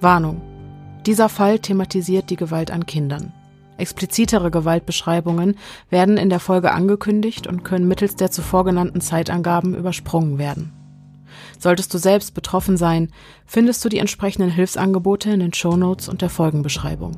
Warnung. Dieser Fall thematisiert die Gewalt an Kindern. Explizitere Gewaltbeschreibungen werden in der Folge angekündigt und können mittels der zuvor genannten Zeitangaben übersprungen werden. Solltest du selbst betroffen sein, findest du die entsprechenden Hilfsangebote in den Shownotes und der Folgenbeschreibung.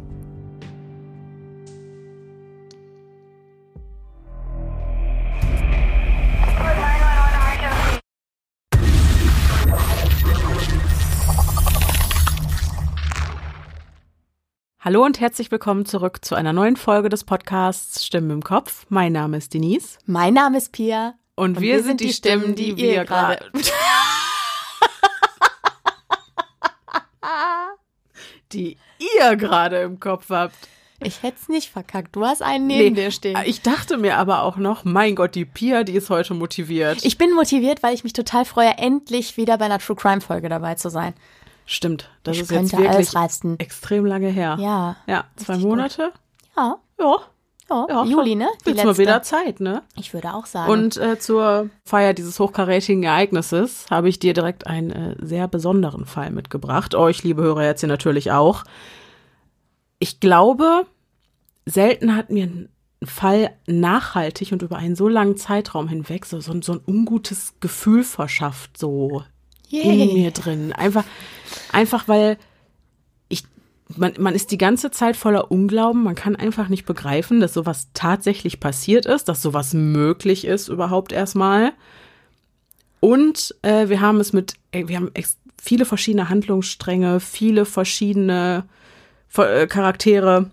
Hallo und herzlich willkommen zurück zu einer neuen Folge des Podcasts Stimmen im Kopf. Mein Name ist Denise. Mein Name ist Pia. Und, und wir, wir, sind die Stimmen, die, die wir gerade. die ihr gerade im Kopf habt. Ich hätte es nicht verkackt. Du hast einen neben nee, dir stehen. Ich dachte mir aber auch noch, mein Gott, die Pia, die ist heute motiviert. Ich bin motiviert, weil ich mich total freue, endlich wieder bei einer True Crime Folge dabei zu sein. Stimmt, das ich ist jetzt wirklich extrem lange her. Ja. Ja, zwei Monate? Ja. Ja. Ja, ja Juli, ne? Die Wird's mal wieder Zeit, ne? Ich würde auch sagen. Und äh, zur Feier dieses hochkarätigen Ereignisses habe ich dir direkt einen äh, sehr besonderen Fall mitgebracht. Euch, liebe Hörer, jetzt hier natürlich auch. Ich glaube, selten hat mir ein Fall nachhaltig und über einen so langen Zeitraum hinweg so, so, so ein ungutes Gefühl verschafft, so Yay. in mir drin. Einfach, einfach weil ich, man, man ist die ganze Zeit voller Unglauben. Man kann einfach nicht begreifen, dass sowas tatsächlich passiert ist, dass sowas möglich ist überhaupt erstmal. Und äh, wir haben es mit, wir haben viele verschiedene Handlungsstränge, viele verschiedene äh, Charaktere.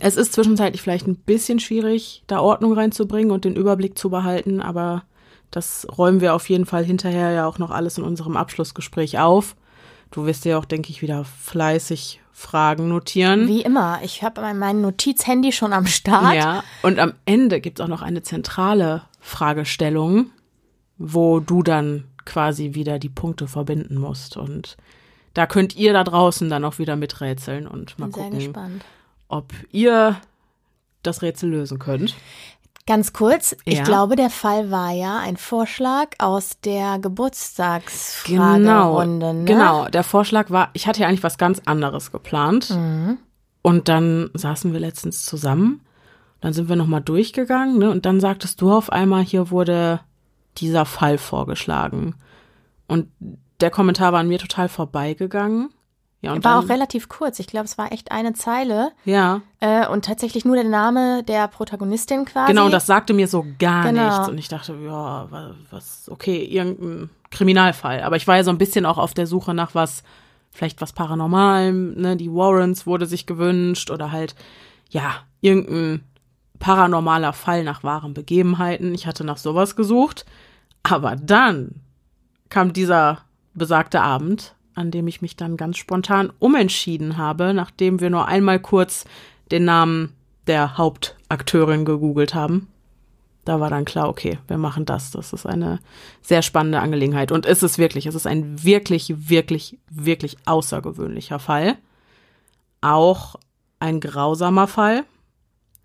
Es ist zwischenzeitlich vielleicht ein bisschen schwierig, da Ordnung reinzubringen und den Überblick zu behalten, aber das räumen wir auf jeden Fall hinterher ja auch noch alles in unserem Abschlussgespräch auf. Du wirst dir auch, denke ich, wieder fleißig Fragen notieren. Wie immer. Ich habe mein Notizhandy schon am Start. Ja, und am Ende gibt es auch noch eine zentrale Fragestellung, wo du dann quasi wieder die Punkte verbinden musst. Und da könnt ihr da draußen dann auch wieder miträtseln und mal Bin gucken, ob ihr das Rätsel lösen könnt. Ganz kurz, ja. ich glaube, der Fall war ja ein Vorschlag aus der Geburtstagsfragerunde. Genau, ne? genau. Der Vorschlag war, ich hatte ja eigentlich was ganz anderes geplant. Mhm. Und dann saßen wir letztens zusammen. Dann sind wir nochmal durchgegangen, ne? Und dann sagtest du auf einmal, hier wurde dieser Fall vorgeschlagen. Und der Kommentar war an mir total vorbeigegangen. Ja, und war dann, auch relativ kurz. Ich glaube, es war echt eine Zeile. Ja. Äh, und tatsächlich nur der Name der Protagonistin quasi. Genau, das sagte mir so gar genau. nichts. Und ich dachte, ja, was, okay, irgendein Kriminalfall. Aber ich war ja so ein bisschen auch auf der Suche nach was, vielleicht was Paranormalem, ne? Die Warrens wurde sich gewünscht oder halt, ja, irgendein paranormaler Fall nach wahren Begebenheiten. Ich hatte nach sowas gesucht. Aber dann kam dieser besagte Abend an dem ich mich dann ganz spontan umentschieden habe, nachdem wir nur einmal kurz den Namen der Hauptakteurin gegoogelt haben. Da war dann klar, okay, wir machen das. Das ist eine sehr spannende Angelegenheit. Und ist es wirklich, es ist ein wirklich, wirklich, wirklich außergewöhnlicher Fall. Auch ein grausamer Fall.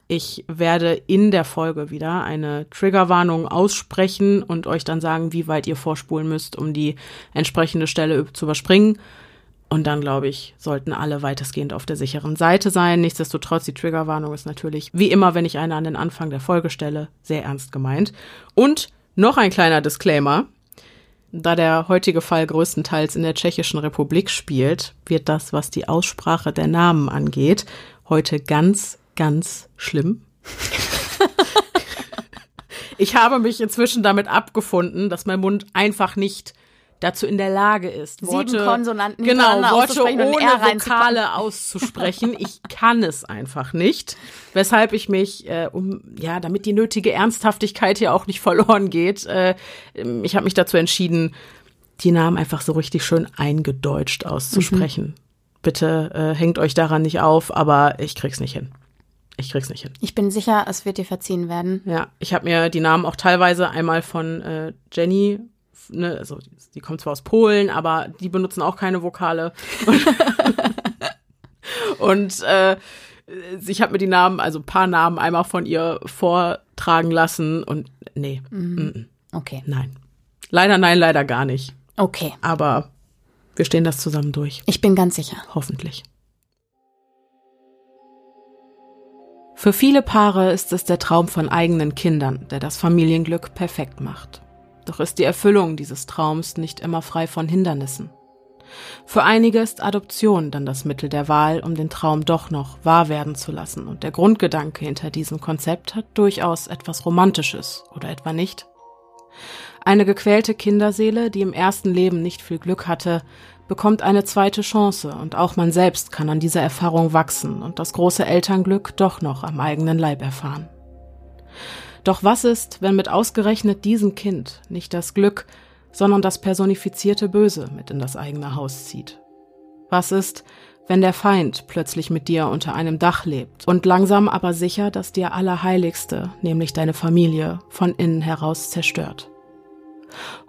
Ich werde in der Folge wieder eine Triggerwarnung aussprechen und euch dann sagen, wie weit ihr vorspulen müsst, um die entsprechende Stelle zu überspringen. Und dann, glaube ich, sollten alle weitestgehend auf der sicheren Seite sein. Nichtsdestotrotz, die Triggerwarnung ist natürlich, wie immer, wenn ich eine an den Anfang der Folge stelle, sehr ernst gemeint. Und noch ein kleiner Disclaimer. Da der heutige Fall größtenteils in der Tschechischen Republik spielt, wird das, was die Aussprache der Namen angeht, heute ganz ganz schlimm. ich habe mich inzwischen damit abgefunden, dass mein Mund einfach nicht dazu in der Lage ist, Worte, Sieben Konsonanten genau, Worte ohne Vokale auszusprechen. Ich kann es einfach nicht, weshalb ich mich, äh, um ja, damit die nötige Ernsthaftigkeit hier auch nicht verloren geht, äh, ich habe mich dazu entschieden, die Namen einfach so richtig schön eingedeutscht auszusprechen. Mhm. Bitte äh, hängt euch daran nicht auf, aber ich krieg's nicht hin. Ich krieg's nicht hin. Ich bin sicher, es wird dir verziehen werden. Ja, ich habe mir die Namen auch teilweise einmal von äh, Jenny, ne, also die kommt zwar aus Polen, aber die benutzen auch keine Vokale. Und, äh, ich habe mir die Namen, also ein paar Namen einmal von ihr vortragen lassen und nee. Mhm. Okay. Nein. Leider nein, leider gar nicht. Okay. Aber Wir stehen das zusammen durch. Ich bin ganz sicher. Hoffentlich. Für viele Paare ist es der Traum von eigenen Kindern, der das Familienglück perfekt macht. Doch ist die Erfüllung dieses Traums nicht immer frei von Hindernissen. Für einige ist Adoption dann das Mittel der Wahl, um den Traum doch noch wahr werden zu lassen, und der Grundgedanke hinter diesem Konzept hat durchaus etwas Romantisches, oder etwa nicht? Eine gequälte Kinderseele, die im ersten Leben nicht viel Glück hatte, bekommt eine zweite Chance und auch man selbst kann an dieser Erfahrung wachsen und das große Elternglück doch noch am eigenen Leib erfahren. Doch was ist, wenn mit ausgerechnet diesem Kind nicht das Glück, sondern das personifizierte Böse mit in das eigene Haus zieht? Was ist, wenn der Feind plötzlich mit dir unter einem Dach lebt und langsam aber sicher das dir Allerheiligste, nämlich deine Familie, von innen heraus zerstört?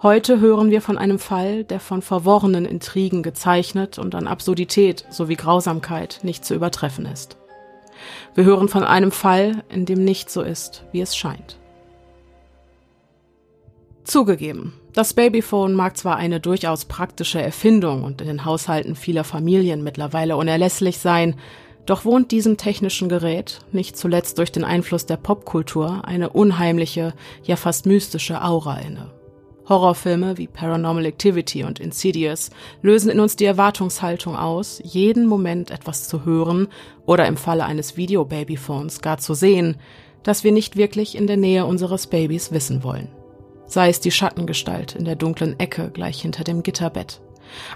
Heute hören wir von einem Fall, der von verworrenen Intrigen gezeichnet und an Absurdität sowie Grausamkeit nicht zu übertreffen ist. Wir hören von einem Fall, in dem nicht so ist, wie es scheint. Zugegeben, das Babyphone mag zwar eine durchaus praktische Erfindung und in den Haushalten vieler Familien mittlerweile unerlässlich sein, doch wohnt diesem technischen Gerät, nicht zuletzt durch den Einfluss der Popkultur, eine unheimliche, ja fast mystische Aura inne. Horrorfilme wie Paranormal Activity und Insidious lösen in uns die Erwartungshaltung aus, jeden Moment etwas zu hören oder im Falle eines Videobabyphones gar zu sehen, das wir nicht wirklich in der Nähe unseres Babys wissen wollen. Sei es die Schattengestalt in der dunklen Ecke gleich hinter dem Gitterbett.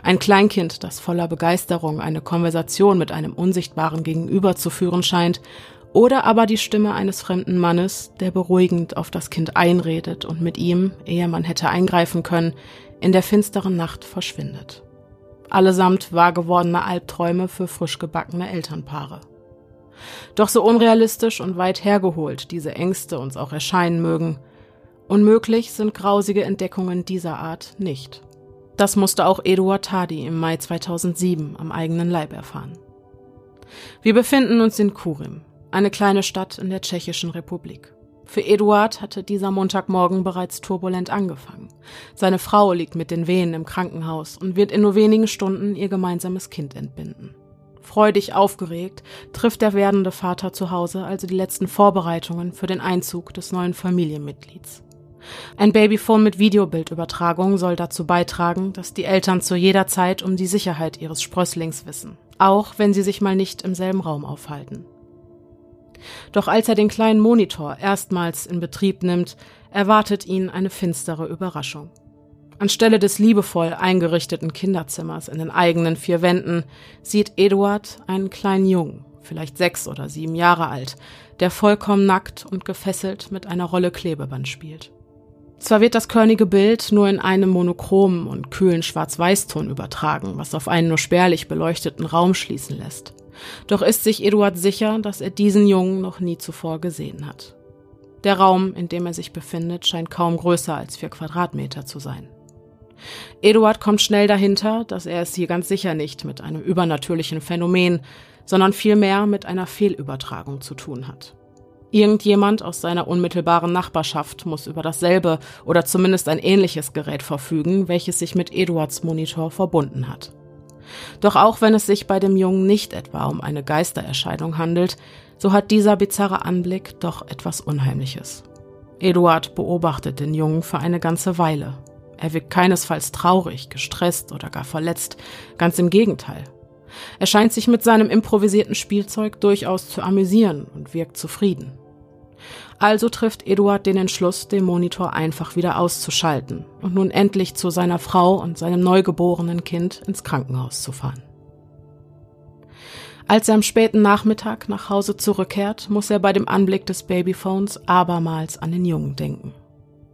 Ein Kleinkind, das voller Begeisterung eine Konversation mit einem unsichtbaren Gegenüber zu führen scheint oder aber die Stimme eines fremden Mannes, der beruhigend auf das Kind einredet und mit ihm, ehe man hätte eingreifen können, in der finsteren Nacht verschwindet. Allesamt wahr gewordene Albträume für frisch gebackene Elternpaare. Doch so unrealistisch und weit hergeholt diese Ängste uns auch erscheinen mögen, unmöglich sind grausige Entdeckungen dieser Art nicht. Das musste auch Eduard Tadi im Mai 2007 am eigenen Leib erfahren. Wir befinden uns in Kurim, eine kleine Stadt in der Tschechischen Republik. Für Eduard hatte dieser Montagmorgen bereits turbulent angefangen. Seine Frau liegt mit den Wehen im Krankenhaus und wird in nur wenigen Stunden ihr gemeinsames Kind entbinden. Freudig aufgeregt trifft der werdende Vater zu Hause also die letzten Vorbereitungen für den Einzug des neuen Familienmitglieds. Ein Babyphone mit Videobildübertragung soll dazu beitragen, dass die Eltern zu jeder Zeit um die Sicherheit ihres Sprösslings wissen, auch wenn sie sich mal nicht im selben Raum aufhalten. Doch als er den kleinen Monitor erstmals in Betrieb nimmt, erwartet ihn eine finstere Überraschung. Anstelle des liebevoll eingerichteten Kinderzimmers in den eigenen vier Wänden sieht Eduard einen kleinen Jungen, vielleicht sechs oder sieben Jahre alt, der vollkommen nackt und gefesselt mit einer Rolle Klebeband spielt. Zwar wird das körnige Bild nur in einem monochromen und kühlen Schwarz-Weiß-Ton übertragen, was auf einen nur spärlich beleuchteten Raum schließen lässt. Doch ist sich Eduard sicher, dass er diesen Jungen noch nie zuvor gesehen hat. Der Raum, in dem er sich befindet, scheint kaum größer als vier Quadratmeter zu sein. Eduard kommt schnell dahinter, dass er es hier ganz sicher nicht mit einem übernatürlichen Phänomen, sondern vielmehr mit einer Fehlübertragung zu tun hat. Irgendjemand aus seiner unmittelbaren Nachbarschaft muss über dasselbe oder zumindest ein ähnliches Gerät verfügen, welches sich mit Eduards Monitor verbunden hat. Doch auch wenn es sich bei dem Jungen nicht etwa um eine Geistererscheinung handelt, so hat dieser bizarre Anblick doch etwas Unheimliches. Eduard beobachtet den Jungen für eine ganze Weile. Er wirkt keinesfalls traurig, gestresst oder gar verletzt, ganz im Gegenteil. Er scheint sich mit seinem improvisierten Spielzeug durchaus zu amüsieren und wirkt zufrieden. Also trifft Eduard den Entschluss, den Monitor einfach wieder auszuschalten und nun endlich zu seiner Frau und seinem neugeborenen Kind ins Krankenhaus zu fahren. Als er am späten Nachmittag nach Hause zurückkehrt, muss er bei dem Anblick des Babyphones abermals an den Jungen denken.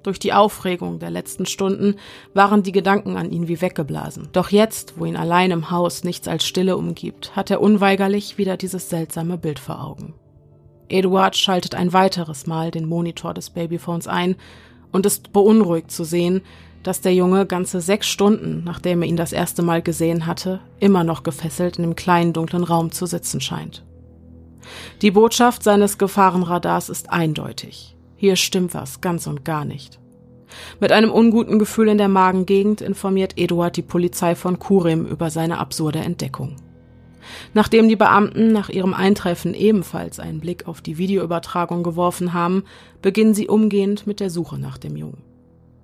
Durch die Aufregung der letzten Stunden waren die Gedanken an ihn wie weggeblasen. Doch jetzt, wo ihn allein im Haus nichts als Stille umgibt, hat er unweigerlich wieder dieses seltsame Bild vor Augen. Eduard schaltet ein weiteres Mal den Monitor des Babyphones ein und ist beunruhigt zu sehen, dass der Junge ganze sechs Stunden, nachdem er ihn das erste Mal gesehen hatte, immer noch gefesselt in dem kleinen dunklen Raum zu sitzen scheint. Die Botschaft seines Gefahrenradars ist eindeutig. Hier stimmt was ganz und gar nicht. Mit einem unguten Gefühl in der Magengegend informiert Eduard die Polizei von Kurim über seine absurde Entdeckung. Nachdem die Beamten nach ihrem Eintreffen ebenfalls einen Blick auf die Videoübertragung geworfen haben, beginnen sie umgehend mit der Suche nach dem Jungen.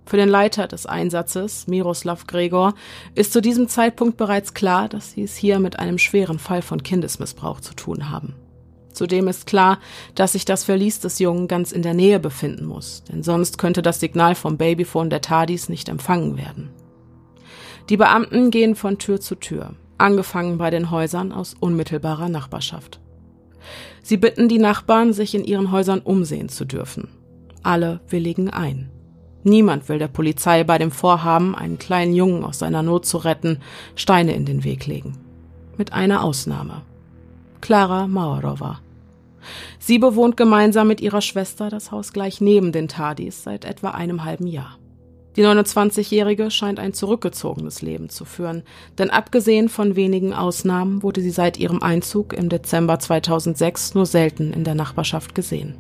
Für den Leiter des Einsatzes, Miroslav Gregor, ist zu diesem Zeitpunkt bereits klar, dass sie es hier mit einem schweren Fall von Kindesmissbrauch zu tun haben. Zudem ist klar, dass sich das Verlies des Jungen ganz in der Nähe befinden muss, denn sonst könnte das Signal vom Babyphone der Tadis nicht empfangen werden. Die Beamten gehen von Tür zu Tür, angefangen bei den Häusern aus unmittelbarer Nachbarschaft. Sie bitten die Nachbarn, sich in ihren Häusern umsehen zu dürfen. Alle willigen ein. Niemand will der Polizei bei dem Vorhaben, einen kleinen Jungen aus seiner Not zu retten, Steine in den Weg legen. Mit einer Ausnahme. Klara Mauerowa. Sie bewohnt gemeinsam mit ihrer Schwester das Haus gleich neben den Tadis seit etwa einem halben Jahr. Die 29-Jährige scheint ein zurückgezogenes Leben zu führen, denn abgesehen von wenigen Ausnahmen wurde sie seit ihrem Einzug im Dezember 2006 nur selten in der Nachbarschaft gesehen.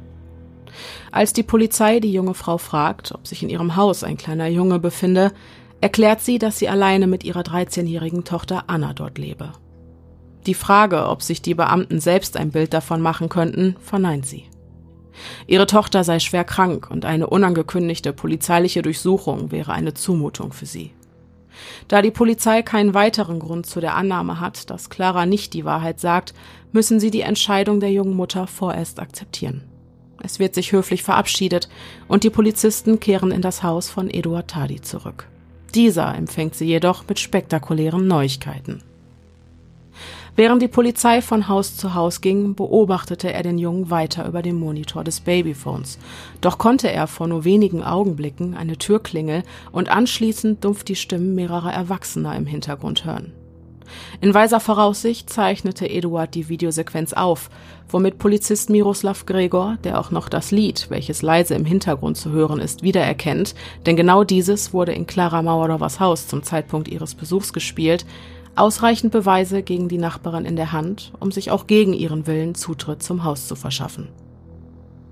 Als die Polizei die junge Frau fragt, ob sich in ihrem Haus ein kleiner Junge befinde, erklärt sie, dass sie alleine mit ihrer 13-jährigen Tochter Anna dort lebe. Die Frage, ob sich die Beamten selbst ein Bild davon machen könnten, verneint sie. Ihre Tochter sei schwer krank und eine unangekündigte polizeiliche Durchsuchung wäre eine Zumutung für sie. Da die Polizei keinen weiteren Grund zu der Annahme hat, dass Clara nicht die Wahrheit sagt, müssen sie die Entscheidung der jungen Mutter vorerst akzeptieren. Es wird sich höflich verabschiedet und die Polizisten kehren in das Haus von Eduard Tadi zurück. Dieser empfängt sie jedoch mit spektakulären Neuigkeiten. Während die Polizei von Haus zu Haus ging, beobachtete er den Jungen weiter über den Monitor des Babyphones. Doch konnte er vor nur wenigen Augenblicken eine Türklingel und anschließend dumpf die Stimmen mehrerer Erwachsener im Hintergrund hören. In weiser Voraussicht zeichnete Eduard die Videosequenz auf, womit Polizist Miroslav Gregor, der auch noch das Lied, welches leise im Hintergrund zu hören ist, wiedererkennt, denn genau dieses wurde in Klara Mauerovas Haus zum Zeitpunkt ihres Besuchs gespielt, ausreichend Beweise gegen die Nachbarin in der Hand, um sich auch gegen ihren Willen Zutritt zum Haus zu verschaffen.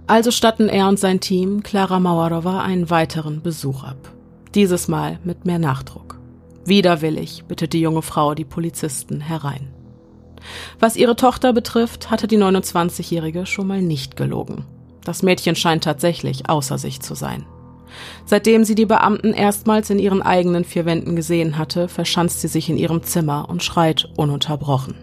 Also statten er und sein Team Klara Mauerowa einen weiteren Besuch ab. Dieses Mal mit mehr Nachdruck. Widerwillig bittet die junge Frau die Polizisten herein. Was ihre Tochter betrifft, hatte die 29-Jährige schon mal nicht gelogen. Das Mädchen scheint tatsächlich außer sich zu sein. Seitdem sie die Beamten erstmals in ihren eigenen vier Wänden gesehen hatte, verschanzt sie sich in ihrem Zimmer und schreit ununterbrochen.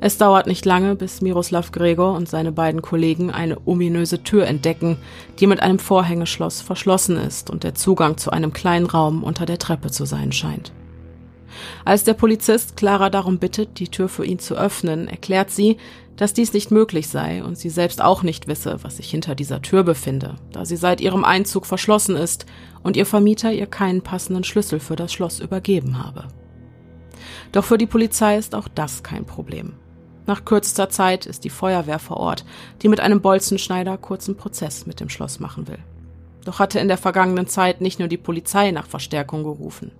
Es dauert nicht lange, bis Miroslav Gregor und seine beiden Kollegen eine ominöse Tür entdecken, die mit einem Vorhängeschloss verschlossen ist und der Zugang zu einem kleinen Raum unter der Treppe zu sein scheint. Als der Polizist Clara darum bittet, die Tür für ihn zu öffnen, erklärt sie, dass dies nicht möglich sei und sie selbst auch nicht wisse, was sich hinter dieser Tür befinde, da sie seit ihrem Einzug verschlossen ist und ihr Vermieter ihr keinen passenden Schlüssel für das Schloss übergeben habe. Doch für die Polizei ist auch das kein Problem. Nach kürzester Zeit ist die Feuerwehr vor Ort, die mit einem Bolzenschneider kurzen Prozess mit dem Schloss machen will. Doch hatte in der vergangenen Zeit nicht nur die Polizei nach Verstärkung gerufen.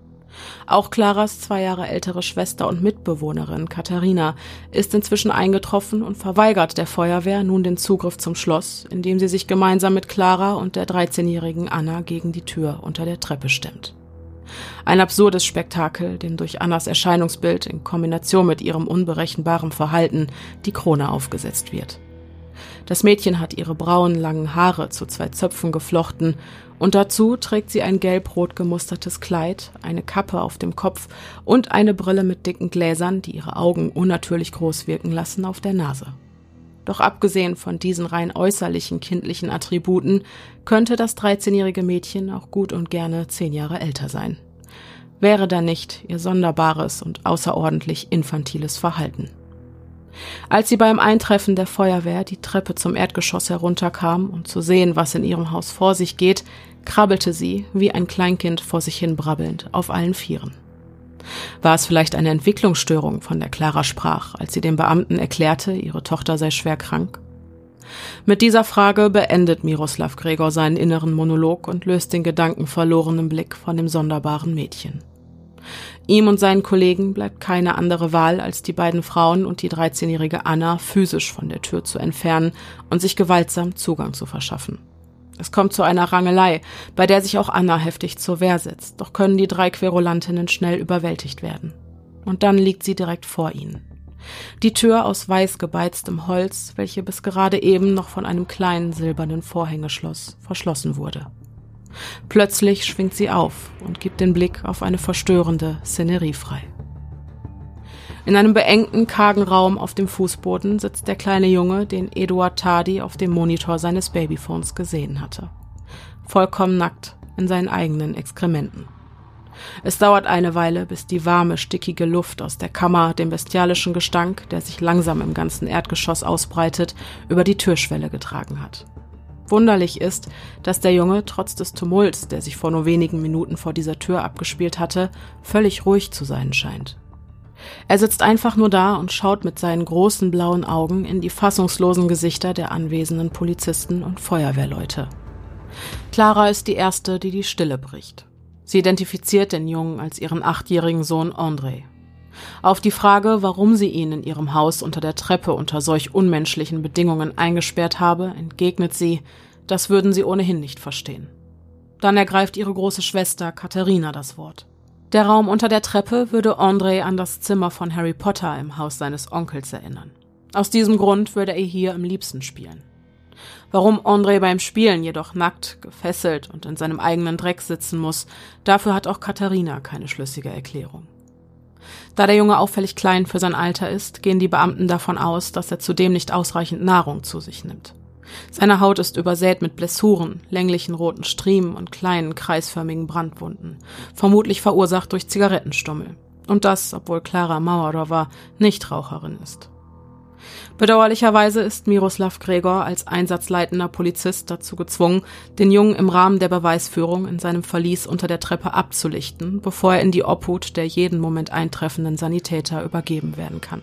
Auch Claras zwei Jahre ältere Schwester und Mitbewohnerin Katharina ist inzwischen eingetroffen und verweigert der Feuerwehr nun den Zugriff zum Schloss, indem sie sich gemeinsam mit Clara und der 13-jährigen Anna gegen die Tür unter der Treppe stemmt. Ein absurdes Spektakel, dem durch Annas Erscheinungsbild in Kombination mit ihrem unberechenbaren Verhalten die Krone aufgesetzt wird. Das Mädchen hat ihre braunen langen Haare zu zwei Zöpfen geflochten und dazu trägt sie ein gelb-rot gemustertes Kleid, eine Kappe auf dem Kopf und eine Brille mit dicken Gläsern, die ihre Augen unnatürlich groß wirken lassen, auf der Nase. Doch abgesehen von diesen rein äußerlichen kindlichen Attributen könnte das 13-jährige Mädchen auch gut und gerne zehn Jahre älter sein. Wäre da nicht ihr sonderbares und außerordentlich infantiles Verhalten. Als sie beim Eintreffen der Feuerwehr die Treppe zum Erdgeschoss herunterkam, um zu sehen, was in ihrem Haus vor sich geht, krabbelte sie, wie ein Kleinkind vor sich hin brabbelnd, auf allen Vieren. War es vielleicht eine Entwicklungsstörung, von der Clara sprach, als sie dem Beamten erklärte, ihre Tochter sei schwer krank? Mit dieser Frage beendet Miroslav Gregor seinen inneren Monolog und löst den gedankenverlorenen Blick von dem sonderbaren Mädchen. Ihm und seinen Kollegen bleibt keine andere Wahl, als die beiden Frauen und die 13-jährige Anna physisch von der Tür zu entfernen und sich gewaltsam Zugang zu verschaffen. Es kommt zu einer Rangelei, bei der sich auch Anna heftig zur Wehr setzt, doch können die drei Querulantinnen schnell überwältigt werden. Und dann liegt sie direkt vor ihnen. Die Tür aus weiß gebeiztem Holz, welche bis gerade eben noch von einem kleinen silbernen Vorhängeschloss verschlossen wurde. Plötzlich schwingt sie auf und gibt den Blick auf eine verstörende Szenerie frei. In einem beengten, kargen Raum auf dem Fußboden sitzt der kleine Junge, den Eduard Tardy auf dem Monitor seines Babyphones gesehen hatte. Vollkommen nackt in seinen eigenen Exkrementen. Es dauert eine Weile, bis die warme, stickige Luft aus der Kammer den bestialischen Gestank, der sich langsam im ganzen Erdgeschoss ausbreitet, über die Türschwelle getragen hat. Wunderlich ist, dass der Junge trotz des Tumults, der sich vor nur wenigen Minuten vor dieser Tür abgespielt hatte, völlig ruhig zu sein scheint. Er sitzt einfach nur da und schaut mit seinen großen blauen Augen in die fassungslosen Gesichter der anwesenden Polizisten und Feuerwehrleute. Clara ist die Erste, die die Stille bricht. Sie identifiziert den Jungen als ihren achtjährigen Sohn André. Auf die Frage, warum sie ihn in ihrem Haus unter der Treppe unter solch unmenschlichen Bedingungen eingesperrt habe, entgegnet sie, das würden sie ohnehin nicht verstehen. Dann ergreift ihre große Schwester Katharina das Wort. Der Raum unter der Treppe würde André an das Zimmer von Harry Potter im Haus seines Onkels erinnern. Aus diesem Grund würde er hier am liebsten spielen. Warum André beim Spielen jedoch nackt, gefesselt und in seinem eigenen Dreck sitzen muss, dafür hat auch Katharina keine schlüssige Erklärung. Da der Junge auffällig klein für sein Alter ist, gehen die Beamten davon aus, dass er zudem nicht ausreichend Nahrung zu sich nimmt. Seine Haut ist übersät mit Blessuren, länglichen roten Striemen und kleinen kreisförmigen Brandwunden, vermutlich verursacht durch Zigarettenstummel. Und das, obwohl Clara Mauerowa Nichtraucherin ist. Bedauerlicherweise ist Miroslav Gregor als einsatzleitender Polizist dazu gezwungen, den Jungen im Rahmen der Beweisführung in seinem Verlies unter der Treppe abzulichten, bevor er in die Obhut der jeden Moment eintreffenden Sanitäter übergeben werden kann.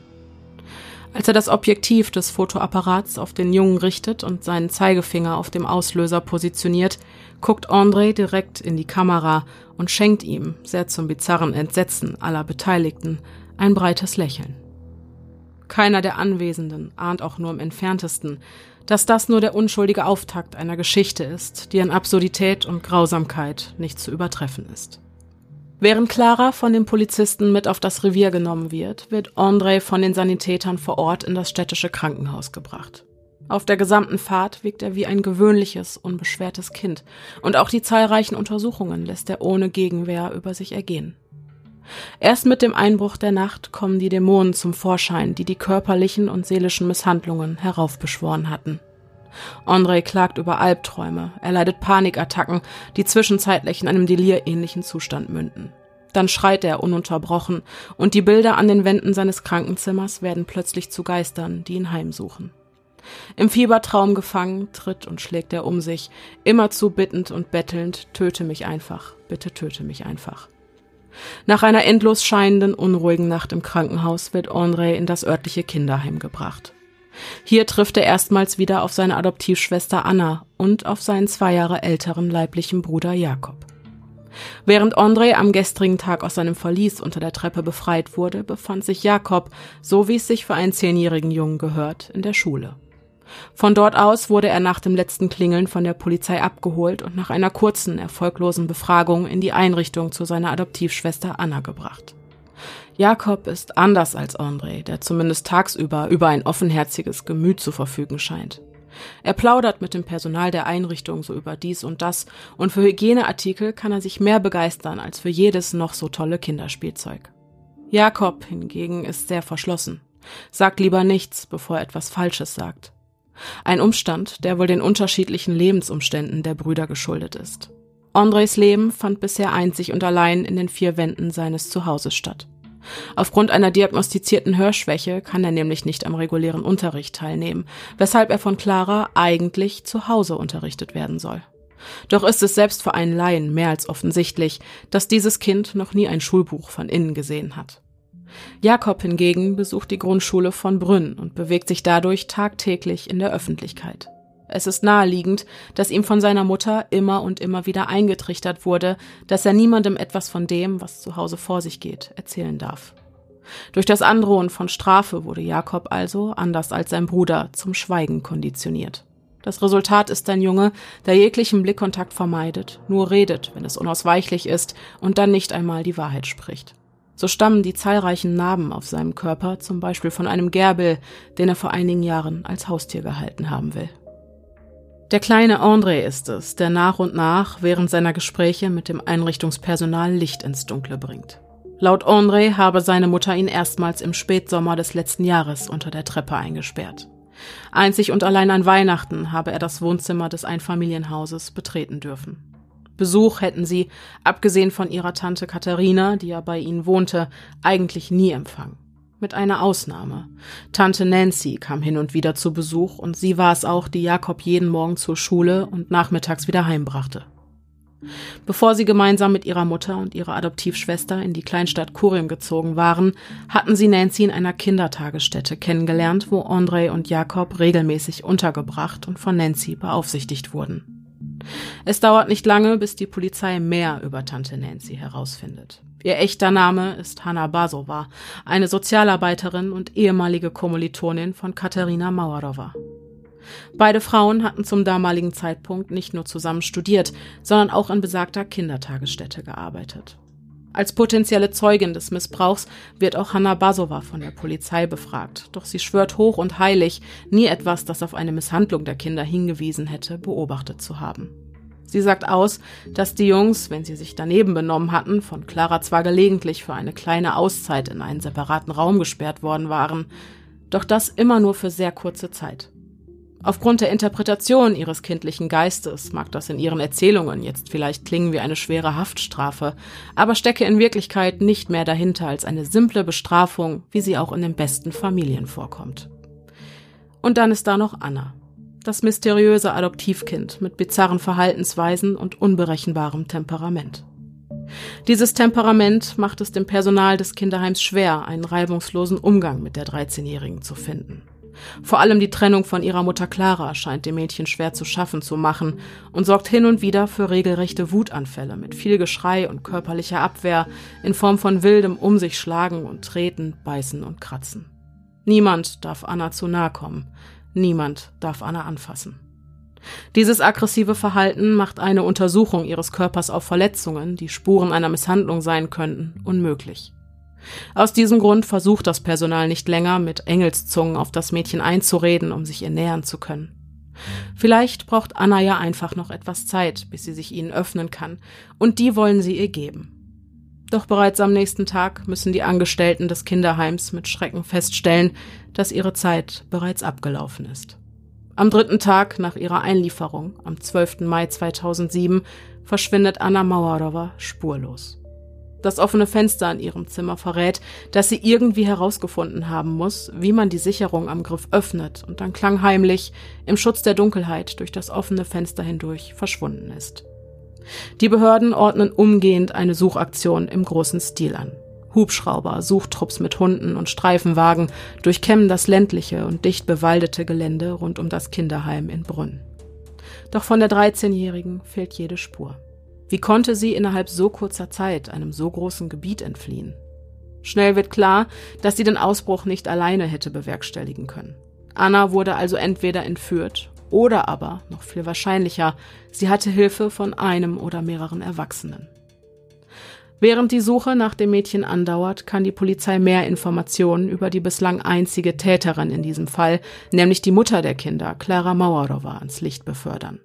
Als er das Objektiv des Fotoapparats auf den Jungen richtet und seinen Zeigefinger auf dem Auslöser positioniert, guckt André direkt in die Kamera und schenkt ihm, sehr zum bizarren Entsetzen aller Beteiligten, ein breites Lächeln. Keiner der Anwesenden ahnt auch nur im entferntesten, dass das nur der unschuldige Auftakt einer Geschichte ist, die an Absurdität und Grausamkeit nicht zu übertreffen ist. Während Clara von den Polizisten mit auf das Revier genommen wird, wird André von den Sanitätern vor Ort in das städtische Krankenhaus gebracht. Auf der gesamten Fahrt wirkt er wie ein gewöhnliches, unbeschwertes Kind, und auch die zahlreichen Untersuchungen lässt er ohne Gegenwehr über sich ergehen. Erst mit dem Einbruch der Nacht kommen die Dämonen zum Vorschein, die die körperlichen und seelischen Misshandlungen heraufbeschworen hatten. André klagt über Albträume, er leidet Panikattacken, die zwischenzeitlich in einem delirähnlichen Zustand münden. Dann schreit er ununterbrochen, und die Bilder an den Wänden seines Krankenzimmers werden plötzlich zu Geistern, die ihn heimsuchen. Im Fiebertraum gefangen, tritt und schlägt er um sich, immerzu bittend und bettelnd, töte mich einfach, bitte töte mich einfach. Nach einer endlos scheinenden, unruhigen Nacht im Krankenhaus wird André in das örtliche Kinderheim gebracht. Hier trifft er erstmals wieder auf seine Adoptivschwester Anna und auf seinen zwei Jahre älteren leiblichen Bruder Jakob. Während André am gestrigen Tag aus seinem Verlies unter der Treppe befreit wurde, befand sich Jakob, so wie es sich für einen zehnjährigen Jungen gehört, in der Schule. Von dort aus wurde er nach dem letzten Klingeln von der Polizei abgeholt und nach einer kurzen, erfolglosen Befragung in die Einrichtung zu seiner Adoptivschwester Anna gebracht. Jakob ist anders als André, der zumindest tagsüber über ein offenherziges Gemüt zu verfügen scheint. Er plaudert mit dem Personal der Einrichtung so über dies und das, und für Hygieneartikel kann er sich mehr begeistern als für jedes noch so tolle Kinderspielzeug. Jakob hingegen ist sehr verschlossen, sagt lieber nichts, bevor er etwas Falsches sagt. Ein Umstand, der wohl den unterschiedlichen Lebensumständen der Brüder geschuldet ist. Andres Leben fand bisher einzig und allein in den vier Wänden seines Zuhauses statt. Aufgrund einer diagnostizierten Hörschwäche kann er nämlich nicht am regulären Unterricht teilnehmen, weshalb er von Clara eigentlich zu Hause unterrichtet werden soll. Doch ist es selbst für einen Laien mehr als offensichtlich, dass dieses Kind noch nie ein Schulbuch von innen gesehen hat. Jakob hingegen besucht die Grundschule von Brünn und bewegt sich dadurch tagtäglich in der Öffentlichkeit. Es ist naheliegend, dass ihm von seiner Mutter immer und immer wieder eingetrichtert wurde, dass er niemandem etwas von dem, was zu Hause vor sich geht, erzählen darf. Durch das Androhen von Strafe wurde Jakob also, anders als sein Bruder, zum Schweigen konditioniert. Das Resultat ist ein Junge, der jeglichen Blickkontakt vermeidet, nur redet, wenn es unausweichlich ist und dann nicht einmal die Wahrheit spricht. So stammen die zahlreichen Narben auf seinem Körper zum Beispiel von einem Gerbil, den er vor einigen Jahren als Haustier gehalten haben will. Der kleine André ist es, der nach und nach während seiner Gespräche mit dem Einrichtungspersonal Licht ins Dunkle bringt. Laut André habe seine Mutter ihn erstmals im Spätsommer des letzten Jahres unter der Treppe eingesperrt. Einzig und allein an Weihnachten habe er das Wohnzimmer des Einfamilienhauses betreten dürfen. Besuch hätten sie, abgesehen von ihrer Tante Katharina, die ja bei ihnen wohnte, eigentlich nie empfangen. Mit einer Ausnahme. Tante Nancy kam hin und wieder zu Besuch und sie war es auch, die Jakob jeden Morgen zur Schule und nachmittags wieder heimbrachte. Bevor sie gemeinsam mit ihrer Mutter und ihrer Adoptivschwester in die Kleinstadt Kurium gezogen waren, hatten sie Nancy in einer Kindertagesstätte kennengelernt, wo André und Jakob regelmäßig untergebracht und von Nancy beaufsichtigt wurden. Es dauert nicht lange, bis die Polizei mehr über Tante Nancy herausfindet. Ihr echter Name ist Hanna Basova, eine Sozialarbeiterin und ehemalige Kommilitonin von Katharina Mauerowa. Beide Frauen hatten zum damaligen Zeitpunkt nicht nur zusammen studiert, sondern auch in besagter Kindertagesstätte gearbeitet. Als potenzielle Zeugin des Missbrauchs wird auch Hanna Basova von der Polizei befragt, doch sie schwört hoch und heilig, nie etwas, das auf eine Misshandlung der Kinder hingewiesen hätte, beobachtet zu haben. Sie sagt aus, dass die Jungs, wenn sie sich daneben benommen hatten, von Clara zwar gelegentlich für eine kleine Auszeit in einen separaten Raum gesperrt worden waren, doch das immer nur für sehr kurze Zeit. Aufgrund der Interpretation ihres kindlichen Geistes mag das in ihren Erzählungen jetzt vielleicht klingen wie eine schwere Haftstrafe, aber stecke in Wirklichkeit nicht mehr dahinter als eine simple Bestrafung, wie sie auch in den besten Familien vorkommt. Und dann ist da noch Anna, das mysteriöse Adoptivkind mit bizarren Verhaltensweisen und unberechenbarem Temperament. Dieses Temperament macht es dem Personal des Kinderheims schwer, einen reibungslosen Umgang mit der 13-Jährigen zu finden. Vor allem die Trennung von ihrer Mutter Clara scheint dem Mädchen schwer zu schaffen zu machen und sorgt hin und wieder für regelrechte Wutanfälle mit viel Geschrei und körperlicher Abwehr in Form von wildem Um sich schlagen und treten, beißen und kratzen. Niemand darf Anna zu nahe kommen. Niemand darf Anna anfassen. Dieses aggressive Verhalten macht eine Untersuchung ihres Körpers auf Verletzungen, die Spuren einer Misshandlung sein könnten, unmöglich. Aus diesem Grund versucht das Personal nicht länger, mit Engelszungen auf das Mädchen einzureden, um sich ihr nähern zu können. Vielleicht braucht Anna ja einfach noch etwas Zeit, bis sie sich ihnen öffnen kann, und die wollen sie ihr geben. Doch bereits am nächsten Tag müssen die Angestellten des Kinderheims mit Schrecken feststellen, dass ihre Zeit bereits abgelaufen ist. Am dritten Tag nach ihrer Einlieferung, am 12. Mai 2007, verschwindet Anna Mauerowa spurlos. Das offene Fenster an ihrem Zimmer verrät, dass sie irgendwie herausgefunden haben muss, wie man die Sicherung am Griff öffnet und dann klangheimlich im Schutz der Dunkelheit durch das offene Fenster hindurch verschwunden ist. Die Behörden ordnen umgehend eine Suchaktion im großen Stil an. Hubschrauber, Suchtrupps mit Hunden und Streifenwagen durchkämmen das ländliche und dicht bewaldete Gelände rund um das Kinderheim in Brunn. Doch von der 13-Jährigen fehlt jede Spur. Wie konnte sie innerhalb so kurzer Zeit einem so großen Gebiet entfliehen? Schnell wird klar, dass sie den Ausbruch nicht alleine hätte bewerkstelligen können. Anna wurde also entweder entführt oder aber, noch viel wahrscheinlicher, sie hatte Hilfe von einem oder mehreren Erwachsenen. Während die Suche nach dem Mädchen andauert, kann die Polizei mehr Informationen über die bislang einzige Täterin in diesem Fall, nämlich die Mutter der Kinder, Clara Mauerowa, ans Licht befördern.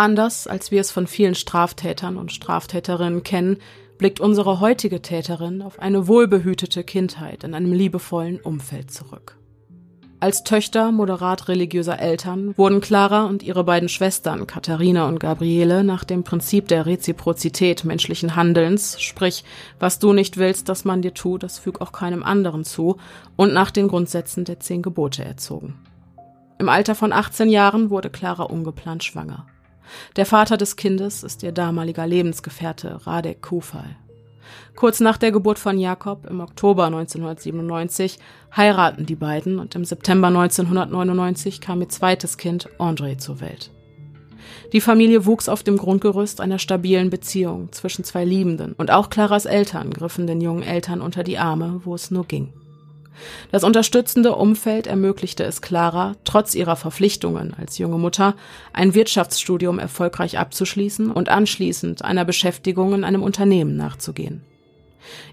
Anders als wir es von vielen Straftätern und Straftäterinnen kennen, blickt unsere heutige Täterin auf eine wohlbehütete Kindheit in einem liebevollen Umfeld zurück. Als Töchter moderat religiöser Eltern wurden Clara und ihre beiden Schwestern Katharina und Gabriele nach dem Prinzip der Reziprozität menschlichen Handelns, sprich, was du nicht willst, dass man dir tut, das füg auch keinem anderen zu, und nach den Grundsätzen der zehn Gebote erzogen. Im Alter von 18 Jahren wurde Clara ungeplant schwanger. Der Vater des Kindes ist ihr damaliger Lebensgefährte Radek Kufal. Kurz nach der Geburt von Jakob im Oktober 1997 heiraten die beiden und im September 1999 kam ihr zweites Kind André zur Welt. Die Familie wuchs auf dem Grundgerüst einer stabilen Beziehung zwischen zwei Liebenden und auch Claras Eltern griffen den jungen Eltern unter die Arme, wo es nur ging. Das unterstützende Umfeld ermöglichte es Clara, trotz ihrer Verpflichtungen als junge Mutter, ein Wirtschaftsstudium erfolgreich abzuschließen und anschließend einer Beschäftigung in einem Unternehmen nachzugehen.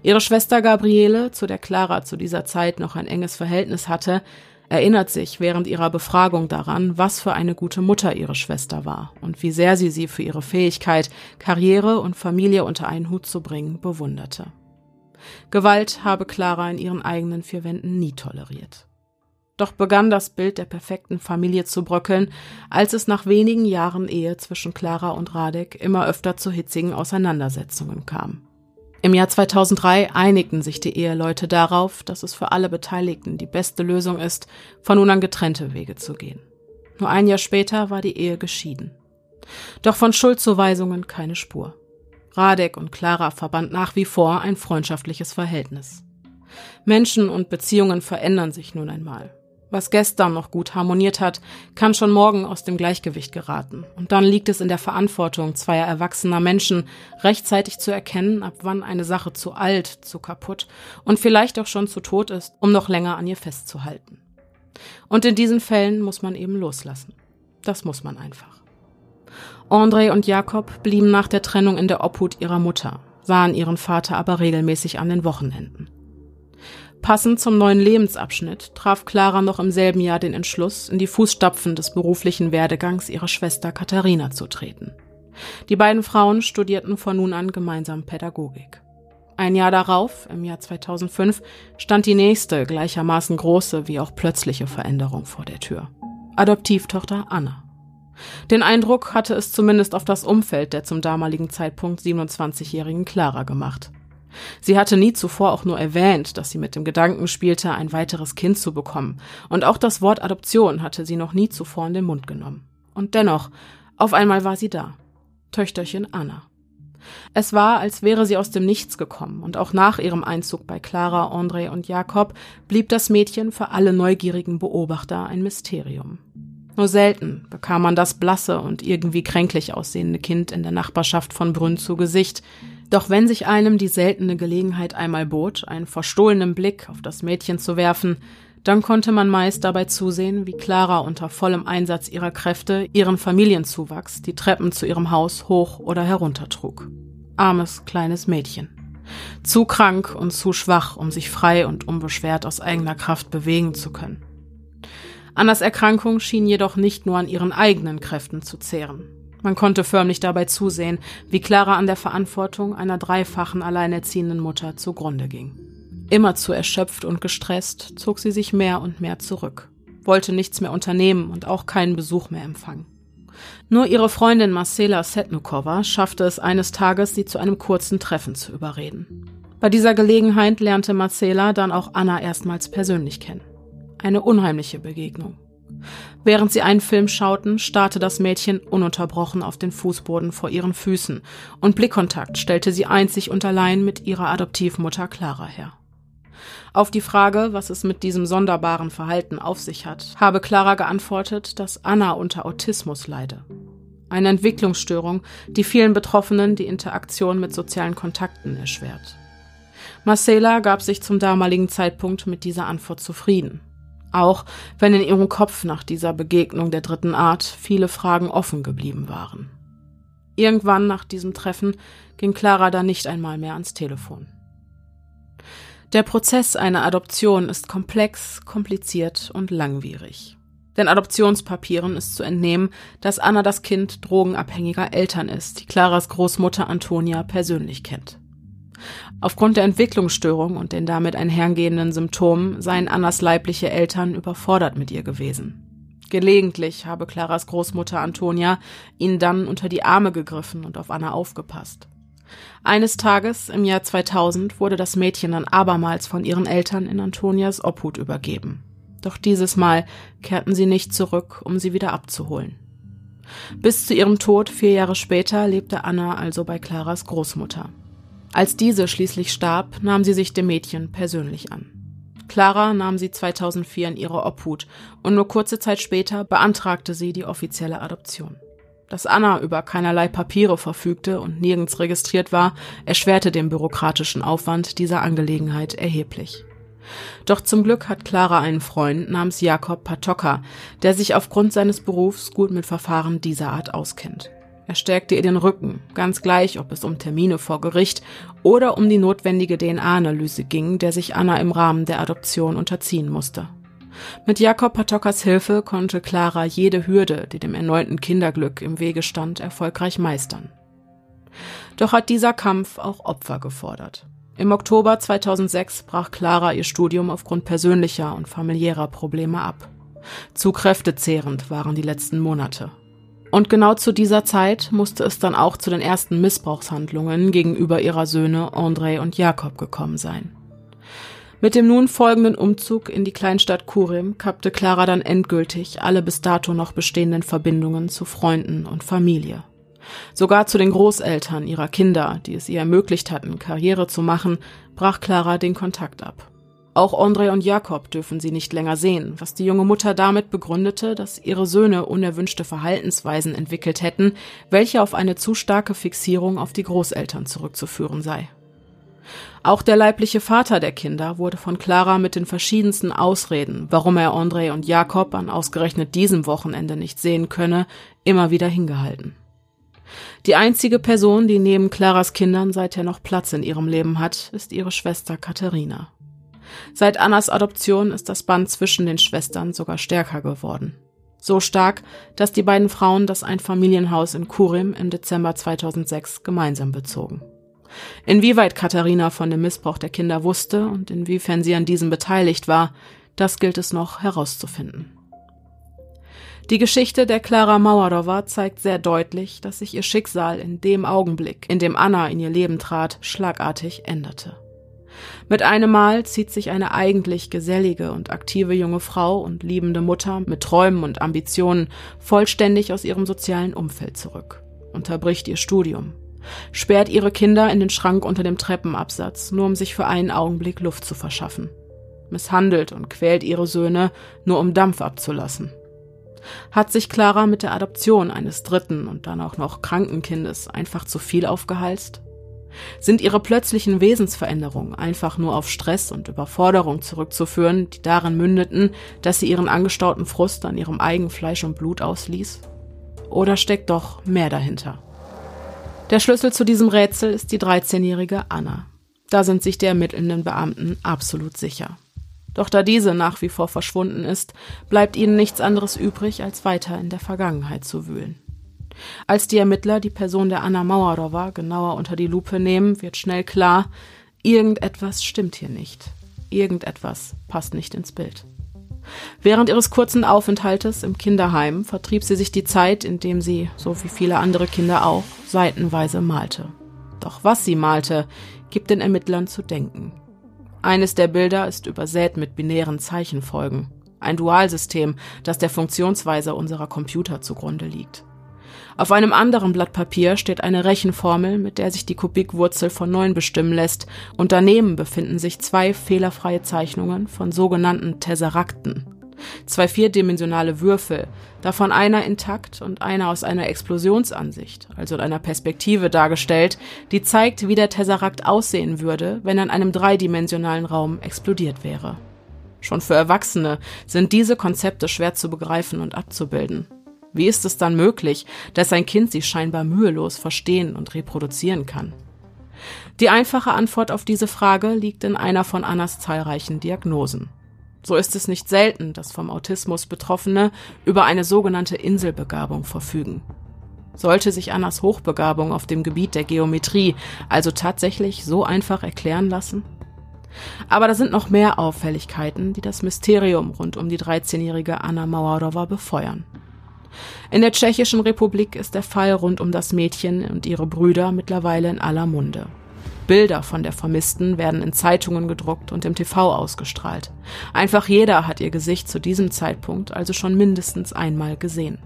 Ihre Schwester Gabriele, zu der Clara zu dieser Zeit noch ein enges Verhältnis hatte, erinnert sich während ihrer Befragung daran, was für eine gute Mutter ihre Schwester war und wie sehr sie sie für ihre Fähigkeit, Karriere und Familie unter einen Hut zu bringen, bewunderte. Gewalt habe Clara in ihren eigenen vier Wänden nie toleriert. Doch begann das Bild der perfekten Familie zu bröckeln, als es nach wenigen Jahren Ehe zwischen Clara und Radek immer öfter zu hitzigen Auseinandersetzungen kam. Im Jahr 2003 einigten sich die Eheleute darauf, dass es für alle Beteiligten die beste Lösung ist, von nun an getrennte Wege zu gehen. Nur ein Jahr später war die Ehe geschieden. Doch von Schuldzuweisungen keine Spur. Radek und Clara verband nach wie vor ein freundschaftliches Verhältnis. Menschen und Beziehungen verändern sich nun einmal. Was gestern noch gut harmoniert hat, kann schon morgen aus dem Gleichgewicht geraten. Und dann liegt es in der Verantwortung zweier erwachsener Menschen, rechtzeitig zu erkennen, ab wann eine Sache zu alt, zu kaputt und vielleicht auch schon zu tot ist, um noch länger an ihr festzuhalten. Und in diesen Fällen muss man eben loslassen. Das muss man einfach. André und Jakob blieben nach der Trennung in der Obhut ihrer Mutter, sahen ihren Vater aber regelmäßig an den Wochenenden. Passend zum neuen Lebensabschnitt traf Clara noch im selben Jahr den Entschluss, in die Fußstapfen des beruflichen Werdegangs ihrer Schwester Katharina zu treten. Die beiden Frauen studierten von nun an gemeinsam Pädagogik. Ein Jahr darauf, im Jahr 2005, stand die nächste gleichermaßen große wie auch plötzliche Veränderung vor der Tür. Adoptivtochter Anna. Den Eindruck hatte es zumindest auf das Umfeld der zum damaligen Zeitpunkt 27-jährigen Clara gemacht. Sie hatte nie zuvor auch nur erwähnt, dass sie mit dem Gedanken spielte, ein weiteres Kind zu bekommen, und auch das Wort Adoption hatte sie noch nie zuvor in den Mund genommen. Und dennoch, auf einmal war sie da. Töchterchen Anna. Es war, als wäre sie aus dem Nichts gekommen, und auch nach ihrem Einzug bei Clara, André und Jakob blieb das Mädchen für alle neugierigen Beobachter ein Mysterium. Nur selten bekam man das blasse und irgendwie kränklich aussehende Kind in der Nachbarschaft von Brünn zu Gesicht, doch wenn sich einem die seltene Gelegenheit einmal bot, einen verstohlenen Blick auf das Mädchen zu werfen, dann konnte man meist dabei zusehen, wie Clara unter vollem Einsatz ihrer Kräfte ihren Familienzuwachs die Treppen zu ihrem Haus hoch oder herunter trug. Armes kleines Mädchen. Zu krank und zu schwach, um sich frei und unbeschwert aus eigener Kraft bewegen zu können. Annas Erkrankung schien jedoch nicht nur an ihren eigenen Kräften zu zehren. Man konnte förmlich dabei zusehen, wie Clara an der Verantwortung einer dreifachen alleinerziehenden Mutter zugrunde ging. Immer zu erschöpft und gestresst zog sie sich mehr und mehr zurück, wollte nichts mehr unternehmen und auch keinen Besuch mehr empfangen. Nur ihre Freundin Marcela Setnukova schaffte es eines Tages, sie zu einem kurzen Treffen zu überreden. Bei dieser Gelegenheit lernte Marcela dann auch Anna erstmals persönlich kennen. Eine unheimliche Begegnung. Während sie einen Film schauten, starrte das Mädchen ununterbrochen auf den Fußboden vor ihren Füßen, und Blickkontakt stellte sie einzig und allein mit ihrer Adoptivmutter Clara her. Auf die Frage, was es mit diesem sonderbaren Verhalten auf sich hat, habe Clara geantwortet, dass Anna unter Autismus leide. Eine Entwicklungsstörung, die vielen Betroffenen die Interaktion mit sozialen Kontakten erschwert. Marcela gab sich zum damaligen Zeitpunkt mit dieser Antwort zufrieden. Auch wenn in ihrem Kopf nach dieser Begegnung der dritten Art viele Fragen offen geblieben waren. Irgendwann nach diesem Treffen ging Clara dann nicht einmal mehr ans Telefon. Der Prozess einer Adoption ist komplex, kompliziert und langwierig. Den Adoptionspapieren ist zu entnehmen, dass Anna das Kind drogenabhängiger Eltern ist, die Claras Großmutter Antonia persönlich kennt. Aufgrund der Entwicklungsstörung und den damit einhergehenden Symptomen seien Annas leibliche Eltern überfordert mit ihr gewesen. Gelegentlich habe Claras Großmutter Antonia ihnen dann unter die Arme gegriffen und auf Anna aufgepasst. Eines Tages im Jahr 2000 wurde das Mädchen dann abermals von ihren Eltern in Antonias Obhut übergeben. Doch dieses Mal kehrten sie nicht zurück, um sie wieder abzuholen. Bis zu ihrem Tod vier Jahre später lebte Anna also bei Claras Großmutter. Als diese schließlich starb, nahm sie sich dem Mädchen persönlich an. Clara nahm sie 2004 in ihre Obhut und nur kurze Zeit später beantragte sie die offizielle Adoption. Dass Anna über keinerlei Papiere verfügte und nirgends registriert war, erschwerte den bürokratischen Aufwand dieser Angelegenheit erheblich. Doch zum Glück hat Clara einen Freund namens Jakob Patoka, der sich aufgrund seines Berufs gut mit Verfahren dieser Art auskennt. Er stärkte ihr den Rücken, ganz gleich, ob es um Termine vor Gericht oder um die notwendige DNA-Analyse ging, der sich Anna im Rahmen der Adoption unterziehen musste. Mit Jakob Patokas Hilfe konnte Clara jede Hürde, die dem erneuten Kinderglück im Wege stand, erfolgreich meistern. Doch hat dieser Kampf auch Opfer gefordert. Im Oktober 2006 brach Clara ihr Studium aufgrund persönlicher und familiärer Probleme ab. Zu kräftezehrend waren die letzten Monate. Und genau zu dieser Zeit musste es dann auch zu den ersten Missbrauchshandlungen gegenüber ihrer Söhne André und Jakob gekommen sein. Mit dem nun folgenden Umzug in die Kleinstadt Kurim kappte Clara dann endgültig alle bis dato noch bestehenden Verbindungen zu Freunden und Familie. Sogar zu den Großeltern ihrer Kinder, die es ihr ermöglicht hatten, Karriere zu machen, brach Clara den Kontakt ab. Auch André und Jakob dürfen sie nicht länger sehen, was die junge Mutter damit begründete, dass ihre Söhne unerwünschte Verhaltensweisen entwickelt hätten, welche auf eine zu starke Fixierung auf die Großeltern zurückzuführen sei. Auch der leibliche Vater der Kinder wurde von Clara mit den verschiedensten Ausreden, warum er André und Jakob an ausgerechnet diesem Wochenende nicht sehen könne, immer wieder hingehalten. Die einzige Person, die neben Claras Kindern seither noch Platz in ihrem Leben hat, ist ihre Schwester Katharina. Seit Annas Adoption ist das Band zwischen den Schwestern sogar stärker geworden. So stark, dass die beiden Frauen das Einfamilienhaus in Kurim im Dezember 2006 gemeinsam bezogen. Inwieweit Katharina von dem Missbrauch der Kinder wusste und inwiefern sie an diesem beteiligt war, das gilt es noch herauszufinden. Die Geschichte der Klara Mauerowa zeigt sehr deutlich, dass sich ihr Schicksal in dem Augenblick, in dem Anna in ihr Leben trat, schlagartig änderte. Mit einem Mal zieht sich eine eigentlich gesellige und aktive junge Frau und liebende Mutter mit Träumen und Ambitionen vollständig aus ihrem sozialen Umfeld zurück, unterbricht ihr Studium, sperrt ihre Kinder in den Schrank unter dem Treppenabsatz, nur um sich für einen Augenblick Luft zu verschaffen, misshandelt und quält ihre Söhne, nur um Dampf abzulassen hat sich Clara mit der Adoption eines dritten und dann auch noch kranken Kindes einfach zu viel aufgehalst? Sind ihre plötzlichen Wesensveränderungen einfach nur auf Stress und Überforderung zurückzuführen, die darin mündeten, dass sie ihren angestauten Frust an ihrem eigenen Fleisch und Blut ausließ? Oder steckt doch mehr dahinter? Der Schlüssel zu diesem Rätsel ist die 13-jährige Anna. Da sind sich die ermittelnden Beamten absolut sicher. Doch da diese nach wie vor verschwunden ist, bleibt ihnen nichts anderes übrig, als weiter in der Vergangenheit zu wühlen. Als die Ermittler die Person der Anna Mauerowa genauer unter die Lupe nehmen, wird schnell klar, irgendetwas stimmt hier nicht. Irgendetwas passt nicht ins Bild. Während ihres kurzen Aufenthaltes im Kinderheim vertrieb sie sich die Zeit, indem sie, so wie viele andere Kinder auch, seitenweise malte. Doch was sie malte, gibt den Ermittlern zu denken. Eines der Bilder ist übersät mit binären Zeichenfolgen. Ein Dualsystem, das der Funktionsweise unserer Computer zugrunde liegt. Auf einem anderen Blatt Papier steht eine Rechenformel, mit der sich die Kubikwurzel von 9 bestimmen lässt, und daneben befinden sich zwei fehlerfreie Zeichnungen von sogenannten Tesserakten, zwei vierdimensionale Würfel, davon einer intakt und einer aus einer Explosionsansicht, also in einer Perspektive dargestellt, die zeigt, wie der Tesserakt aussehen würde, wenn er in einem dreidimensionalen Raum explodiert wäre. Schon für Erwachsene sind diese Konzepte schwer zu begreifen und abzubilden. Wie ist es dann möglich, dass ein Kind sie scheinbar mühelos verstehen und reproduzieren kann? Die einfache Antwort auf diese Frage liegt in einer von Annas zahlreichen Diagnosen. So ist es nicht selten, dass vom Autismus Betroffene über eine sogenannte Inselbegabung verfügen. Sollte sich Annas Hochbegabung auf dem Gebiet der Geometrie also tatsächlich so einfach erklären lassen? Aber da sind noch mehr Auffälligkeiten, die das Mysterium rund um die 13-jährige Anna Mauerowa befeuern. In der Tschechischen Republik ist der Fall rund um das Mädchen und ihre Brüder mittlerweile in aller Munde. Bilder von der Vermissten werden in Zeitungen gedruckt und im TV ausgestrahlt. Einfach jeder hat ihr Gesicht zu diesem Zeitpunkt also schon mindestens einmal gesehen.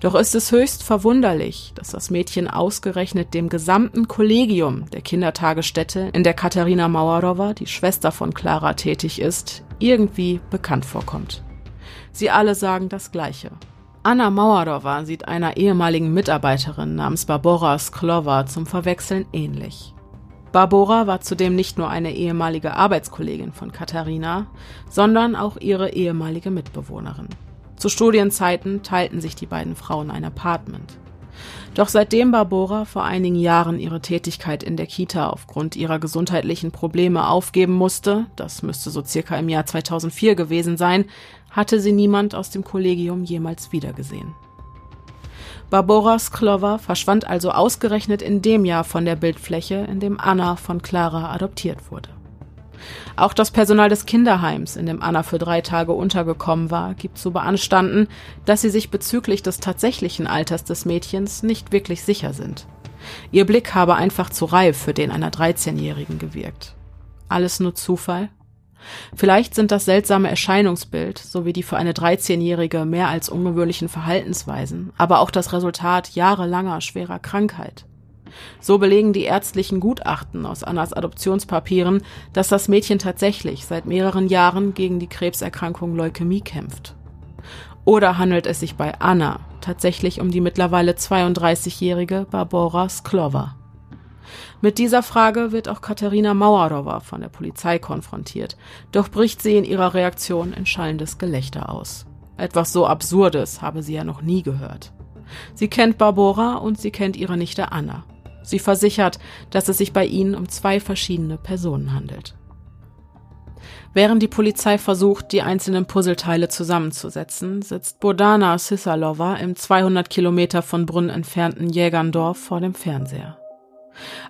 Doch ist es höchst verwunderlich, dass das Mädchen ausgerechnet dem gesamten Kollegium der Kindertagesstätte, in der Katharina Mauerowa, die Schwester von Clara, tätig ist, irgendwie bekannt vorkommt. Sie alle sagen das Gleiche. Anna Mauerowa sieht einer ehemaligen Mitarbeiterin namens Barbora Sklova zum Verwechseln ähnlich. Barbora war zudem nicht nur eine ehemalige Arbeitskollegin von Katharina, sondern auch ihre ehemalige Mitbewohnerin. Zu Studienzeiten teilten sich die beiden Frauen ein Apartment. Doch seitdem Barbora vor einigen Jahren ihre Tätigkeit in der Kita aufgrund ihrer gesundheitlichen Probleme aufgeben musste, das müsste so circa im Jahr 2004 gewesen sein, hatte sie niemand aus dem Kollegium jemals wiedergesehen. Barbora Sklova verschwand also ausgerechnet in dem Jahr von der Bildfläche, in dem Anna von Clara adoptiert wurde. Auch das Personal des Kinderheims, in dem Anna für drei Tage untergekommen war, gibt zu beanstanden, dass sie sich bezüglich des tatsächlichen Alters des Mädchens nicht wirklich sicher sind. Ihr Blick habe einfach zu reif für den einer 13-Jährigen gewirkt. Alles nur Zufall? Vielleicht sind das seltsame Erscheinungsbild sowie die für eine 13-Jährige mehr als ungewöhnlichen Verhaltensweisen, aber auch das Resultat jahrelanger schwerer Krankheit. So belegen die ärztlichen Gutachten aus Annas Adoptionspapieren, dass das Mädchen tatsächlich seit mehreren Jahren gegen die Krebserkrankung Leukämie kämpft. Oder handelt es sich bei Anna tatsächlich um die mittlerweile 32-jährige Barbora Sklova? Mit dieser Frage wird auch Katharina Mauerowa von der Polizei konfrontiert, doch bricht sie in ihrer Reaktion in schallendes Gelächter aus. Etwas so Absurdes habe sie ja noch nie gehört. Sie kennt Barbora und sie kennt ihre Nichte Anna. Sie versichert, dass es sich bei ihnen um zwei verschiedene Personen handelt. Während die Polizei versucht, die einzelnen Puzzleteile zusammenzusetzen, sitzt Bodana Sisalova im 200 Kilometer von Brunn entfernten Jägerndorf vor dem Fernseher.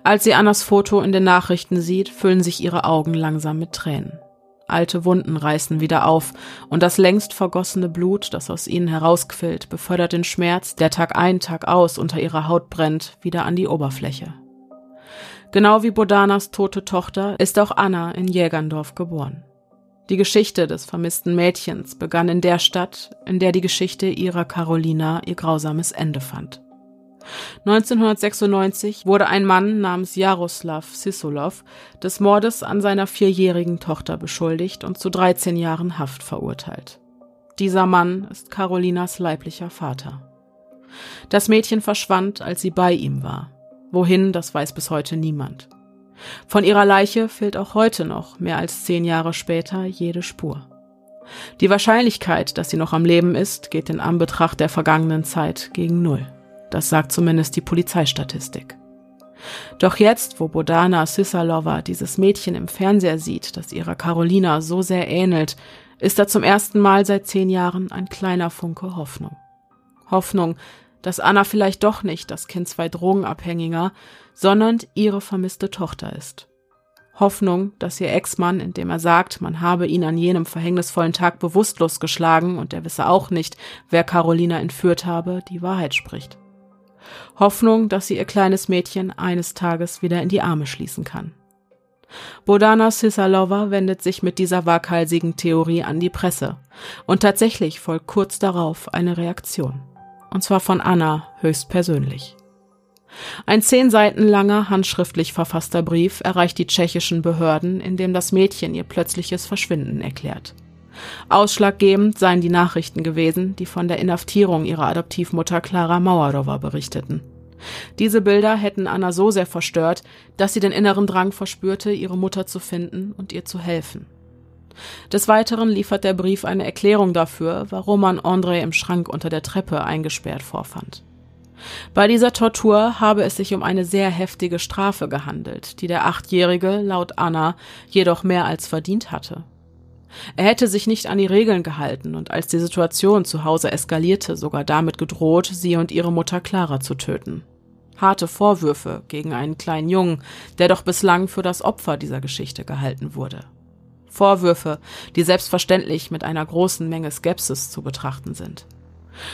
Als sie Annas Foto in den Nachrichten sieht, füllen sich ihre Augen langsam mit Tränen. Alte Wunden reißen wieder auf, und das längst vergossene Blut, das aus ihnen herausquillt, befördert den Schmerz, der Tag ein, Tag aus unter ihrer Haut brennt, wieder an die Oberfläche. Genau wie Bodanas tote Tochter ist auch Anna in Jägerndorf geboren. Die Geschichte des vermissten Mädchens begann in der Stadt, in der die Geschichte ihrer Carolina ihr grausames Ende fand. 1996 wurde ein Mann namens Jaroslav Sisolov des Mordes an seiner vierjährigen Tochter beschuldigt und zu 13 Jahren Haft verurteilt. Dieser Mann ist Carolinas leiblicher Vater. Das Mädchen verschwand, als sie bei ihm war. Wohin, das weiß bis heute niemand. Von ihrer Leiche fehlt auch heute noch, mehr als zehn Jahre später, jede Spur. Die Wahrscheinlichkeit, dass sie noch am Leben ist, geht in Anbetracht der vergangenen Zeit gegen Null. Das sagt zumindest die Polizeistatistik. Doch jetzt, wo Bodana Sisalova dieses Mädchen im Fernseher sieht, das ihrer Carolina so sehr ähnelt, ist da zum ersten Mal seit zehn Jahren ein kleiner Funke Hoffnung. Hoffnung, dass Anna vielleicht doch nicht das Kind zwei Drogenabhängiger, sondern ihre vermisste Tochter ist. Hoffnung, dass ihr Ex-Mann, indem er sagt, man habe ihn an jenem verhängnisvollen Tag bewusstlos geschlagen und er wisse auch nicht, wer Carolina entführt habe, die Wahrheit spricht. Hoffnung, dass sie ihr kleines Mädchen eines Tages wieder in die Arme schließen kann. Bodana Sisalova wendet sich mit dieser waghalsigen Theorie an die Presse und tatsächlich folgt kurz darauf eine Reaktion. Und zwar von Anna höchstpersönlich. Ein zehn Seiten langer, handschriftlich verfasster Brief erreicht die tschechischen Behörden, in dem das Mädchen ihr plötzliches Verschwinden erklärt. Ausschlaggebend seien die Nachrichten gewesen, die von der Inhaftierung ihrer Adoptivmutter Klara Mauerowa berichteten. Diese Bilder hätten Anna so sehr verstört, dass sie den inneren Drang verspürte, ihre Mutter zu finden und ihr zu helfen. Des Weiteren liefert der Brief eine Erklärung dafür, warum man André im Schrank unter der Treppe eingesperrt vorfand. Bei dieser Tortur habe es sich um eine sehr heftige Strafe gehandelt, die der Achtjährige laut Anna jedoch mehr als verdient hatte. Er hätte sich nicht an die Regeln gehalten und als die Situation zu Hause eskalierte, sogar damit gedroht, sie und ihre Mutter Clara zu töten. Harte Vorwürfe gegen einen kleinen Jungen, der doch bislang für das Opfer dieser Geschichte gehalten wurde. Vorwürfe, die selbstverständlich mit einer großen Menge Skepsis zu betrachten sind.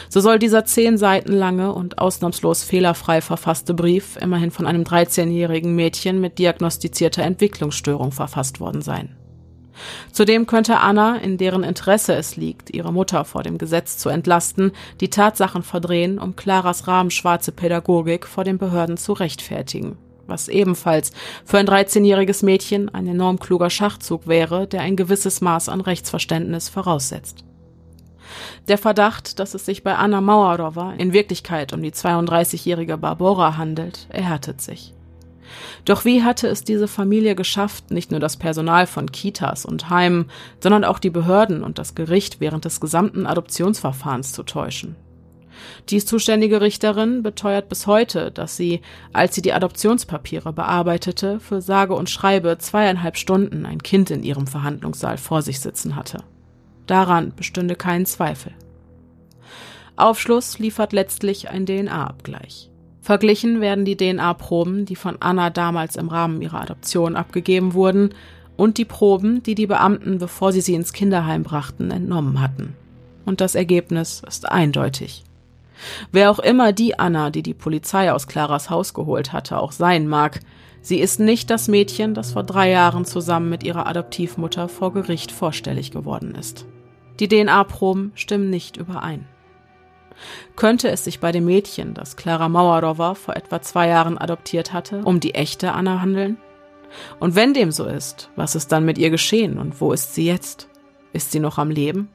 So soll dieser zehn Seiten lange und ausnahmslos fehlerfrei verfasste Brief immerhin von einem 13-jährigen Mädchen mit diagnostizierter Entwicklungsstörung verfasst worden sein. Zudem könnte Anna, in deren Interesse es liegt, ihre Mutter vor dem Gesetz zu entlasten, die Tatsachen verdrehen, um Claras rahmenschwarze Pädagogik vor den Behörden zu rechtfertigen. Was ebenfalls für ein 13-jähriges Mädchen ein enorm kluger Schachzug wäre, der ein gewisses Maß an Rechtsverständnis voraussetzt. Der Verdacht, dass es sich bei Anna Mauerowa in Wirklichkeit um die 32-jährige Barbora handelt, erhärtet sich. Doch wie hatte es diese Familie geschafft, nicht nur das Personal von Kitas und Heimen, sondern auch die Behörden und das Gericht während des gesamten Adoptionsverfahrens zu täuschen? Die zuständige Richterin beteuert bis heute, dass sie, als sie die Adoptionspapiere bearbeitete, für sage und schreibe zweieinhalb Stunden ein Kind in ihrem Verhandlungssaal vor sich sitzen hatte. Daran bestünde kein Zweifel. Aufschluss liefert letztlich ein DNA-Abgleich. Verglichen werden die DNA-Proben, die von Anna damals im Rahmen ihrer Adoption abgegeben wurden, und die Proben, die die Beamten, bevor sie sie ins Kinderheim brachten, entnommen hatten. Und das Ergebnis ist eindeutig. Wer auch immer die Anna, die die Polizei aus Claras Haus geholt hatte, auch sein mag, sie ist nicht das Mädchen, das vor drei Jahren zusammen mit ihrer Adoptivmutter vor Gericht vorstellig geworden ist. Die DNA-Proben stimmen nicht überein. Könnte es sich bei dem Mädchen, das Clara Mauerowa vor etwa zwei Jahren adoptiert hatte, um die echte Anna handeln? Und wenn dem so ist, was ist dann mit ihr geschehen und wo ist sie jetzt? Ist sie noch am Leben?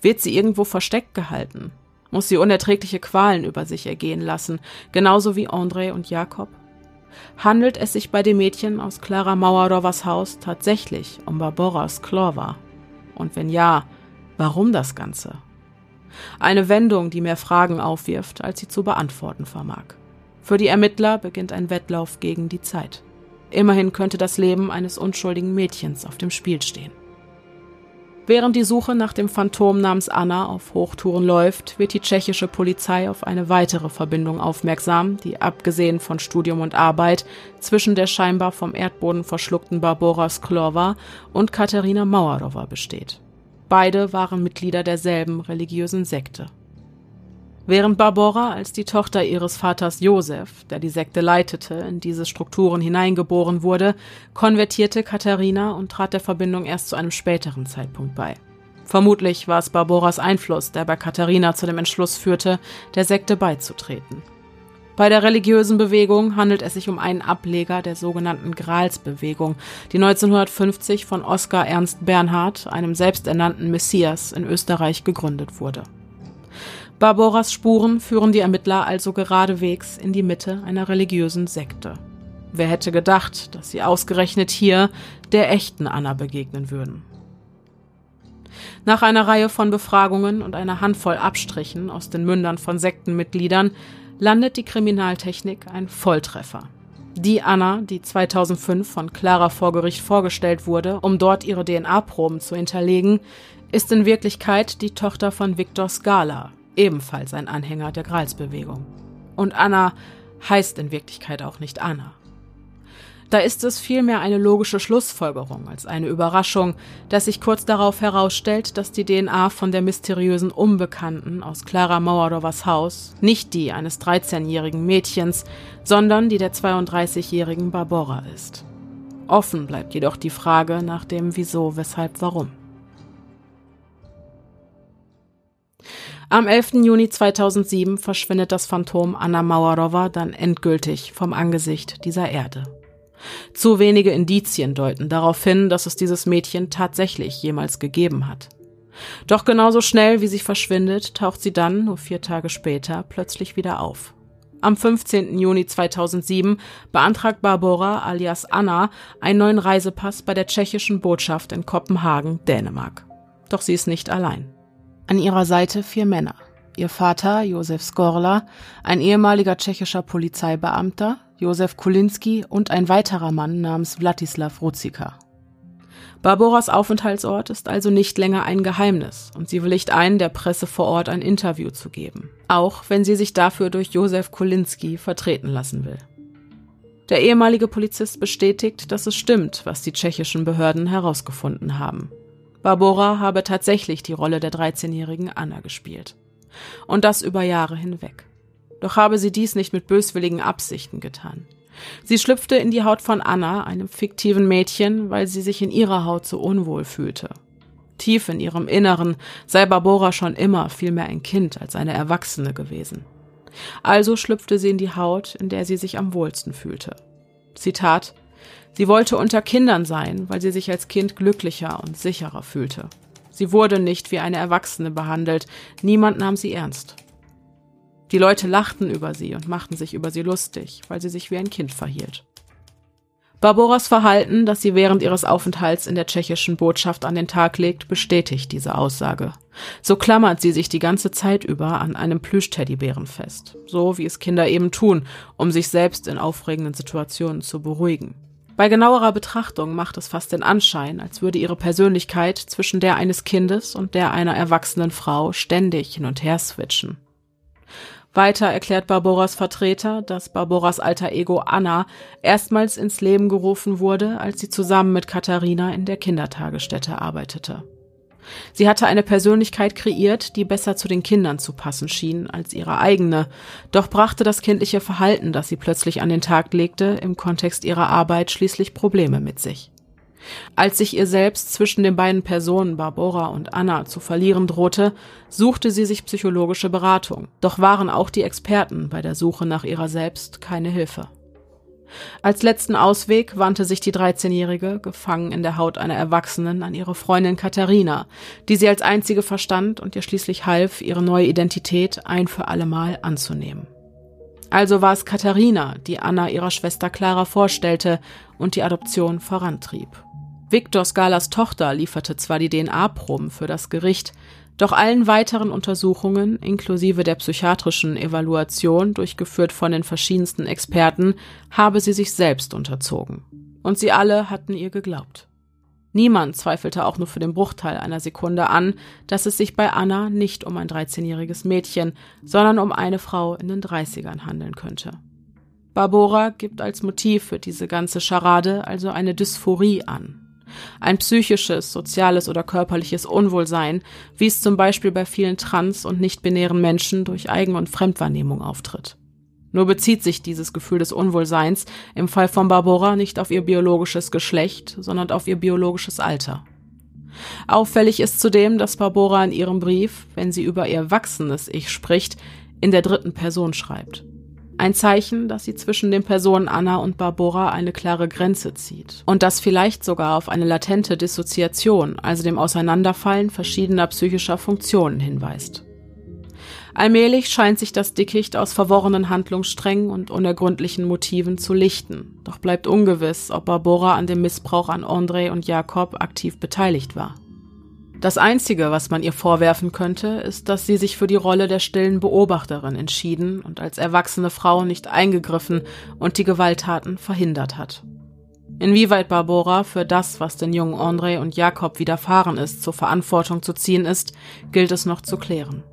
Wird sie irgendwo versteckt gehalten? Muss sie unerträgliche Qualen über sich ergehen lassen, genauso wie André und Jakob? Handelt es sich bei dem Mädchen aus Clara Mauerowas Haus tatsächlich um Barbara Sklova? Und wenn ja, warum das Ganze? Eine Wendung, die mehr Fragen aufwirft, als sie zu beantworten vermag. Für die Ermittler beginnt ein Wettlauf gegen die Zeit. Immerhin könnte das Leben eines unschuldigen Mädchens auf dem Spiel stehen. Während die Suche nach dem Phantom namens Anna auf Hochtouren läuft, wird die tschechische Polizei auf eine weitere Verbindung aufmerksam, die abgesehen von Studium und Arbeit zwischen der scheinbar vom Erdboden verschluckten Barbora Sklova und Katharina Mauerowa besteht. Beide waren Mitglieder derselben religiösen Sekte. Während Barbora als die Tochter ihres Vaters Josef, der die Sekte leitete, in diese Strukturen hineingeboren wurde, konvertierte Katharina und trat der Verbindung erst zu einem späteren Zeitpunkt bei. Vermutlich war es Barboras Einfluss, der bei Katharina zu dem Entschluss führte, der Sekte beizutreten. Bei der religiösen Bewegung handelt es sich um einen Ableger der sogenannten Gralsbewegung, die 1950 von Oskar Ernst Bernhard, einem selbsternannten Messias, in Österreich gegründet wurde. Barboras Spuren führen die Ermittler also geradewegs in die Mitte einer religiösen Sekte. Wer hätte gedacht, dass sie ausgerechnet hier der echten Anna begegnen würden? Nach einer Reihe von Befragungen und einer Handvoll Abstrichen aus den Mündern von Sektenmitgliedern landet die Kriminaltechnik ein Volltreffer. Die Anna, die 2005 von Clara vor Gericht vorgestellt wurde, um dort ihre DNA-Proben zu hinterlegen, ist in Wirklichkeit die Tochter von Viktor Skala, ebenfalls ein Anhänger der Gralsbewegung. Und Anna heißt in Wirklichkeit auch nicht Anna. Da ist es vielmehr eine logische Schlussfolgerung als eine Überraschung, dass sich kurz darauf herausstellt, dass die DNA von der mysteriösen Unbekannten aus Clara Mauerowas Haus nicht die eines 13-jährigen Mädchens, sondern die der 32-jährigen Barbora ist. Offen bleibt jedoch die Frage nach dem Wieso, Weshalb, Warum. Am 11. Juni 2007 verschwindet das Phantom Anna Mauerowa dann endgültig vom Angesicht dieser Erde. Zu wenige Indizien deuten darauf hin, dass es dieses Mädchen tatsächlich jemals gegeben hat. Doch genauso schnell wie sie verschwindet, taucht sie dann, nur vier Tage später, plötzlich wieder auf. Am 15. Juni 2007 beantragt Barbara alias Anna einen neuen Reisepass bei der tschechischen Botschaft in Kopenhagen, Dänemark. Doch sie ist nicht allein. An ihrer Seite vier Männer. Ihr Vater, Josef Skorla, ein ehemaliger tschechischer Polizeibeamter, Josef Kulinski und ein weiterer Mann namens Wladislav Ruzika. Barboras Aufenthaltsort ist also nicht länger ein Geheimnis und sie willigt ein, der Presse vor Ort ein Interview zu geben, auch wenn sie sich dafür durch Josef Kulinski vertreten lassen will. Der ehemalige Polizist bestätigt, dass es stimmt, was die tschechischen Behörden herausgefunden haben. Barbora habe tatsächlich die Rolle der 13-jährigen Anna gespielt. Und das über Jahre hinweg. Doch habe sie dies nicht mit böswilligen Absichten getan. Sie schlüpfte in die Haut von Anna, einem fiktiven Mädchen, weil sie sich in ihrer Haut so unwohl fühlte. Tief in ihrem Inneren sei Barbora schon immer vielmehr ein Kind als eine Erwachsene gewesen. Also schlüpfte sie in die Haut, in der sie sich am wohlsten fühlte. Zitat Sie wollte unter Kindern sein, weil sie sich als Kind glücklicher und sicherer fühlte. Sie wurde nicht wie eine Erwachsene behandelt, niemand nahm sie ernst. Die Leute lachten über sie und machten sich über sie lustig, weil sie sich wie ein Kind verhielt. Barboras Verhalten, das sie während ihres Aufenthalts in der tschechischen Botschaft an den Tag legt, bestätigt diese Aussage. So klammert sie sich die ganze Zeit über an einem Plüschteddybären fest, so wie es Kinder eben tun, um sich selbst in aufregenden Situationen zu beruhigen. Bei genauerer Betrachtung macht es fast den Anschein, als würde ihre Persönlichkeit zwischen der eines Kindes und der einer erwachsenen Frau ständig hin und her switchen. Weiter erklärt Barboras Vertreter, dass Barboras alter Ego Anna erstmals ins Leben gerufen wurde, als sie zusammen mit Katharina in der Kindertagesstätte arbeitete. Sie hatte eine Persönlichkeit kreiert, die besser zu den Kindern zu passen schien als ihre eigene, doch brachte das kindliche Verhalten, das sie plötzlich an den Tag legte, im Kontext ihrer Arbeit schließlich Probleme mit sich. Als sich ihr selbst zwischen den beiden Personen Barbora und Anna zu verlieren drohte, suchte sie sich psychologische Beratung, doch waren auch die Experten bei der Suche nach ihrer selbst keine Hilfe. Als letzten Ausweg wandte sich die 13-Jährige, gefangen in der Haut einer Erwachsenen, an ihre Freundin Katharina, die sie als einzige verstand und ihr schließlich half, ihre neue Identität ein für allemal anzunehmen. Also war es Katharina, die Anna ihrer Schwester Clara vorstellte und die Adoption vorantrieb. Viktor Skalas Tochter lieferte zwar die DNA-Proben für das Gericht, doch allen weiteren Untersuchungen, inklusive der psychiatrischen Evaluation, durchgeführt von den verschiedensten Experten, habe sie sich selbst unterzogen. Und sie alle hatten ihr geglaubt. Niemand zweifelte auch nur für den Bruchteil einer Sekunde an, dass es sich bei Anna nicht um ein 13-jähriges Mädchen, sondern um eine Frau in den 30ern handeln könnte. Barbora gibt als Motiv für diese ganze Scharade also eine Dysphorie an, ein psychisches, soziales oder körperliches Unwohlsein, wie es zum Beispiel bei vielen trans- und nicht-binären Menschen durch Eigen- und Fremdwahrnehmung auftritt. Nur bezieht sich dieses Gefühl des Unwohlseins im Fall von Barbara nicht auf ihr biologisches Geschlecht, sondern auf ihr biologisches Alter. Auffällig ist zudem, dass Barbara in ihrem Brief, wenn sie über ihr wachsendes Ich spricht, in der dritten Person schreibt. Ein Zeichen, dass sie zwischen den Personen Anna und Barbora eine klare Grenze zieht. Und das vielleicht sogar auf eine latente Dissoziation, also dem Auseinanderfallen verschiedener psychischer Funktionen hinweist. Allmählich scheint sich das Dickicht aus verworrenen Handlungssträngen und unergründlichen Motiven zu lichten, doch bleibt ungewiss, ob Barbora an dem Missbrauch an André und Jakob aktiv beteiligt war. Das Einzige, was man ihr vorwerfen könnte, ist, dass sie sich für die Rolle der stillen Beobachterin entschieden und als erwachsene Frau nicht eingegriffen und die Gewalttaten verhindert hat. Inwieweit Barbora für das, was den jungen André und Jakob widerfahren ist, zur Verantwortung zu ziehen ist, gilt es noch zu klären.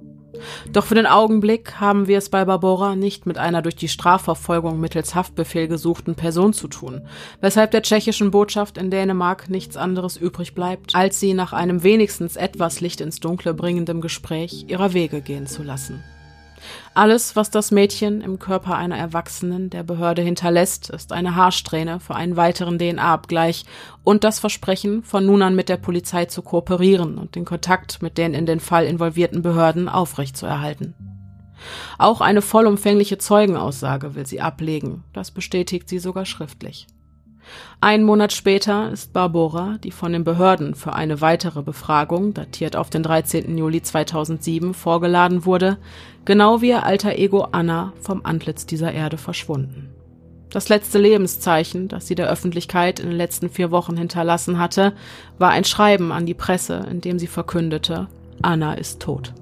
Doch für den Augenblick haben wir es bei Barbora nicht mit einer durch die Strafverfolgung mittels Haftbefehl gesuchten Person zu tun, weshalb der tschechischen Botschaft in Dänemark nichts anderes übrig bleibt, als sie nach einem wenigstens etwas Licht ins Dunkle bringendem Gespräch ihrer Wege gehen zu lassen. Alles, was das Mädchen im Körper einer Erwachsenen der Behörde hinterlässt, ist eine Haarsträhne für einen weiteren DNA-Abgleich und das Versprechen, von nun an mit der Polizei zu kooperieren und den Kontakt mit den in den Fall involvierten Behörden aufrechtzuerhalten. Auch eine vollumfängliche Zeugenaussage will sie ablegen, das bestätigt sie sogar schriftlich. Ein Monat später ist Barbora, die von den Behörden für eine weitere Befragung, datiert auf den 13. Juli 2007, vorgeladen wurde, genau wie ihr alter Ego Anna vom Antlitz dieser Erde verschwunden. Das letzte Lebenszeichen, das sie der Öffentlichkeit in den letzten vier Wochen hinterlassen hatte, war ein Schreiben an die Presse, in dem sie verkündete, Anna ist tot.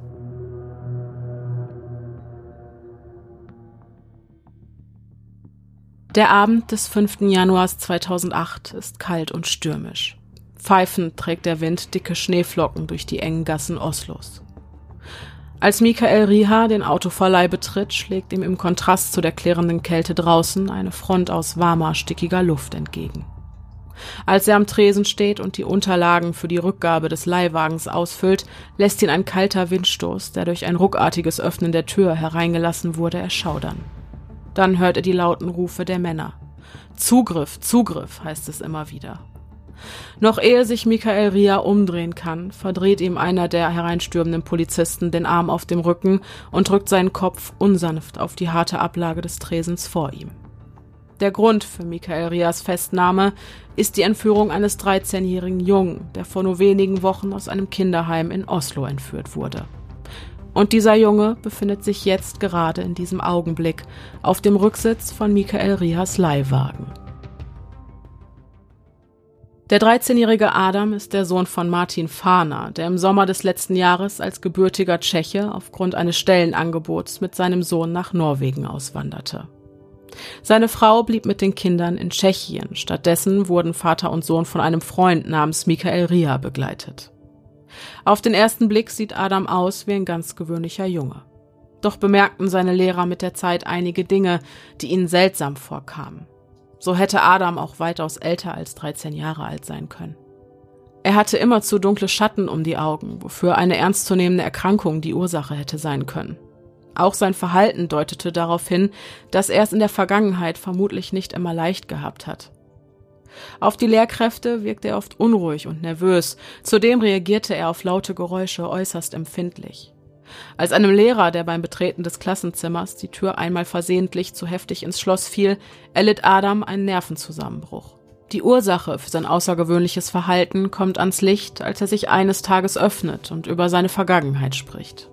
Der Abend des 5. Januars 2008 ist kalt und stürmisch. Pfeifend trägt der Wind dicke Schneeflocken durch die engen Gassen Oslos. Als Michael Riha den Autoverleih betritt, schlägt ihm im Kontrast zu der klirrenden Kälte draußen eine Front aus warmer, stickiger Luft entgegen. Als er am Tresen steht und die Unterlagen für die Rückgabe des Leihwagens ausfüllt, lässt ihn ein kalter Windstoß, der durch ein ruckartiges Öffnen der Tür hereingelassen wurde, erschaudern. Dann hört er die lauten Rufe der Männer. Zugriff, Zugriff, heißt es immer wieder. Noch ehe sich Michael Ria umdrehen kann, verdreht ihm einer der hereinstürmenden Polizisten den Arm auf dem Rücken und drückt seinen Kopf unsanft auf die harte Ablage des Tresens vor ihm. Der Grund für Michael Rias Festnahme ist die Entführung eines 13-jährigen Jungen, der vor nur wenigen Wochen aus einem Kinderheim in Oslo entführt wurde. Und dieser Junge befindet sich jetzt gerade in diesem Augenblick auf dem Rücksitz von Michael Rihas Leihwagen. Der 13-jährige Adam ist der Sohn von Martin Fahner, der im Sommer des letzten Jahres als gebürtiger Tscheche aufgrund eines Stellenangebots mit seinem Sohn nach Norwegen auswanderte. Seine Frau blieb mit den Kindern in Tschechien. Stattdessen wurden Vater und Sohn von einem Freund namens Michael Ria begleitet. Auf den ersten Blick sieht Adam aus wie ein ganz gewöhnlicher Junge. Doch bemerkten seine Lehrer mit der Zeit einige Dinge, die ihnen seltsam vorkamen. So hätte Adam auch weitaus älter als 13 Jahre alt sein können. Er hatte immer zu dunkle Schatten um die Augen, wofür eine ernstzunehmende Erkrankung die Ursache hätte sein können. Auch sein Verhalten deutete darauf hin, dass er es in der Vergangenheit vermutlich nicht immer leicht gehabt hat. Auf die Lehrkräfte wirkte er oft unruhig und nervös, zudem reagierte er auf laute Geräusche äußerst empfindlich. Als einem Lehrer, der beim Betreten des Klassenzimmers die Tür einmal versehentlich zu heftig ins Schloss fiel, erlitt Adam einen Nervenzusammenbruch. Die Ursache für sein außergewöhnliches Verhalten kommt ans Licht, als er sich eines Tages öffnet und über seine Vergangenheit spricht.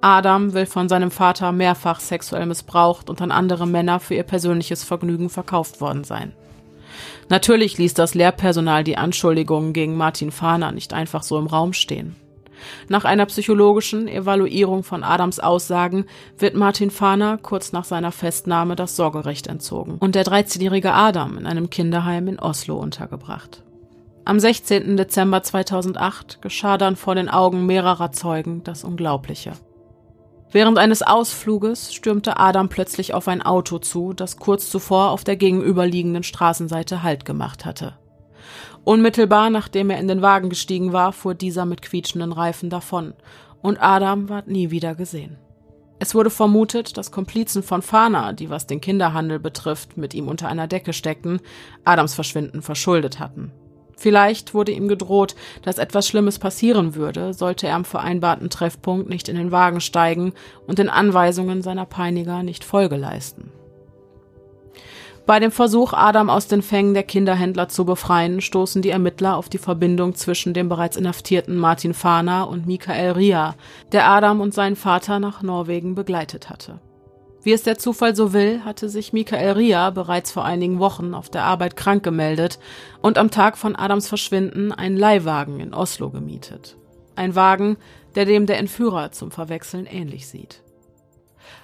Adam will von seinem Vater mehrfach sexuell missbraucht und an andere Männer für ihr persönliches Vergnügen verkauft worden sein. Natürlich ließ das Lehrpersonal die Anschuldigungen gegen Martin Fahner nicht einfach so im Raum stehen. Nach einer psychologischen Evaluierung von Adams Aussagen wird Martin Fahner kurz nach seiner Festnahme das Sorgerecht entzogen und der 13-jährige Adam in einem Kinderheim in Oslo untergebracht. Am 16. Dezember 2008 geschah dann vor den Augen mehrerer Zeugen das Unglaubliche. Während eines Ausfluges stürmte Adam plötzlich auf ein Auto zu, das kurz zuvor auf der gegenüberliegenden Straßenseite Halt gemacht hatte. Unmittelbar nachdem er in den Wagen gestiegen war, fuhr dieser mit quietschenden Reifen davon, und Adam ward nie wieder gesehen. Es wurde vermutet, dass Komplizen von Fana, die was den Kinderhandel betrifft, mit ihm unter einer Decke steckten, Adams Verschwinden verschuldet hatten. Vielleicht wurde ihm gedroht, dass etwas Schlimmes passieren würde, sollte er am vereinbarten Treffpunkt nicht in den Wagen steigen und den Anweisungen seiner Peiniger nicht Folge leisten. Bei dem Versuch, Adam aus den Fängen der Kinderhändler zu befreien, stoßen die Ermittler auf die Verbindung zwischen dem bereits inhaftierten Martin Fahner und Michael Ria, der Adam und seinen Vater nach Norwegen begleitet hatte. Wie es der Zufall so will, hatte sich Michael Ria bereits vor einigen Wochen auf der Arbeit krank gemeldet und am Tag von Adams Verschwinden einen Leihwagen in Oslo gemietet. Ein Wagen, der dem der Entführer zum Verwechseln ähnlich sieht.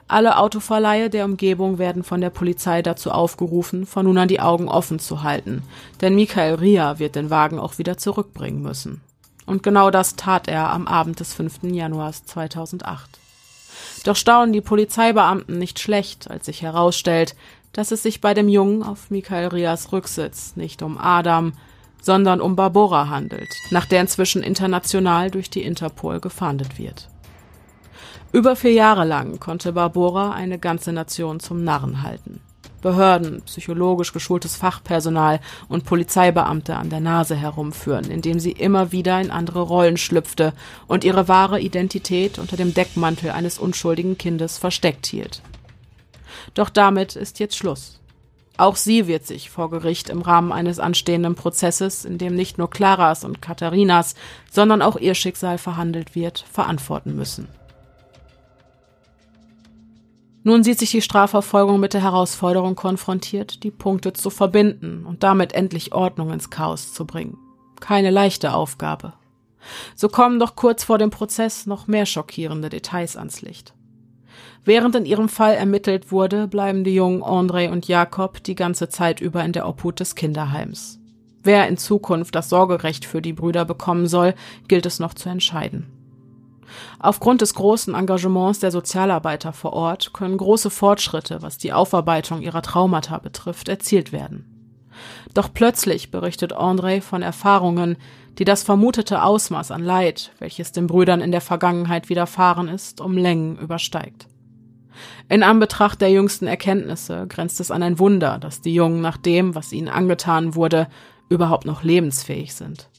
Alle Autoverleihe der Umgebung werden von der Polizei dazu aufgerufen, von nun an die Augen offen zu halten, denn Michael Ria wird den Wagen auch wieder zurückbringen müssen. Und genau das tat er am Abend des 5. Januars 2008. Doch staunen die Polizeibeamten nicht schlecht, als sich herausstellt, dass es sich bei dem Jungen auf Michael Rias Rücksitz nicht um Adam, sondern um Barbora handelt, nach der inzwischen international durch die Interpol gefahndet wird. Über vier Jahre lang konnte Barbora eine ganze Nation zum Narren halten. Behörden, psychologisch geschultes Fachpersonal und Polizeibeamte an der Nase herumführen, indem sie immer wieder in andere Rollen schlüpfte und ihre wahre Identität unter dem Deckmantel eines unschuldigen Kindes versteckt hielt. Doch damit ist jetzt Schluss. Auch sie wird sich vor Gericht im Rahmen eines anstehenden Prozesses, in dem nicht nur Claras und Katharinas, sondern auch ihr Schicksal verhandelt wird, verantworten müssen. Nun sieht sich die Strafverfolgung mit der Herausforderung konfrontiert, die Punkte zu verbinden und damit endlich Ordnung ins Chaos zu bringen. Keine leichte Aufgabe. So kommen doch kurz vor dem Prozess noch mehr schockierende Details ans Licht. Während in ihrem Fall ermittelt wurde, bleiben die jungen André und Jakob die ganze Zeit über in der Obhut des Kinderheims. Wer in Zukunft das Sorgerecht für die Brüder bekommen soll, gilt es noch zu entscheiden. Aufgrund des großen Engagements der Sozialarbeiter vor Ort können große Fortschritte, was die Aufarbeitung ihrer Traumata betrifft, erzielt werden. Doch plötzlich berichtet André von Erfahrungen, die das vermutete Ausmaß an Leid, welches den Brüdern in der Vergangenheit widerfahren ist, um Längen übersteigt. In Anbetracht der jüngsten Erkenntnisse grenzt es an ein Wunder, dass die Jungen nach dem, was ihnen angetan wurde, überhaupt noch lebensfähig sind.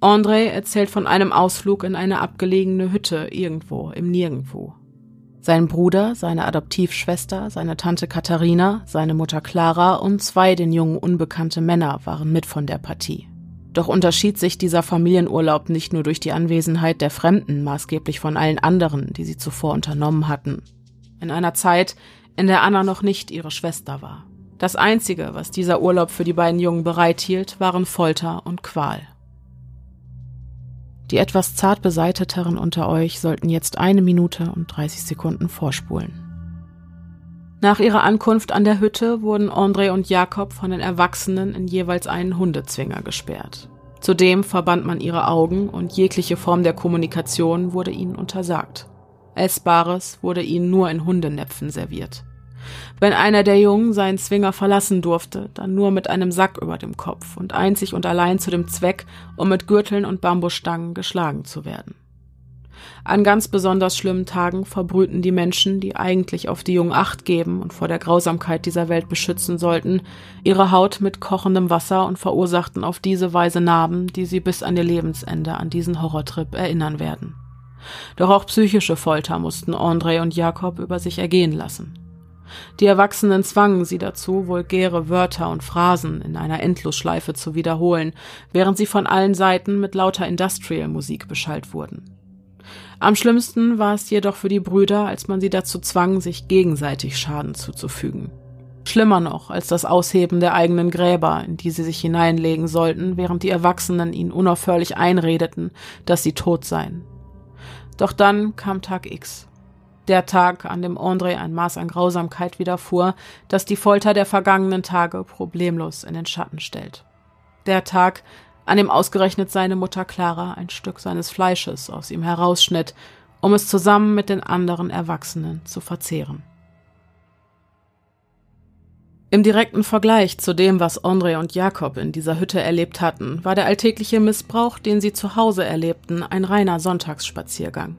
André erzählt von einem Ausflug in eine abgelegene Hütte irgendwo im Nirgendwo. Sein Bruder, seine Adoptivschwester, seine Tante Katharina, seine Mutter Clara und zwei den Jungen unbekannte Männer waren mit von der Partie. Doch unterschied sich dieser Familienurlaub nicht nur durch die Anwesenheit der Fremden maßgeblich von allen anderen, die sie zuvor unternommen hatten. In einer Zeit, in der Anna noch nicht ihre Schwester war. Das Einzige, was dieser Urlaub für die beiden Jungen bereithielt, waren Folter und Qual. Die etwas zart beseiteteren unter euch sollten jetzt eine Minute und 30 Sekunden vorspulen. Nach ihrer Ankunft an der Hütte wurden André und Jakob von den Erwachsenen in jeweils einen Hundezwinger gesperrt. Zudem verband man ihre Augen und jegliche Form der Kommunikation wurde ihnen untersagt. Essbares wurde ihnen nur in Hundenäpfen serviert. Wenn einer der Jungen seinen Zwinger verlassen durfte, dann nur mit einem Sack über dem Kopf und einzig und allein zu dem Zweck, um mit Gürteln und Bambusstangen geschlagen zu werden. An ganz besonders schlimmen Tagen verbrühten die Menschen, die eigentlich auf die Jungen Acht geben und vor der Grausamkeit dieser Welt beschützen sollten, ihre Haut mit kochendem Wasser und verursachten auf diese Weise Narben, die sie bis an ihr Lebensende an diesen Horrortrip erinnern werden. Doch auch psychische Folter mussten André und Jakob über sich ergehen lassen. Die Erwachsenen zwangen sie dazu, vulgäre Wörter und Phrasen in einer Endlosschleife zu wiederholen, während sie von allen Seiten mit lauter Industrial-Musik beschallt wurden. Am schlimmsten war es jedoch für die Brüder, als man sie dazu zwang, sich gegenseitig Schaden zuzufügen. Schlimmer noch als das Ausheben der eigenen Gräber, in die sie sich hineinlegen sollten, während die Erwachsenen ihnen unaufhörlich einredeten, dass sie tot seien. Doch dann kam Tag X. Der Tag, an dem André ein Maß an Grausamkeit widerfuhr, das die Folter der vergangenen Tage problemlos in den Schatten stellt. Der Tag, an dem ausgerechnet seine Mutter Clara ein Stück seines Fleisches aus ihm herausschnitt, um es zusammen mit den anderen Erwachsenen zu verzehren. Im direkten Vergleich zu dem, was André und Jakob in dieser Hütte erlebt hatten, war der alltägliche Missbrauch, den sie zu Hause erlebten, ein reiner Sonntagsspaziergang.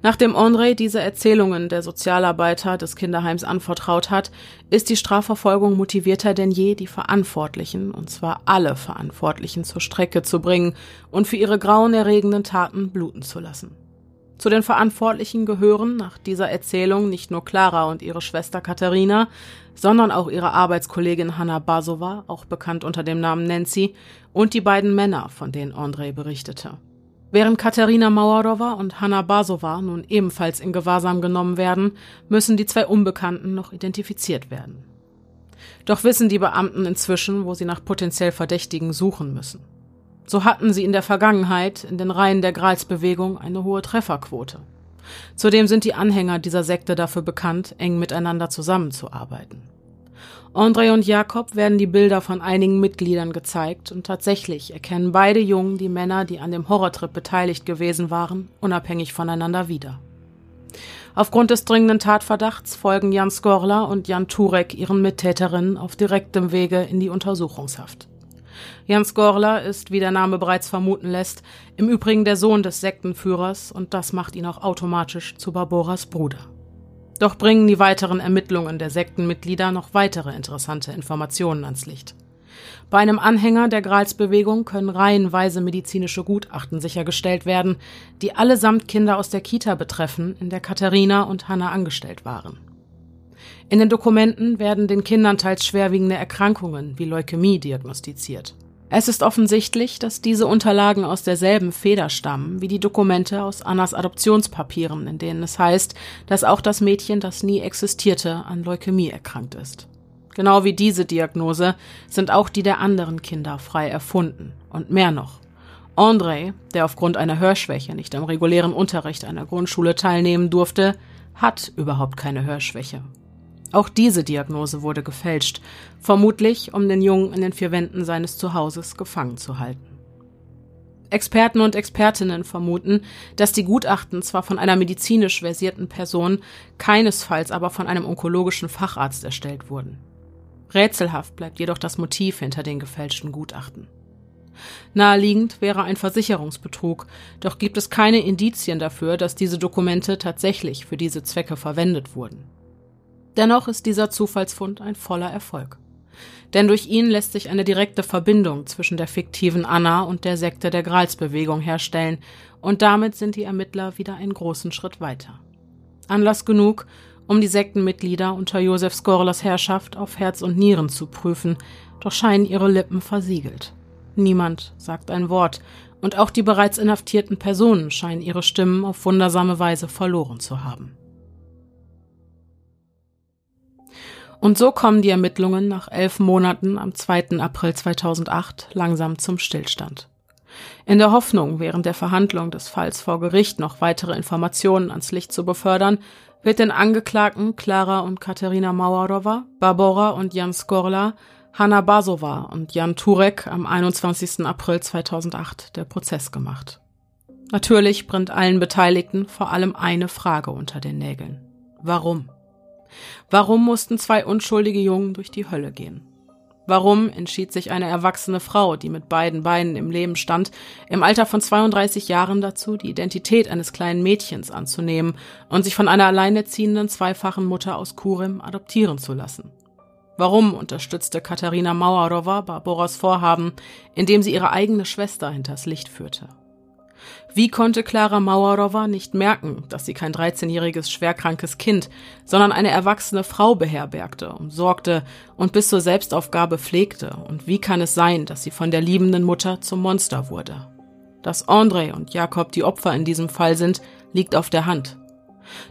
Nachdem André diese Erzählungen der Sozialarbeiter des Kinderheims anvertraut hat, ist die Strafverfolgung motivierter denn je, die Verantwortlichen, und zwar alle Verantwortlichen, zur Strecke zu bringen und für ihre grauenerregenden Taten bluten zu lassen. Zu den Verantwortlichen gehören nach dieser Erzählung nicht nur Clara und ihre Schwester Katharina, sondern auch ihre Arbeitskollegin Hanna Basova, auch bekannt unter dem Namen Nancy, und die beiden Männer, von denen André berichtete. Während Katharina Mauerowa und Hanna Basova nun ebenfalls in Gewahrsam genommen werden, müssen die zwei Unbekannten noch identifiziert werden. Doch wissen die Beamten inzwischen, wo sie nach potenziell Verdächtigen suchen müssen. So hatten sie in der Vergangenheit in den Reihen der Gralsbewegung eine hohe Trefferquote. Zudem sind die Anhänger dieser Sekte dafür bekannt, eng miteinander zusammenzuarbeiten. André und Jakob werden die Bilder von einigen Mitgliedern gezeigt und tatsächlich erkennen beide Jungen die Männer, die an dem Horrortrip beteiligt gewesen waren, unabhängig voneinander wieder. Aufgrund des dringenden Tatverdachts folgen Jan Skorla und Jan Turek ihren Mittäterinnen auf direktem Wege in die Untersuchungshaft. Jan Skorla ist, wie der Name bereits vermuten lässt, im Übrigen der Sohn des Sektenführers und das macht ihn auch automatisch zu Barboras Bruder. Doch bringen die weiteren Ermittlungen der Sektenmitglieder noch weitere interessante Informationen ans Licht. Bei einem Anhänger der Gralsbewegung können reihenweise medizinische Gutachten sichergestellt werden, die allesamt Kinder aus der Kita betreffen, in der Katharina und Hanna angestellt waren. In den Dokumenten werden den Kindern teils schwerwiegende Erkrankungen wie Leukämie diagnostiziert. Es ist offensichtlich, dass diese Unterlagen aus derselben Feder stammen wie die Dokumente aus Annas Adoptionspapieren, in denen es heißt, dass auch das Mädchen, das nie existierte, an Leukämie erkrankt ist. Genau wie diese Diagnose sind auch die der anderen Kinder frei erfunden. Und mehr noch. André, der aufgrund einer Hörschwäche nicht am regulären Unterricht einer Grundschule teilnehmen durfte, hat überhaupt keine Hörschwäche auch diese Diagnose wurde gefälscht, vermutlich um den Jungen in den vier Wänden seines Zuhauses gefangen zu halten. Experten und Expertinnen vermuten, dass die Gutachten zwar von einer medizinisch versierten Person, keinesfalls aber von einem onkologischen Facharzt erstellt wurden. Rätselhaft bleibt jedoch das Motiv hinter den gefälschten Gutachten. Naheliegend wäre ein Versicherungsbetrug, doch gibt es keine Indizien dafür, dass diese Dokumente tatsächlich für diese Zwecke verwendet wurden. Dennoch ist dieser Zufallsfund ein voller Erfolg. Denn durch ihn lässt sich eine direkte Verbindung zwischen der fiktiven Anna und der Sekte der Gralsbewegung herstellen, und damit sind die Ermittler wieder einen großen Schritt weiter. Anlass genug, um die Sektenmitglieder unter Josef Skorlers Herrschaft auf Herz und Nieren zu prüfen, doch scheinen ihre Lippen versiegelt. Niemand sagt ein Wort, und auch die bereits inhaftierten Personen scheinen ihre Stimmen auf wundersame Weise verloren zu haben. Und so kommen die Ermittlungen nach elf Monaten am 2. April 2008 langsam zum Stillstand. In der Hoffnung, während der Verhandlung des Falls vor Gericht noch weitere Informationen ans Licht zu befördern, wird den Angeklagten Klara und Katerina Mauerowa, Barbora und Jan Skorla, Hanna Basova und Jan Turek am 21. April 2008 der Prozess gemacht. Natürlich brennt allen Beteiligten vor allem eine Frage unter den Nägeln. Warum? Warum mussten zwei unschuldige Jungen durch die Hölle gehen? Warum entschied sich eine erwachsene Frau, die mit beiden Beinen im Leben stand, im Alter von 32 Jahren dazu, die Identität eines kleinen Mädchens anzunehmen und sich von einer alleinerziehenden zweifachen Mutter aus Kurim adoptieren zu lassen? Warum unterstützte Katharina Mauerowa Barboras Vorhaben, indem sie ihre eigene Schwester hinters Licht führte? Wie konnte Klara Mauerowa nicht merken, dass sie kein 13-jähriges schwerkrankes Kind, sondern eine erwachsene Frau beherbergte, umsorgte und bis zur Selbstaufgabe pflegte? Und wie kann es sein, dass sie von der liebenden Mutter zum Monster wurde? Dass André und Jakob die Opfer in diesem Fall sind, liegt auf der Hand.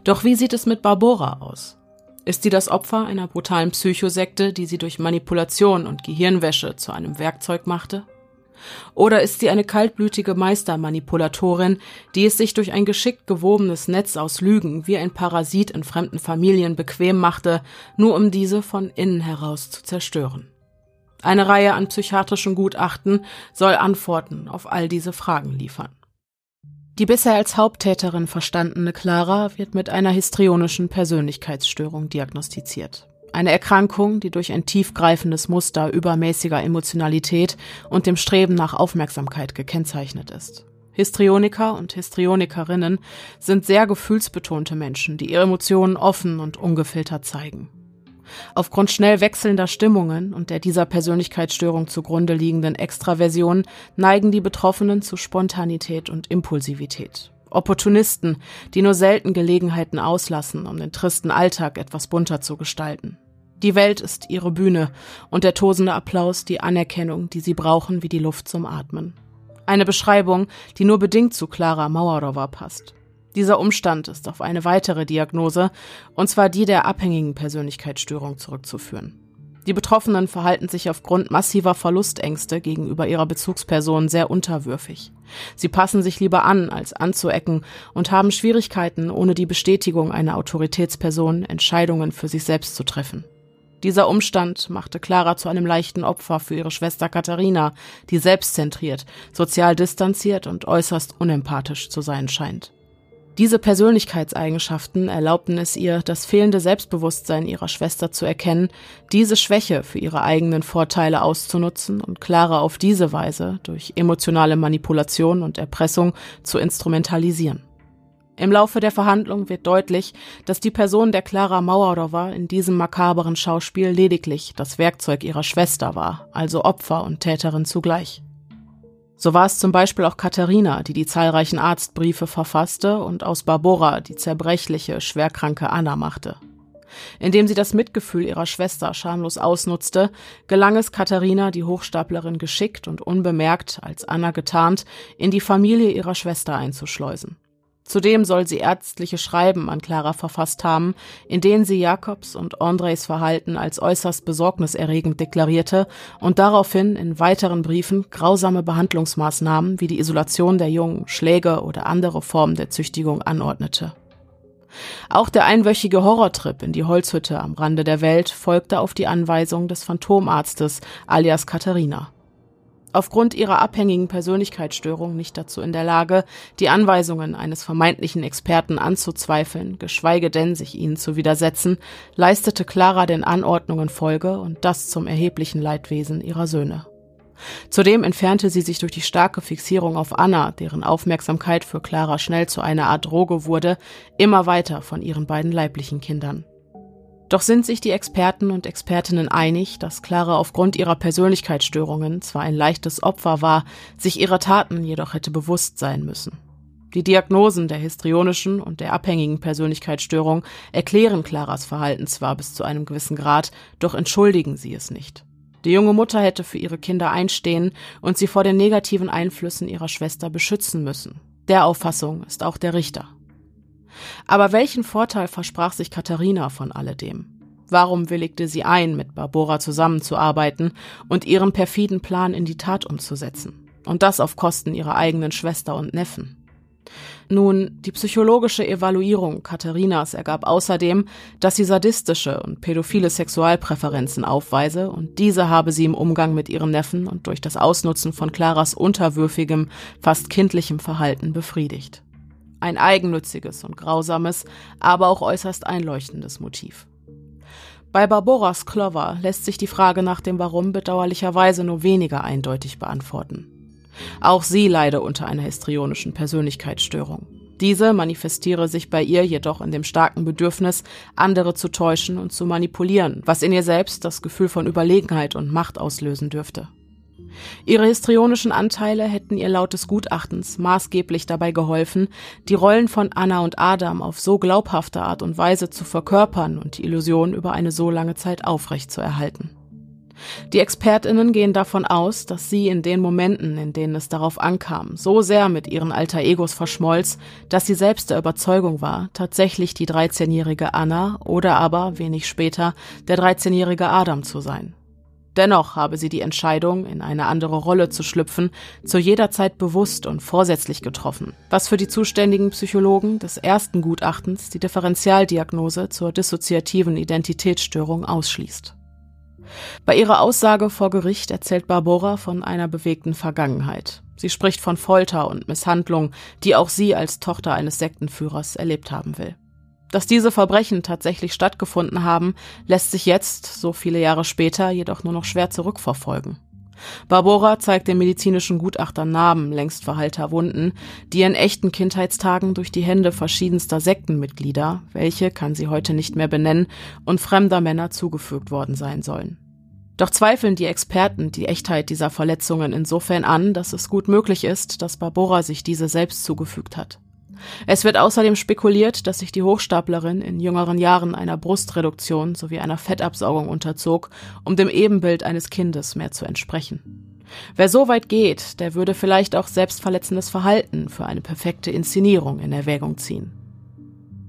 Doch wie sieht es mit Barbora aus? Ist sie das Opfer einer brutalen Psychosekte, die sie durch Manipulation und Gehirnwäsche zu einem Werkzeug machte? Oder ist sie eine kaltblütige Meistermanipulatorin, die es sich durch ein geschickt gewobenes Netz aus Lügen wie ein Parasit in fremden Familien bequem machte, nur um diese von innen heraus zu zerstören? Eine Reihe an psychiatrischen Gutachten soll Antworten auf all diese Fragen liefern. Die bisher als Haupttäterin verstandene Clara wird mit einer histrionischen Persönlichkeitsstörung diagnostiziert. Eine Erkrankung, die durch ein tiefgreifendes Muster übermäßiger Emotionalität und dem Streben nach Aufmerksamkeit gekennzeichnet ist. Histrioniker und Histrionikerinnen sind sehr gefühlsbetonte Menschen, die ihre Emotionen offen und ungefiltert zeigen. Aufgrund schnell wechselnder Stimmungen und der dieser Persönlichkeitsstörung zugrunde liegenden Extraversion neigen die Betroffenen zu Spontanität und Impulsivität. Opportunisten, die nur selten Gelegenheiten auslassen, um den tristen Alltag etwas bunter zu gestalten. Die Welt ist ihre Bühne und der tosende Applaus die Anerkennung, die sie brauchen wie die Luft zum Atmen. Eine Beschreibung, die nur bedingt zu Clara Mauerowa passt. Dieser Umstand ist auf eine weitere Diagnose, und zwar die der abhängigen Persönlichkeitsstörung zurückzuführen. Die Betroffenen verhalten sich aufgrund massiver Verlustängste gegenüber ihrer Bezugsperson sehr unterwürfig. Sie passen sich lieber an, als anzuecken und haben Schwierigkeiten, ohne die Bestätigung einer Autoritätsperson Entscheidungen für sich selbst zu treffen. Dieser Umstand machte Clara zu einem leichten Opfer für ihre Schwester Katharina, die selbstzentriert, sozial distanziert und äußerst unempathisch zu sein scheint. Diese Persönlichkeitseigenschaften erlaubten es ihr, das fehlende Selbstbewusstsein ihrer Schwester zu erkennen, diese Schwäche für ihre eigenen Vorteile auszunutzen und Clara auf diese Weise durch emotionale Manipulation und Erpressung zu instrumentalisieren. Im Laufe der Verhandlung wird deutlich, dass die Person der Clara Mauerowa in diesem makaberen Schauspiel lediglich das Werkzeug ihrer Schwester war, also Opfer und Täterin zugleich. So war es zum Beispiel auch Katharina, die die zahlreichen Arztbriefe verfasste und aus Barbora die zerbrechliche, schwerkranke Anna machte. Indem sie das Mitgefühl ihrer Schwester schamlos ausnutzte, gelang es Katharina, die Hochstaplerin geschickt und unbemerkt, als Anna getarnt, in die Familie ihrer Schwester einzuschleusen. Zudem soll sie ärztliche Schreiben an Clara verfasst haben, in denen sie Jakobs und Andres Verhalten als äußerst besorgniserregend deklarierte und daraufhin in weiteren Briefen grausame Behandlungsmaßnahmen wie die Isolation der Jungen, Schläge oder andere Formen der Züchtigung anordnete. Auch der einwöchige Horrortrip in die Holzhütte am Rande der Welt folgte auf die Anweisung des Phantomarztes alias Katharina aufgrund ihrer abhängigen Persönlichkeitsstörung nicht dazu in der Lage, die Anweisungen eines vermeintlichen Experten anzuzweifeln, geschweige denn sich ihnen zu widersetzen, leistete Clara den Anordnungen Folge und das zum erheblichen Leidwesen ihrer Söhne. Zudem entfernte sie sich durch die starke Fixierung auf Anna, deren Aufmerksamkeit für Clara schnell zu einer Art Droge wurde, immer weiter von ihren beiden leiblichen Kindern. Doch sind sich die Experten und Expertinnen einig, dass Clara aufgrund ihrer Persönlichkeitsstörungen zwar ein leichtes Opfer war, sich ihrer Taten jedoch hätte bewusst sein müssen. Die Diagnosen der histrionischen und der abhängigen Persönlichkeitsstörung erklären Claras Verhalten zwar bis zu einem gewissen Grad, doch entschuldigen sie es nicht. Die junge Mutter hätte für ihre Kinder einstehen und sie vor den negativen Einflüssen ihrer Schwester beschützen müssen. Der Auffassung ist auch der Richter. Aber welchen Vorteil versprach sich Katharina von alledem? Warum willigte sie ein, mit Barbora zusammenzuarbeiten und ihren perfiden Plan in die Tat umzusetzen? Und das auf Kosten ihrer eigenen Schwester und Neffen. Nun, die psychologische Evaluierung Katharinas ergab außerdem, dass sie sadistische und pädophile Sexualpräferenzen aufweise und diese habe sie im Umgang mit ihren Neffen und durch das Ausnutzen von Claras unterwürfigem, fast kindlichem Verhalten befriedigt. Ein eigennütziges und grausames, aber auch äußerst einleuchtendes Motiv. Bei Barboras Clover lässt sich die Frage nach dem Warum bedauerlicherweise nur weniger eindeutig beantworten. Auch sie leide unter einer histrionischen Persönlichkeitsstörung. Diese manifestiere sich bei ihr jedoch in dem starken Bedürfnis, andere zu täuschen und zu manipulieren, was in ihr selbst das Gefühl von Überlegenheit und Macht auslösen dürfte. Ihre histrionischen Anteile hätten ihr laut des Gutachtens maßgeblich dabei geholfen, die Rollen von Anna und Adam auf so glaubhafte Art und Weise zu verkörpern und die Illusion über eine so lange Zeit aufrechtzuerhalten. Die Expertinnen gehen davon aus, dass sie in den Momenten, in denen es darauf ankam, so sehr mit ihren alter Egos verschmolz, dass sie selbst der Überzeugung war, tatsächlich die 13-jährige Anna oder aber, wenig später, der 13-jährige Adam zu sein. Dennoch habe sie die Entscheidung, in eine andere Rolle zu schlüpfen, zu jeder Zeit bewusst und vorsätzlich getroffen, was für die zuständigen Psychologen des ersten Gutachtens die Differentialdiagnose zur dissoziativen Identitätsstörung ausschließt. Bei ihrer Aussage vor Gericht erzählt Barbora von einer bewegten Vergangenheit. Sie spricht von Folter und Misshandlung, die auch sie als Tochter eines Sektenführers erlebt haben will. Dass diese Verbrechen tatsächlich stattgefunden haben, lässt sich jetzt, so viele Jahre später, jedoch nur noch schwer zurückverfolgen. Barbora zeigt den medizinischen Gutachtern Narben längst verheilter Wunden, die in echten Kindheitstagen durch die Hände verschiedenster Sektenmitglieder, welche kann sie heute nicht mehr benennen, und fremder Männer zugefügt worden sein sollen. Doch zweifeln die Experten die Echtheit dieser Verletzungen insofern an, dass es gut möglich ist, dass Barbora sich diese selbst zugefügt hat. Es wird außerdem spekuliert, dass sich die Hochstaplerin in jüngeren Jahren einer Brustreduktion sowie einer Fettabsaugung unterzog, um dem Ebenbild eines Kindes mehr zu entsprechen. Wer so weit geht, der würde vielleicht auch selbstverletzendes Verhalten für eine perfekte Inszenierung in Erwägung ziehen.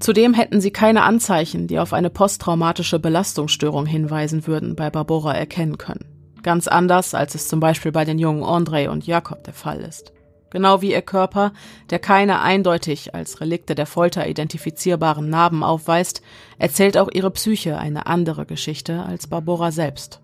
Zudem hätten sie keine Anzeichen, die auf eine posttraumatische Belastungsstörung hinweisen würden, bei Barbora erkennen können. Ganz anders, als es zum Beispiel bei den jungen André und Jakob der Fall ist. Genau wie ihr Körper, der keine eindeutig als Relikte der Folter identifizierbaren Narben aufweist, erzählt auch ihre Psyche eine andere Geschichte als Barbora selbst.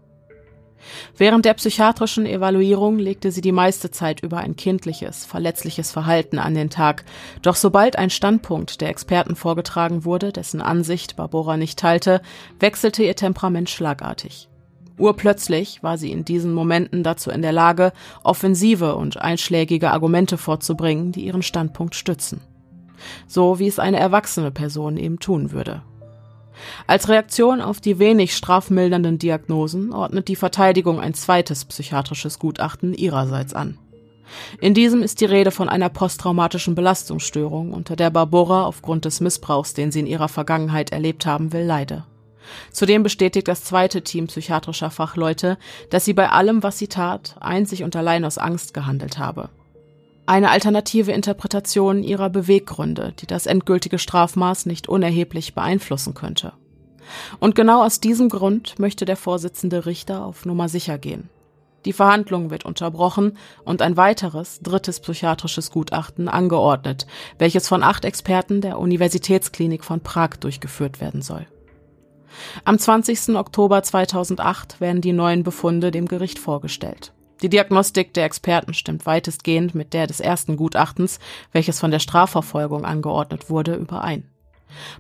Während der psychiatrischen Evaluierung legte sie die meiste Zeit über ein kindliches, verletzliches Verhalten an den Tag, doch sobald ein Standpunkt der Experten vorgetragen wurde, dessen Ansicht Barbora nicht teilte, wechselte ihr Temperament schlagartig. Urplötzlich war sie in diesen Momenten dazu in der Lage, offensive und einschlägige Argumente vorzubringen, die ihren Standpunkt stützen. So wie es eine erwachsene Person eben tun würde. Als Reaktion auf die wenig strafmildernden Diagnosen ordnet die Verteidigung ein zweites psychiatrisches Gutachten ihrerseits an. In diesem ist die Rede von einer posttraumatischen Belastungsstörung, unter der Barbora aufgrund des Missbrauchs, den sie in ihrer Vergangenheit erlebt haben will, leide. Zudem bestätigt das zweite Team psychiatrischer Fachleute, dass sie bei allem, was sie tat, einzig und allein aus Angst gehandelt habe. Eine alternative Interpretation ihrer Beweggründe, die das endgültige Strafmaß nicht unerheblich beeinflussen könnte. Und genau aus diesem Grund möchte der Vorsitzende Richter auf Nummer sicher gehen. Die Verhandlung wird unterbrochen und ein weiteres, drittes psychiatrisches Gutachten angeordnet, welches von acht Experten der Universitätsklinik von Prag durchgeführt werden soll. Am 20. Oktober 2008 werden die neuen Befunde dem Gericht vorgestellt. Die Diagnostik der Experten stimmt weitestgehend mit der des ersten Gutachtens, welches von der Strafverfolgung angeordnet wurde, überein.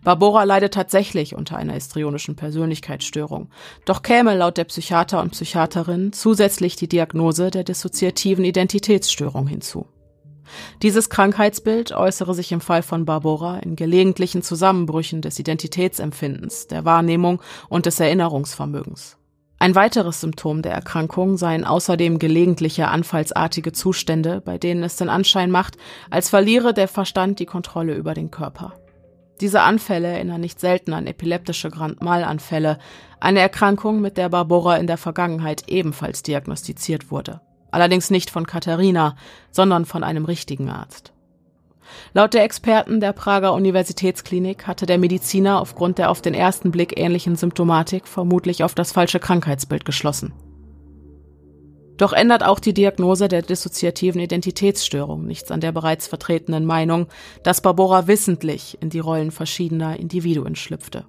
Barbora leidet tatsächlich unter einer histrionischen Persönlichkeitsstörung, doch käme laut der Psychiater und Psychiaterin zusätzlich die Diagnose der dissoziativen Identitätsstörung hinzu. Dieses Krankheitsbild äußere sich im Fall von Barbora in gelegentlichen Zusammenbrüchen des Identitätsempfindens, der Wahrnehmung und des Erinnerungsvermögens. Ein weiteres Symptom der Erkrankung seien außerdem gelegentliche anfallsartige Zustände, bei denen es den Anschein macht, als verliere der Verstand die Kontrolle über den Körper. Diese Anfälle erinnern nicht selten an epileptische Grand Mal-Anfälle, eine Erkrankung, mit der Barbora in der Vergangenheit ebenfalls diagnostiziert wurde allerdings nicht von Katharina, sondern von einem richtigen Arzt. Laut der Experten der Prager Universitätsklinik hatte der Mediziner aufgrund der auf den ersten Blick ähnlichen Symptomatik vermutlich auf das falsche Krankheitsbild geschlossen. Doch ändert auch die Diagnose der dissoziativen Identitätsstörung nichts an der bereits vertretenen Meinung, dass Barbora wissentlich in die Rollen verschiedener Individuen schlüpfte.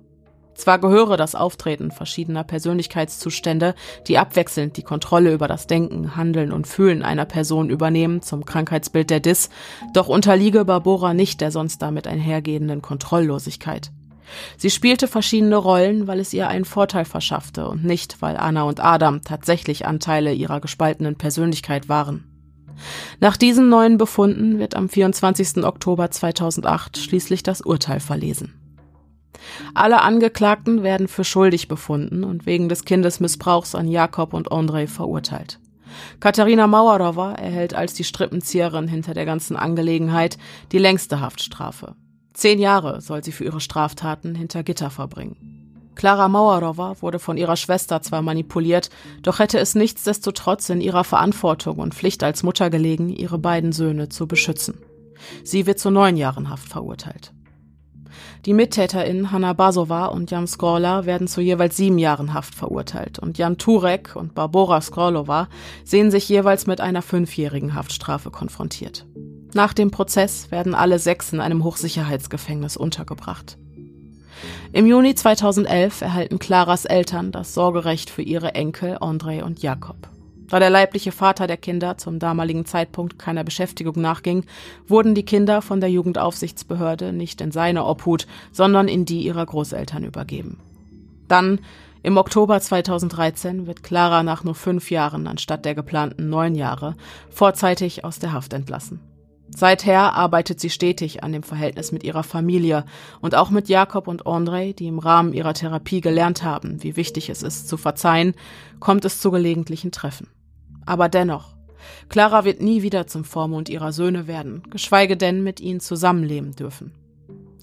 Zwar gehöre das Auftreten verschiedener Persönlichkeitszustände, die abwechselnd die Kontrolle über das Denken, Handeln und Fühlen einer Person übernehmen, zum Krankheitsbild der Dis, doch unterliege Barbora nicht der sonst damit einhergehenden Kontrolllosigkeit. Sie spielte verschiedene Rollen, weil es ihr einen Vorteil verschaffte und nicht, weil Anna und Adam tatsächlich Anteile ihrer gespaltenen Persönlichkeit waren. Nach diesen neuen Befunden wird am 24. Oktober 2008 schließlich das Urteil verlesen. Alle Angeklagten werden für schuldig befunden und wegen des Kindesmissbrauchs an Jakob und Andrei verurteilt. Katharina Mauerowa erhält als die Strippenzieherin hinter der ganzen Angelegenheit die längste Haftstrafe. Zehn Jahre soll sie für ihre Straftaten hinter Gitter verbringen. Klara Mauerowa wurde von ihrer Schwester zwar manipuliert, doch hätte es nichtsdestotrotz in ihrer Verantwortung und Pflicht als Mutter gelegen, ihre beiden Söhne zu beschützen. Sie wird zu neun Jahren Haft verurteilt. Die MittäterInnen Hanna Basova und Jan Skorla werden zu jeweils sieben Jahren Haft verurteilt und Jan Turek und Barbora Skorlova sehen sich jeweils mit einer fünfjährigen Haftstrafe konfrontiert. Nach dem Prozess werden alle sechs in einem Hochsicherheitsgefängnis untergebracht. Im Juni 2011 erhalten Claras Eltern das Sorgerecht für ihre Enkel André und Jakob. Da der leibliche Vater der Kinder zum damaligen Zeitpunkt keiner Beschäftigung nachging, wurden die Kinder von der Jugendaufsichtsbehörde nicht in seine Obhut, sondern in die ihrer Großeltern übergeben. Dann, im Oktober 2013, wird Clara nach nur fünf Jahren anstatt der geplanten neun Jahre vorzeitig aus der Haft entlassen. Seither arbeitet sie stetig an dem Verhältnis mit ihrer Familie und auch mit Jakob und André, die im Rahmen ihrer Therapie gelernt haben, wie wichtig es ist, zu verzeihen, kommt es zu gelegentlichen Treffen. Aber dennoch, Clara wird nie wieder zum Vormund ihrer Söhne werden, geschweige denn mit ihnen zusammenleben dürfen.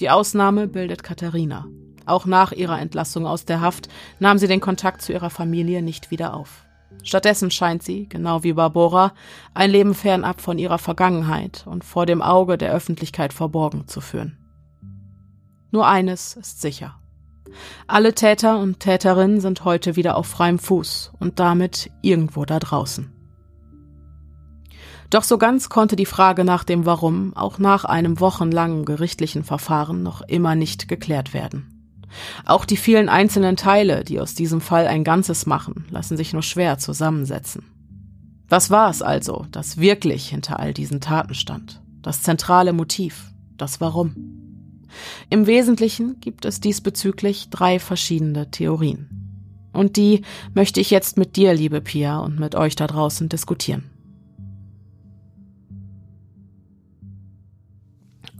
Die Ausnahme bildet Katharina. Auch nach ihrer Entlassung aus der Haft nahm sie den Kontakt zu ihrer Familie nicht wieder auf. Stattdessen scheint sie, genau wie Barbora, ein Leben fernab von ihrer Vergangenheit und vor dem Auge der Öffentlichkeit verborgen zu führen. Nur eines ist sicher. Alle Täter und Täterinnen sind heute wieder auf freiem Fuß und damit irgendwo da draußen. Doch so ganz konnte die Frage nach dem Warum auch nach einem wochenlangen gerichtlichen Verfahren noch immer nicht geklärt werden. Auch die vielen einzelnen Teile, die aus diesem Fall ein Ganzes machen, lassen sich nur schwer zusammensetzen. Was war es also, das wirklich hinter all diesen Taten stand? Das zentrale Motiv, das Warum. Im Wesentlichen gibt es diesbezüglich drei verschiedene Theorien. Und die möchte ich jetzt mit dir, liebe Pia, und mit euch da draußen diskutieren.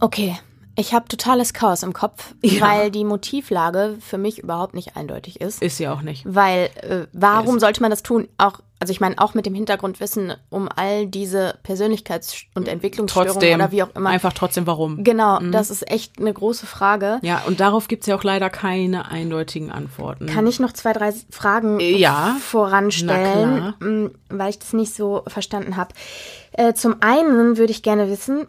Okay, ich habe totales Chaos im Kopf, ja. weil die Motivlage für mich überhaupt nicht eindeutig ist. Ist sie auch nicht. Weil äh, warum sollte man das tun? Auch also ich meine auch mit dem Hintergrundwissen um all diese Persönlichkeits- und Entwicklungsstörungen trotzdem, oder wie auch immer. Einfach trotzdem warum. Genau, mhm. das ist echt eine große Frage. Ja, und darauf gibt es ja auch leider keine eindeutigen Antworten. Kann ich noch zwei, drei Fragen ja, voranstellen, mm, weil ich das nicht so verstanden habe. Äh, zum einen würde ich gerne wissen,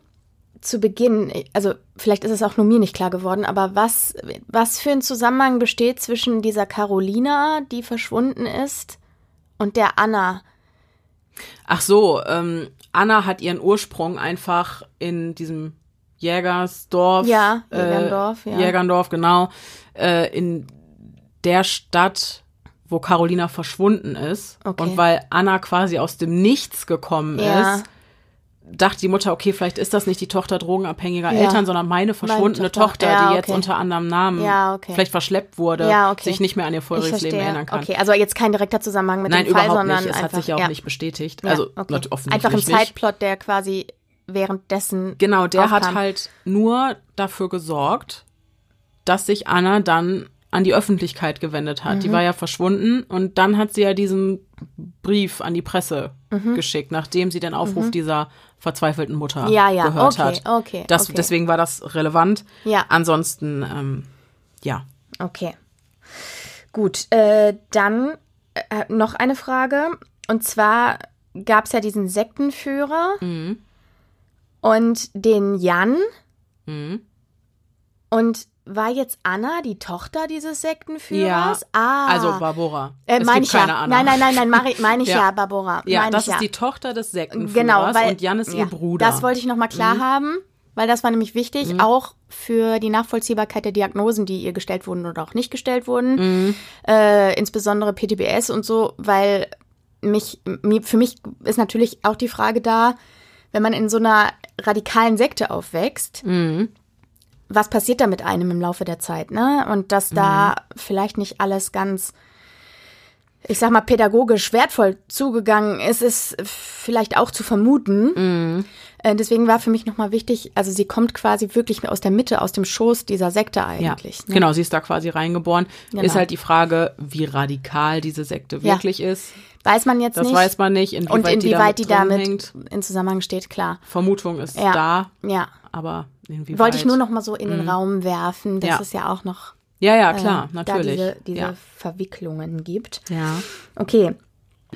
zu Beginn, also vielleicht ist es auch nur mir nicht klar geworden, aber was, was für ein Zusammenhang besteht zwischen dieser Carolina, die verschwunden ist, und der Anna? Ach so, ähm, Anna hat ihren Ursprung einfach in diesem Jägersdorf. Ja, Jägerndorf, äh, ja. Jägerndorf, genau. Äh, in der Stadt, wo Carolina verschwunden ist. Okay. Und weil Anna quasi aus dem Nichts gekommen ja. ist, dachte die Mutter, okay, vielleicht ist das nicht die Tochter drogenabhängiger ja. Eltern, sondern meine verschwundene meine Tochter, ja, die jetzt unter anderem Namen ja, okay. vielleicht verschleppt wurde, okay. sich nicht mehr an ihr voriges Leben erinnern kann. Okay, also jetzt kein direkter Zusammenhang mit Nein, dem Fall, sondern nicht. Es einfach, hat sich ja auch nicht bestätigt. also offensichtlich einfach ein Zeitplot, der quasi währenddessen Genau, der aufkam. hat halt nur dafür gesorgt, dass sich Anna dann an die Öffentlichkeit gewendet hat. Mhm. Die war ja verschwunden und dann hat sie ja diesen Brief an die Presse mhm. geschickt, nachdem sie den Aufruf mhm. dieser verzweifelten Mutter ja, ja. gehört okay, hat. Okay, das, okay. Deswegen war das relevant. Ja. Ansonsten, ähm, ja. Okay. Gut, äh, dann äh, noch eine Frage. Und zwar gab es ja diesen Sektenführer. Mhm. und den Jan. Mhm. Und war jetzt Anna die Tochter dieses Sektenführers? Ja, ah. Also Barbara. Äh, es gibt ich keine ja. Anna. Nein, nein, nein, nein, meine ich ja, ja Barbara. Ja, das ist ja. die Tochter des Sektenführers genau, weil, und Jan ist ihr Bruder. Das wollte ich nochmal klar mhm. haben, weil das war nämlich wichtig, mhm. auch für die Nachvollziehbarkeit der Diagnosen, die ihr gestellt wurden oder auch nicht gestellt wurden. Mhm. Äh, insbesondere PTBS und so, weil mich, für mich ist natürlich auch die Frage da, wenn man in so einer radikalen Sekte aufwächst, mhm was passiert da mit einem im Laufe der Zeit, ne? Und dass da mhm. vielleicht nicht alles ganz, ich sag mal, pädagogisch wertvoll zugegangen ist, ist vielleicht auch zu vermuten. Mhm. Äh, deswegen war für mich nochmal wichtig, also sie kommt quasi wirklich aus der Mitte, aus dem Schoß dieser Sekte eigentlich. Ja, ne? Genau, sie ist da quasi reingeboren. Genau. Ist halt die Frage, wie radikal diese Sekte wirklich ja. ist. Weiß man jetzt das nicht. Das weiß man nicht, inwieweit, und inwieweit die damit, die damit in Zusammenhang steht, klar. Vermutung ist ja. da. Ja. Aber inwieweit. Wollte ich nur noch mal so in den mhm. Raum werfen, dass ja. es ja auch noch. Ja, ja, klar, äh, natürlich. Da diese, diese ja. Verwicklungen gibt. Ja. Okay.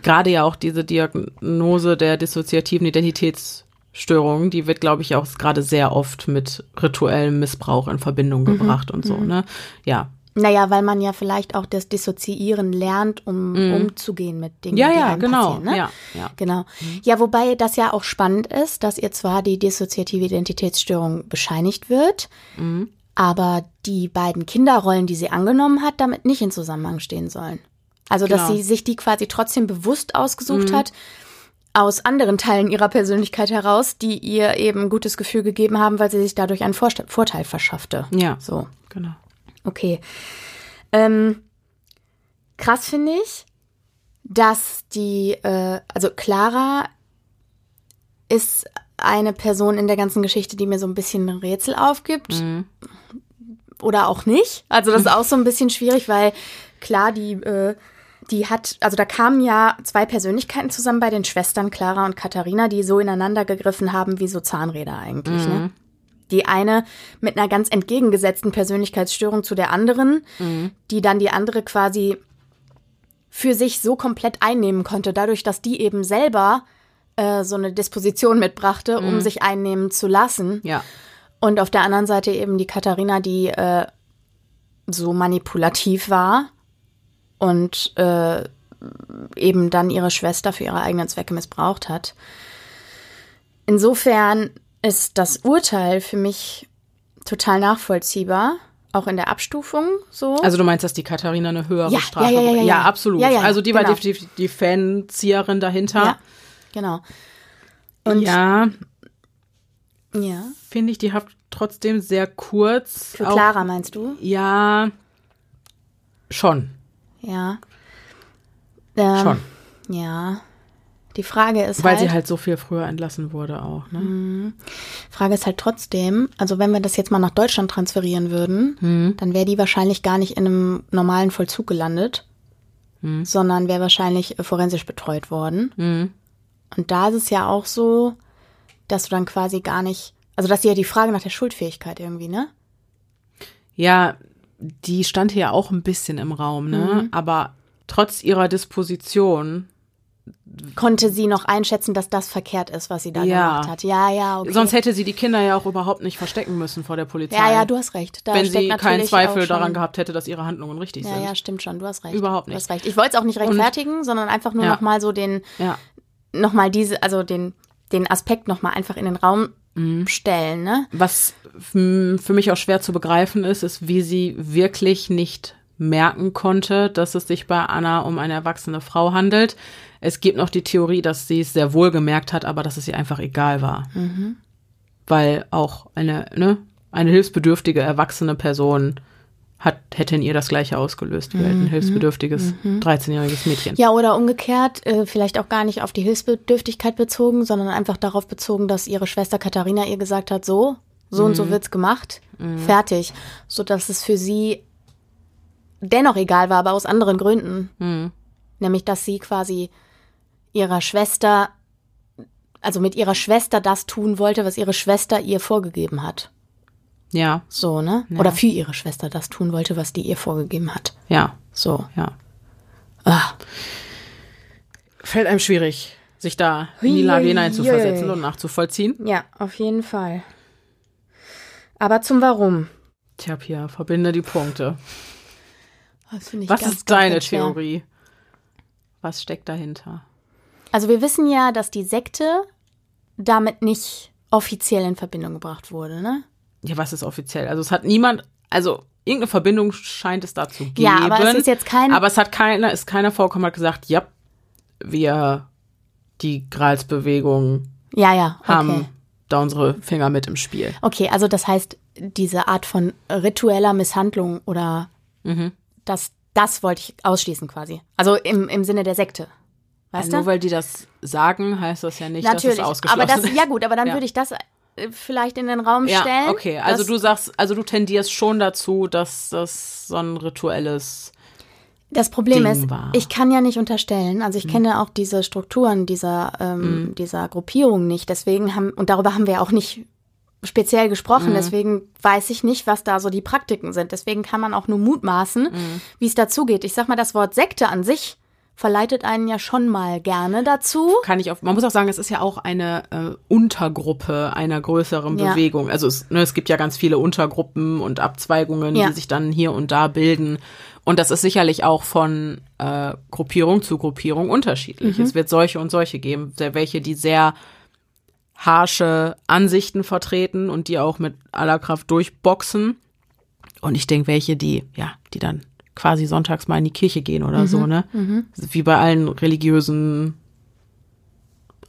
Gerade ja auch diese Diagnose der dissoziativen Identitätsstörung, die wird, glaube ich, auch gerade sehr oft mit rituellem Missbrauch in Verbindung mhm. gebracht mhm. und so, mhm. ne? Ja, naja, weil man ja vielleicht auch das Dissoziieren lernt, um mm. umzugehen mit Dingen, ja, die ja, einem genau. passieren. Ne? Ja, ja. Genau. Mhm. Ja, wobei das ja auch spannend ist, dass ihr zwar die dissoziative Identitätsstörung bescheinigt wird, mhm. aber die beiden Kinderrollen, die sie angenommen hat, damit nicht in Zusammenhang stehen sollen. Also, genau. dass sie sich die quasi trotzdem bewusst ausgesucht mhm. hat, aus anderen Teilen ihrer Persönlichkeit heraus, die ihr eben ein gutes Gefühl gegeben haben, weil sie sich dadurch einen Vorteil verschaffte. Ja. So. Genau. Okay. Ähm, krass finde ich, dass die, äh, also Clara ist eine Person in der ganzen Geschichte, die mir so ein bisschen ein Rätsel aufgibt. Mhm. Oder auch nicht. Also das ist auch so ein bisschen schwierig, weil klar, die, äh, die hat, also da kamen ja zwei Persönlichkeiten zusammen bei den Schwestern Clara und Katharina, die so ineinander gegriffen haben wie so Zahnräder eigentlich. Ne? Mhm. Ne? Die eine mit einer ganz entgegengesetzten Persönlichkeitsstörung zu der anderen, mhm. die dann die andere quasi für sich so komplett einnehmen konnte, dadurch, dass die eben selber äh, so eine Disposition mitbrachte, um mhm. sich einnehmen zu lassen. Ja. Und auf der anderen Seite eben die Katharina, die äh, so manipulativ war und äh, eben dann ihre Schwester für ihre eigenen Zwecke missbraucht hat. Insofern ist das Urteil für mich total nachvollziehbar. Auch in der Abstufung so. Also du meinst, dass die Katharina eine höhere ja, Strafe ja, ja, ja, ja, absolut. also die genau. war definitiv die Fanzieherin dahinter. Ja, genau. Und ja. Ja. Finde ich die Haft trotzdem sehr kurz. Für Clara meinst du? Ja. Schon. Ja. Ähm, schon. Ja. Die Frage ist Weil halt, sie halt so viel früher entlassen wurde auch. Ne? Mhm. Frage ist halt trotzdem, also wenn wir das jetzt mal nach Deutschland transferieren würden, mhm. dann wäre die wahrscheinlich gar nicht in einem normalen Vollzug gelandet, mhm. sondern wäre wahrscheinlich äh, forensisch betreut worden. Mhm. Und da ist es ja auch so, dass du dann quasi gar nicht, also das ist ja die Frage nach der Schuldfähigkeit irgendwie, ne? Ja, die stand hier auch ein bisschen im Raum, ne? Mhm. Aber trotz ihrer Disposition konnte sie noch einschätzen, dass das verkehrt ist, was sie da ja. gemacht hat. Ja, ja, okay. Sonst hätte sie die Kinder ja auch überhaupt nicht verstecken müssen vor der Polizei. Ja, ja, du hast recht. Da wenn sie keinen Zweifel daran gehabt hätte, dass ihre Handlungen richtig ja, sind. Ja, stimmt schon. Du hast recht. Überhaupt nicht. Du hast recht. Ich wollte es auch nicht rechtfertigen, Und, sondern einfach nur ja. noch mal so den, ja. noch mal diese, also den, den Aspekt noch mal einfach in den Raum mhm. stellen. Ne? Was für mich auch schwer zu begreifen ist, ist, wie sie wirklich nicht merken konnte, dass es sich bei Anna um eine erwachsene Frau handelt. Es gibt noch die Theorie, dass sie es sehr wohl gemerkt hat, aber dass es ihr einfach egal war. Mhm. Weil auch eine, ne, eine hilfsbedürftige erwachsene Person hat, hätte in ihr das Gleiche ausgelöst wie ein mhm. hilfsbedürftiges mhm. 13-jähriges Mädchen. Ja, oder umgekehrt, äh, vielleicht auch gar nicht auf die Hilfsbedürftigkeit bezogen, sondern einfach darauf bezogen, dass ihre Schwester Katharina ihr gesagt hat, so, so mhm. und so mhm. wird's gemacht, mhm. fertig. So dass es für sie dennoch egal war, aber aus anderen Gründen. Mhm. Nämlich, dass sie quasi ihrer Schwester, also mit ihrer Schwester das tun wollte, was ihre Schwester ihr vorgegeben hat. Ja. So, ne? Ja. Oder für ihre Schwester das tun wollte, was die ihr vorgegeben hat. Ja. So. Ja. Ah. Fällt einem schwierig. sich da in die Lage hineinzuversetzen und nachzuvollziehen. Ja, auf jeden Fall. Aber zum Warum? Tja, Pia, verbinde die Punkte. Was, ganz, ist deine. Theorie? Was steckt dahinter? Also wir wissen ja, dass die Sekte damit nicht offiziell in Verbindung gebracht wurde, ne? Ja, was ist offiziell? Also es hat niemand, also irgendeine Verbindung scheint es da zu geben. Ja, aber es ist jetzt kein. Aber es hat keiner, ist keiner vorgekommen, hat gesagt, ja, wir, die Gralsbewegung, ja, ja, okay. haben da unsere Finger mit im Spiel. Okay, also das heißt, diese Art von ritueller Misshandlung oder Mhm. das, das wollte ich ausschließen quasi. Also im, im Sinne der Sekte. Weißt du? nur weil die das sagen, heißt das ja nicht, Natürlich. dass es ausgeschlossen aber das, ist. ja gut, aber dann Ja. würde ich das äh, vielleicht in den Raum Ja, stellen. okay. Also du sagst, also du tendierst schon dazu, dass das so ein rituelles. Das Problem Ding ist, war. Mhm. ich kann ja nicht unterstellen, also ich kenne auch diese Strukturen dieser, ähm, dieser Gruppierung nicht, deswegen haben, und darüber haben wir auch nicht speziell Mhm. gesprochen, deswegen weiß ich nicht, was da so die Praktiken sind. Deswegen kann man auch nur mutmaßen, Mhm. wie es dazugeht. Ich sag mal, das Wort Sekte an sich verleitet einen ja schon mal gerne dazu. Kann ich auf, man muss auch sagen, es ist ja auch eine äh, Untergruppe einer größeren Ja. Bewegung. Also es, ne, es gibt ja ganz viele Untergruppen und Abzweigungen, Ja. die sich dann hier und da bilden. Und das ist sicherlich auch von äh, Gruppierung zu Gruppierung unterschiedlich. Mhm. Es wird solche und solche geben, welche, die sehr harsche Ansichten vertreten und die auch mit aller Kraft durchboxen. Und ich denke, welche, die, ja, die dann quasi sonntags mal in die Kirche gehen oder so, Mhm. ne? Wie bei allen religiösen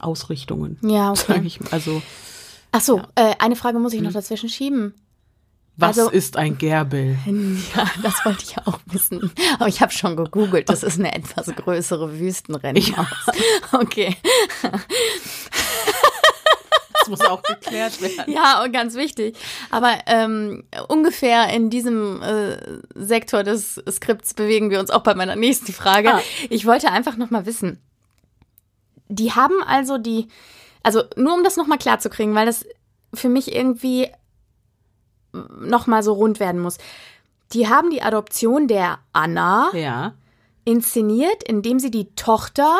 Ausrichtungen. Ja, Sag okay. ich. Also, Ach so, äh, eine Frage muss ich noch dazwischen schieben. was Also- ist ein Gerbel? Ja, das wollte ich ja auch wissen. Aber ich habe schon gegoogelt. Das ist eine etwas größere Wüstenrennmaus. Okay. Das muss auch geklärt werden. Ja, und ganz wichtig. Aber ähm, ungefähr in diesem äh, Sektor des Skripts bewegen wir uns auch bei meiner nächsten Frage. Ah. Ich wollte einfach noch mal wissen. Die haben also die, also nur um das noch mal klar zu kriegen, weil das für mich irgendwie noch mal so rund werden muss. Die haben die Adoption der Anna Ja. inszeniert, indem sie die Tochter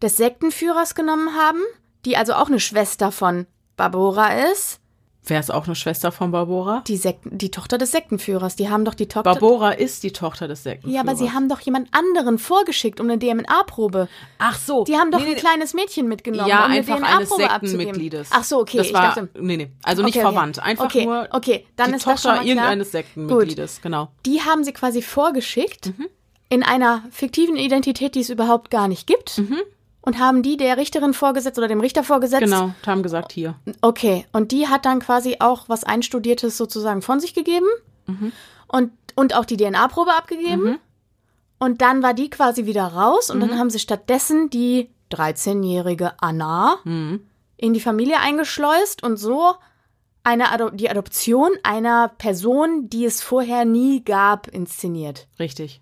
des Sektenführers genommen haben, die also auch eine Schwester von Barbora ist. Wer ist auch eine Schwester von Barbora? Die, Sekten, die Tochter des Sektenführers. Die haben doch die Tochter. Barbora ist die Tochter des Sektenführers. ja, aber sie haben doch jemand anderen vorgeschickt um eine DNA-Probe. Ach so. Die haben doch Nee, ein nee, kleines Mädchen mitgenommen, Ja, um eine einfach eines. Sektenmitgliedes. Ach so, okay. Das ich war, dachte, nee, nee, also nicht Okay, verwandt. Einfach Okay, nur okay, dann die ist das schon Tochter mal klar. irgendeines Sektenmitgliedes, genau. die haben sie quasi vorgeschickt Mhm. in einer fiktiven Identität, die es überhaupt gar nicht gibt. Und haben die der Richterin vorgesetzt oder dem Richter vorgesetzt. Genau, haben gesagt hier. Okay, und die hat dann quasi auch was Einstudiertes sozusagen von sich gegeben Mhm. und, und auch die DNA-Probe abgegeben. Und dann war die quasi wieder raus und Mhm. dann haben sie stattdessen die 13-jährige Anna Mhm. in die Familie eingeschleust und so eine Ado die Adoption einer Person, die es vorher nie gab, inszeniert. Richtig.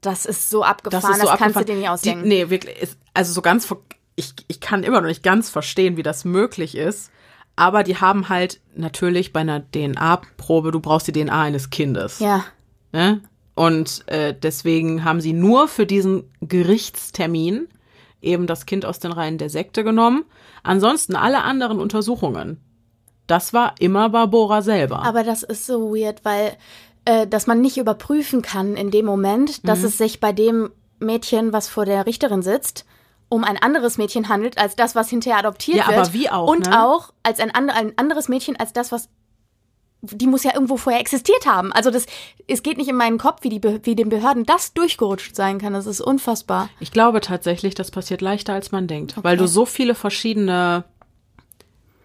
Das ist so abgefahren, Das das, ist so kannst abgefahren. du dir nicht ausdenken. Die, nee, wirklich. Ist, also so ganz, ich, ich kann immer noch nicht ganz verstehen, wie das möglich ist. Aber die haben halt natürlich bei einer DNA-Probe, du brauchst die DNA eines Kindes. ja, Ne? Und äh, deswegen haben sie nur für diesen Gerichtstermin eben das Kind aus den Reihen der Sekte genommen. Ansonsten alle anderen Untersuchungen. Das war immer Barbora selber. Aber das ist so weird, weil äh, dass man nicht überprüfen kann in dem Moment, Mhm. dass es sich bei dem Mädchen, was vor der Richterin sitzt, um ein anderes Mädchen handelt, als das, was hinterher adoptiert Ja, wird. aber wie auch, Und ne? auch als ein, and ein anderes Mädchen als das, was die muss ja irgendwo vorher existiert haben. Also das, es geht nicht in meinen Kopf, wie, die, wie den Behörden das durchgerutscht sein kann. Das ist unfassbar. Ich glaube tatsächlich, das passiert leichter, als man denkt, weil du so viele verschiedene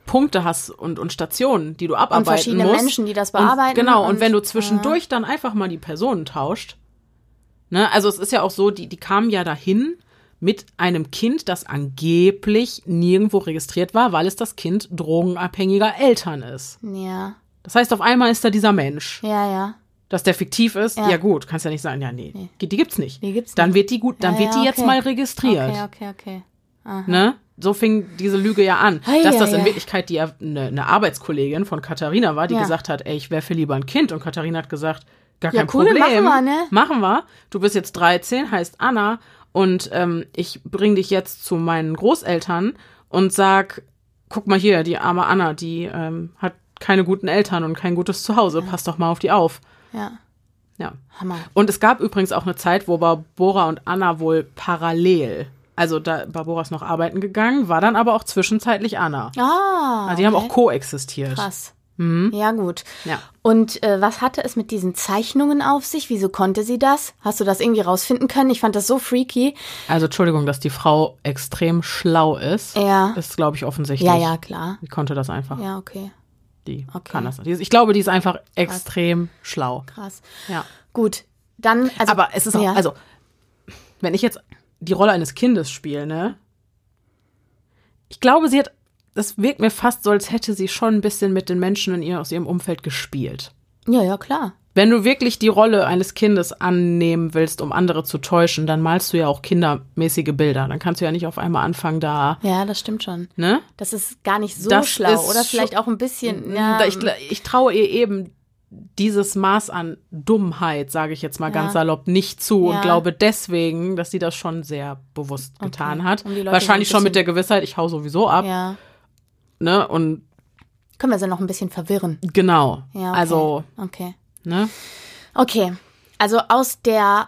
Punkte hast und, und Stationen, die du abarbeiten Und verschiedene musst. Menschen, die das bearbeiten. Und, genau, und, und- wenn du zwischendurch dann einfach mal die Personen tauscht, ne, also es ist ja auch so, die, die kamen ja dahin mit einem Kind, das angeblich nirgendwo registriert war, weil es das Kind drogenabhängiger Eltern ist. Ja, Das heißt, auf einmal ist da dieser Mensch. ja, ja. Dass der fiktiv ist, ja, Ja. gut, kannst ja nicht sagen, ja, nee, die gibt's nicht. Die gibt's dann nicht. wird die gut, dann Ja, wird die ja, jetzt okay. mal registriert. Okay, okay, okay. Ne? So fing diese Lüge ja an. Ei, dass ei, das in ei. Wirklichkeit die eine, eine Arbeitskollegin von Katharina war, die Ja. gesagt hat, ey, ich werfe lieber ein Kind. Und Katharina hat gesagt, gar Ja, kein cool, Problem. machen wir, ne? Machen wir. Du bist jetzt 13, heißt Anna und ähm, ich bring dich jetzt zu meinen Großeltern und sag, guck mal hier, die arme Anna, die ähm, hat keine guten Eltern und kein gutes Zuhause, ja. pass doch mal auf die auf. Ja. Ja. Hammer. Und es gab übrigens auch eine Zeit, wo Barbora und Anna wohl parallel also da Barbora ist noch arbeiten gegangen, war dann aber auch zwischenzeitlich Anna. Ah. Also die okay. haben auch koexistiert. Krass. Mhm. Ja, gut. Ja. Und äh, was hatte es mit diesen Zeichnungen auf sich? Wieso konnte sie das? Hast du das irgendwie rausfinden können? Ich fand das so freaky. Also, Entschuldigung, dass die Frau extrem schlau ist. Ja. Ist, glaube ich, offensichtlich. Ja, ja, klar. Die konnte das einfach. Ja, okay. Die okay. kann das. Ich glaube, die ist einfach Krass. extrem schlau. Krass. Ja. Gut. Dann, also. Aber es ist auch, ja. also, wenn ich jetzt die Rolle eines Kindes spiele, ne? Ich glaube, sie hat das wirkt mir fast so, als hätte sie schon ein bisschen mit den Menschen in ihr, aus ihrem Umfeld gespielt. Ja, ja, klar. Wenn du wirklich die Rolle eines Kindes annehmen willst, um andere zu täuschen, dann malst du ja auch kindermäßige Bilder. Dann kannst du ja nicht auf einmal anfangen, da. Ja, das stimmt schon. Ne? Das ist gar nicht so das schlau. Oder vielleicht auch ein bisschen. Ja. Ich, ich traue ihr eben dieses Maß an Dummheit, sage ich jetzt mal ja. ganz salopp, nicht zu ja. und glaube deswegen, dass sie das schon sehr bewusst okay. getan hat. Wahrscheinlich schon mit der Gewissheit, ich hau sowieso ab. Ja ne? Und können wir sie noch ein bisschen verwirren. Genau. Ja, okay. Also, okay. Ne? Okay. Also aus der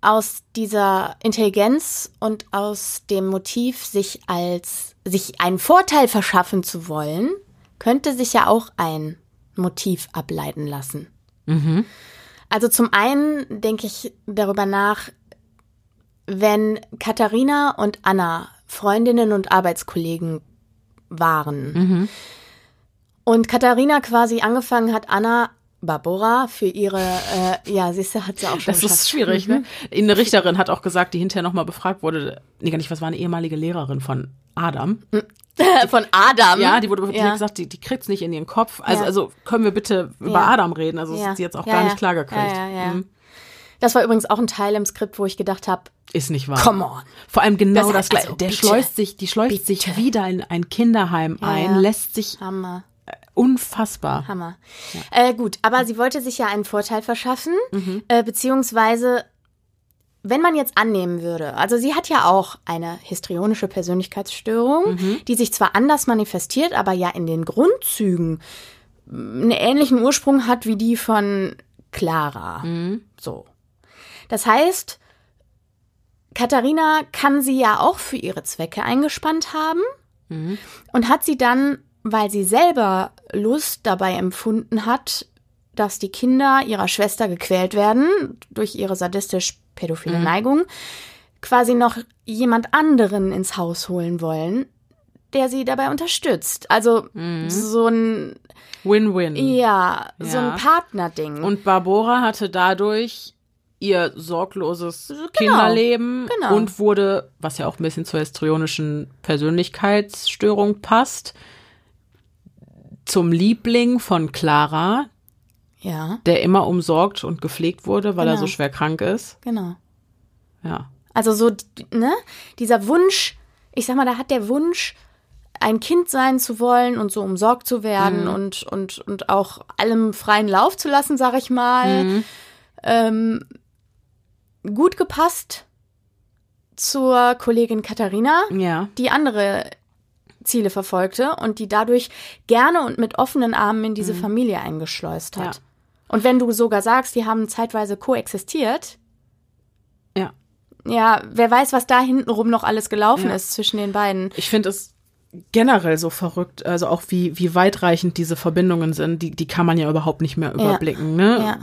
aus dieser Intelligenz und aus dem Motiv, sich als sich einen Vorteil verschaffen zu wollen, könnte sich ja auch ein Motiv ableiten lassen. Mhm. Also zum einen denke ich darüber nach, wenn Katharina und Anna Freundinnen und Arbeitskollegen waren. Mhm. Und Katharina quasi angefangen hat, Anna Barbara für ihre, äh, ja, siehst du, hat sie auch schon Das geschafft. ist schwierig, ne? mhm. ne? Eine Richterin hat auch gesagt, die hinterher nochmal befragt wurde, nee, gar nicht, was war eine ehemalige Lehrerin von Adam. von Adam? Ja, die wurde ja. gesagt, die, die kriegt's nicht in ihren Kopf. Also, ja. also können wir bitte über ja. Adam reden? Also, ja. ist sie jetzt auch gar nicht klar gekriegt. Ja, ja, ja. Mhm. Das war übrigens auch ein Teil im Skript, wo ich gedacht habe, ist nicht wahr. Come on. Vor allem genau das, das gleiche. Also, der bitte, schleust sich, die schleust bitte. sich wieder in ein Kinderheim ja, ein, lässt sich Hammer. Äh, unfassbar. Hammer. Ja. Äh, gut, aber sie wollte sich ja einen Vorteil verschaffen, mhm. äh, beziehungsweise wenn man jetzt annehmen würde, also sie hat ja auch eine histrionische Persönlichkeitsstörung, mhm. die sich zwar anders manifestiert, aber ja in den Grundzügen einen ähnlichen Ursprung hat wie die von Clara. Mhm. So. Das heißt, Katharina kann sie ja auch für ihre Zwecke eingespannt haben mhm. und hat sie dann, weil sie selber Lust dabei empfunden hat, dass die Kinder ihrer Schwester gequält werden durch ihre sadistisch-pädophile mhm. Neigung, quasi noch jemand anderen ins Haus holen wollen, der sie dabei unterstützt. Also mhm. so ein Win-Win. Ja, ja, so ein Partnerding. Und Barbora hatte dadurch ihr sorgloses genau, Kinderleben genau. und wurde, was ja auch ein bisschen zur histrionischen Persönlichkeitsstörung passt, zum Liebling von Clara, ja. der immer umsorgt und gepflegt wurde, weil genau. er so genau. schwer krank ist. Genau. Ja. Also so, ne, dieser Wunsch, ich sag mal, da hat der Wunsch, ein Kind sein zu wollen und so umsorgt zu werden mhm. und, und, und auch allem freien Lauf zu lassen, sag ich mal. Mhm. Ähm, gut gepasst zur Kollegin Katharina, ja. die andere Ziele verfolgte und die dadurch gerne und mit offenen Armen in diese mhm. Familie eingeschleust hat. Ja. Und wenn du sogar sagst, die haben zeitweise koexistiert, ja. Ja, wer weiß, was da hintenrum noch alles gelaufen ja. ist zwischen den beiden. Ich finde es generell so verrückt, also auch wie, wie weitreichend diese Verbindungen sind, die, die kann man ja überhaupt nicht mehr überblicken, ja. ne? Ja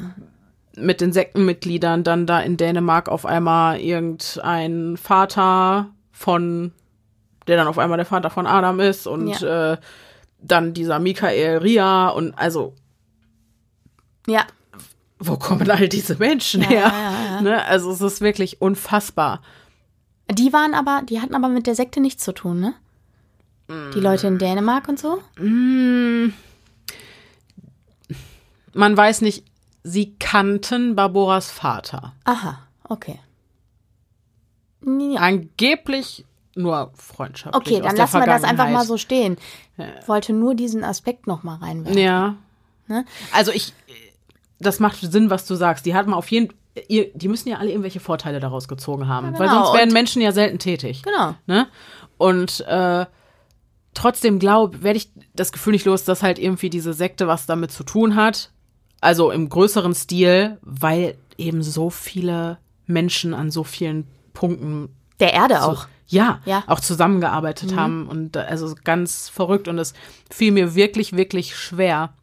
mit den Sektenmitgliedern dann da in Dänemark auf einmal irgendein Vater von, der dann auf einmal der Vater von Adam ist und ja. äh, dann dieser Michael Ria und also. Ja. Wo kommen all diese Menschen ja, her? Ja, ne? Also es ist wirklich unfassbar. Die waren aber, die hatten aber mit der Sekte nichts zu tun, ne? Die Leute in Dänemark und so? Mm. Man weiß nicht sie kannten Barboras Vater. Aha, okay. Ja. Angeblich nur Freundschaft. Okay, dann lassen wir das einfach mal so stehen. Ja. Wollte nur diesen Aspekt noch mal reinwerfen. Ja. Ne? Also ich, das macht Sinn, was du sagst. Die hat man auf jeden ihr, die müssen ja alle irgendwelche Vorteile daraus gezogen haben, ja, genau. weil sonst werden Menschen ja selten tätig. Genau. Ne? Und äh, trotzdem glaube, werde ich das Gefühl nicht los, dass halt irgendwie diese Sekte was damit zu tun hat. Also im größeren Stil, weil eben so viele Menschen an so vielen Punkten. Der Erde so, auch. Ja, ja, auch zusammengearbeitet mhm. haben und also ganz verrückt und es fiel mir wirklich, wirklich schwer,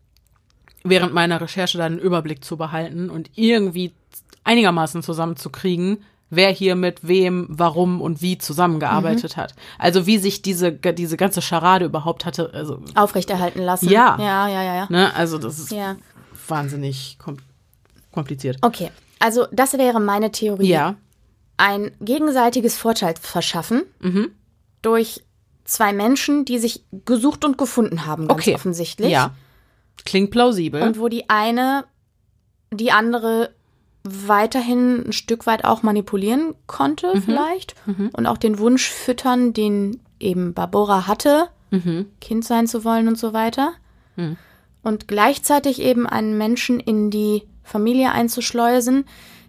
während meiner Recherche dann einen Überblick zu behalten und irgendwie einigermaßen zusammenzukriegen, wer hier mit wem, warum und wie zusammengearbeitet mhm. hat. Also wie sich diese, diese ganze Scharade überhaupt hatte. Also, Aufrechterhalten lassen. Ja. Ja, ja, ja. ja. Ne? Also das ist ja. Wahnsinnig kom kompliziert. Okay, also das wäre meine Theorie. Ja. Ein gegenseitiges Vorteil verschaffen mhm. durch zwei Menschen, die sich gesucht und gefunden haben, ganz okay. offensichtlich. Ja. Klingt plausibel. Und wo die eine die andere weiterhin ein Stück weit auch manipulieren konnte, mhm. vielleicht. Mhm. Und auch den Wunsch füttern, den eben Barbara hatte, mhm. Kind sein zu wollen und so weiter. Mhm. Und gleichzeitig eben einen Menschen in die Familie einzuschleusen,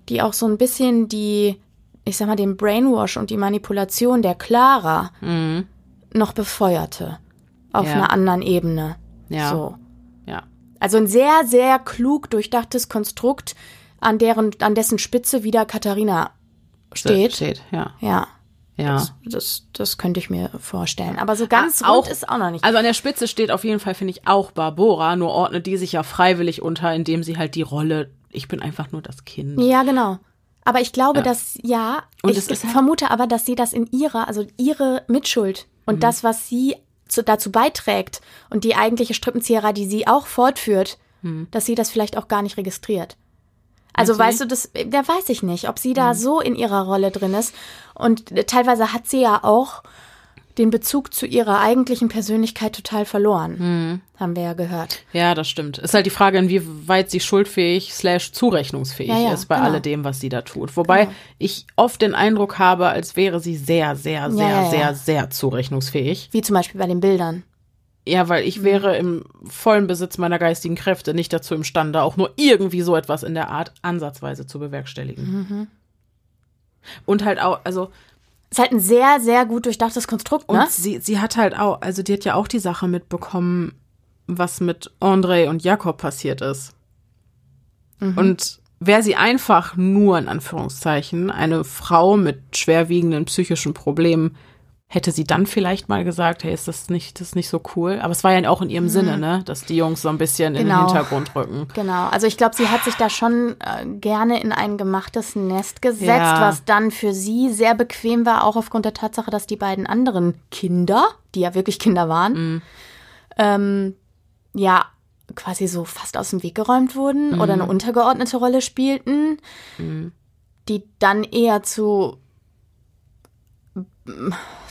die auch so ein bisschen die, ich sag mal, den Brainwash und die Manipulation der Clara mhm. noch befeuerte. Auf ja. einer anderen Ebene. Ja. So. Ja. Also ein sehr, sehr klug durchdachtes Konstrukt, an deren, an dessen Spitze wieder Katharina steht. Steht, ja. Ja. Ja. Das, das, das, könnte ich mir vorstellen. Aber so ganz ah, auch, ist auch noch nicht. Also an der Spitze steht auf jeden Fall, finde ich, auch Barbora, nur ordnet die sich ja freiwillig unter, indem sie halt die Rolle, ich bin einfach nur das Kind. Ja, genau. Aber ich glaube, ja. dass, ja, und ich, ich halt vermute aber, dass sie das in ihrer, also ihre Mitschuld und mhm. das, was sie zu, dazu beiträgt und die eigentliche Strippenzieherei, die sie auch fortführt, mhm. dass sie das vielleicht auch gar nicht registriert. Also weißt du, das, da weiß ich nicht, ob sie da mhm. so in ihrer Rolle drin ist. Und teilweise hat sie ja auch den Bezug zu ihrer eigentlichen Persönlichkeit total verloren. Mhm. Haben wir ja gehört. Ja, das stimmt. Ist halt die Frage, inwieweit sie schuldfähig slash zurechnungsfähig ja, ja, ist bei genau. alledem, was sie da tut. Wobei genau. ich oft den Eindruck habe, als wäre sie sehr, sehr, sehr, ja, sehr, sehr zurechnungsfähig. Wie zum Beispiel bei den Bildern. Ja, weil ich wäre im vollen Besitz meiner geistigen Kräfte nicht dazu imstande, auch nur irgendwie so etwas in der Art ansatzweise zu bewerkstelligen. Mhm. Und halt auch, also. Ist halt ein sehr, sehr gut durchdachtes Konstrukt, ne? Und sie, sie hat halt auch, also die hat ja auch die Sache mitbekommen, was mit André und Jakob passiert ist. Mhm. Und wäre sie einfach nur, in Anführungszeichen, eine Frau mit schwerwiegenden psychischen Problemen, hätte sie dann vielleicht mal gesagt, hey, ist das nicht, das ist nicht so cool? Aber es war ja auch in ihrem mhm. Sinne, ne, dass die Jungs so ein bisschen genau. in den genau. Hintergrund rücken. Genau. Also ich glaube, sie hat sich da schon äh, gerne in ein gemachtes Nest gesetzt, ja. was dann für sie sehr bequem war, auch aufgrund der Tatsache, dass die beiden anderen Kinder, die ja wirklich Kinder waren, mhm. ähm, ja, quasi so fast aus dem Weg geräumt wurden mhm. oder eine untergeordnete Rolle spielten, mhm. die dann eher zu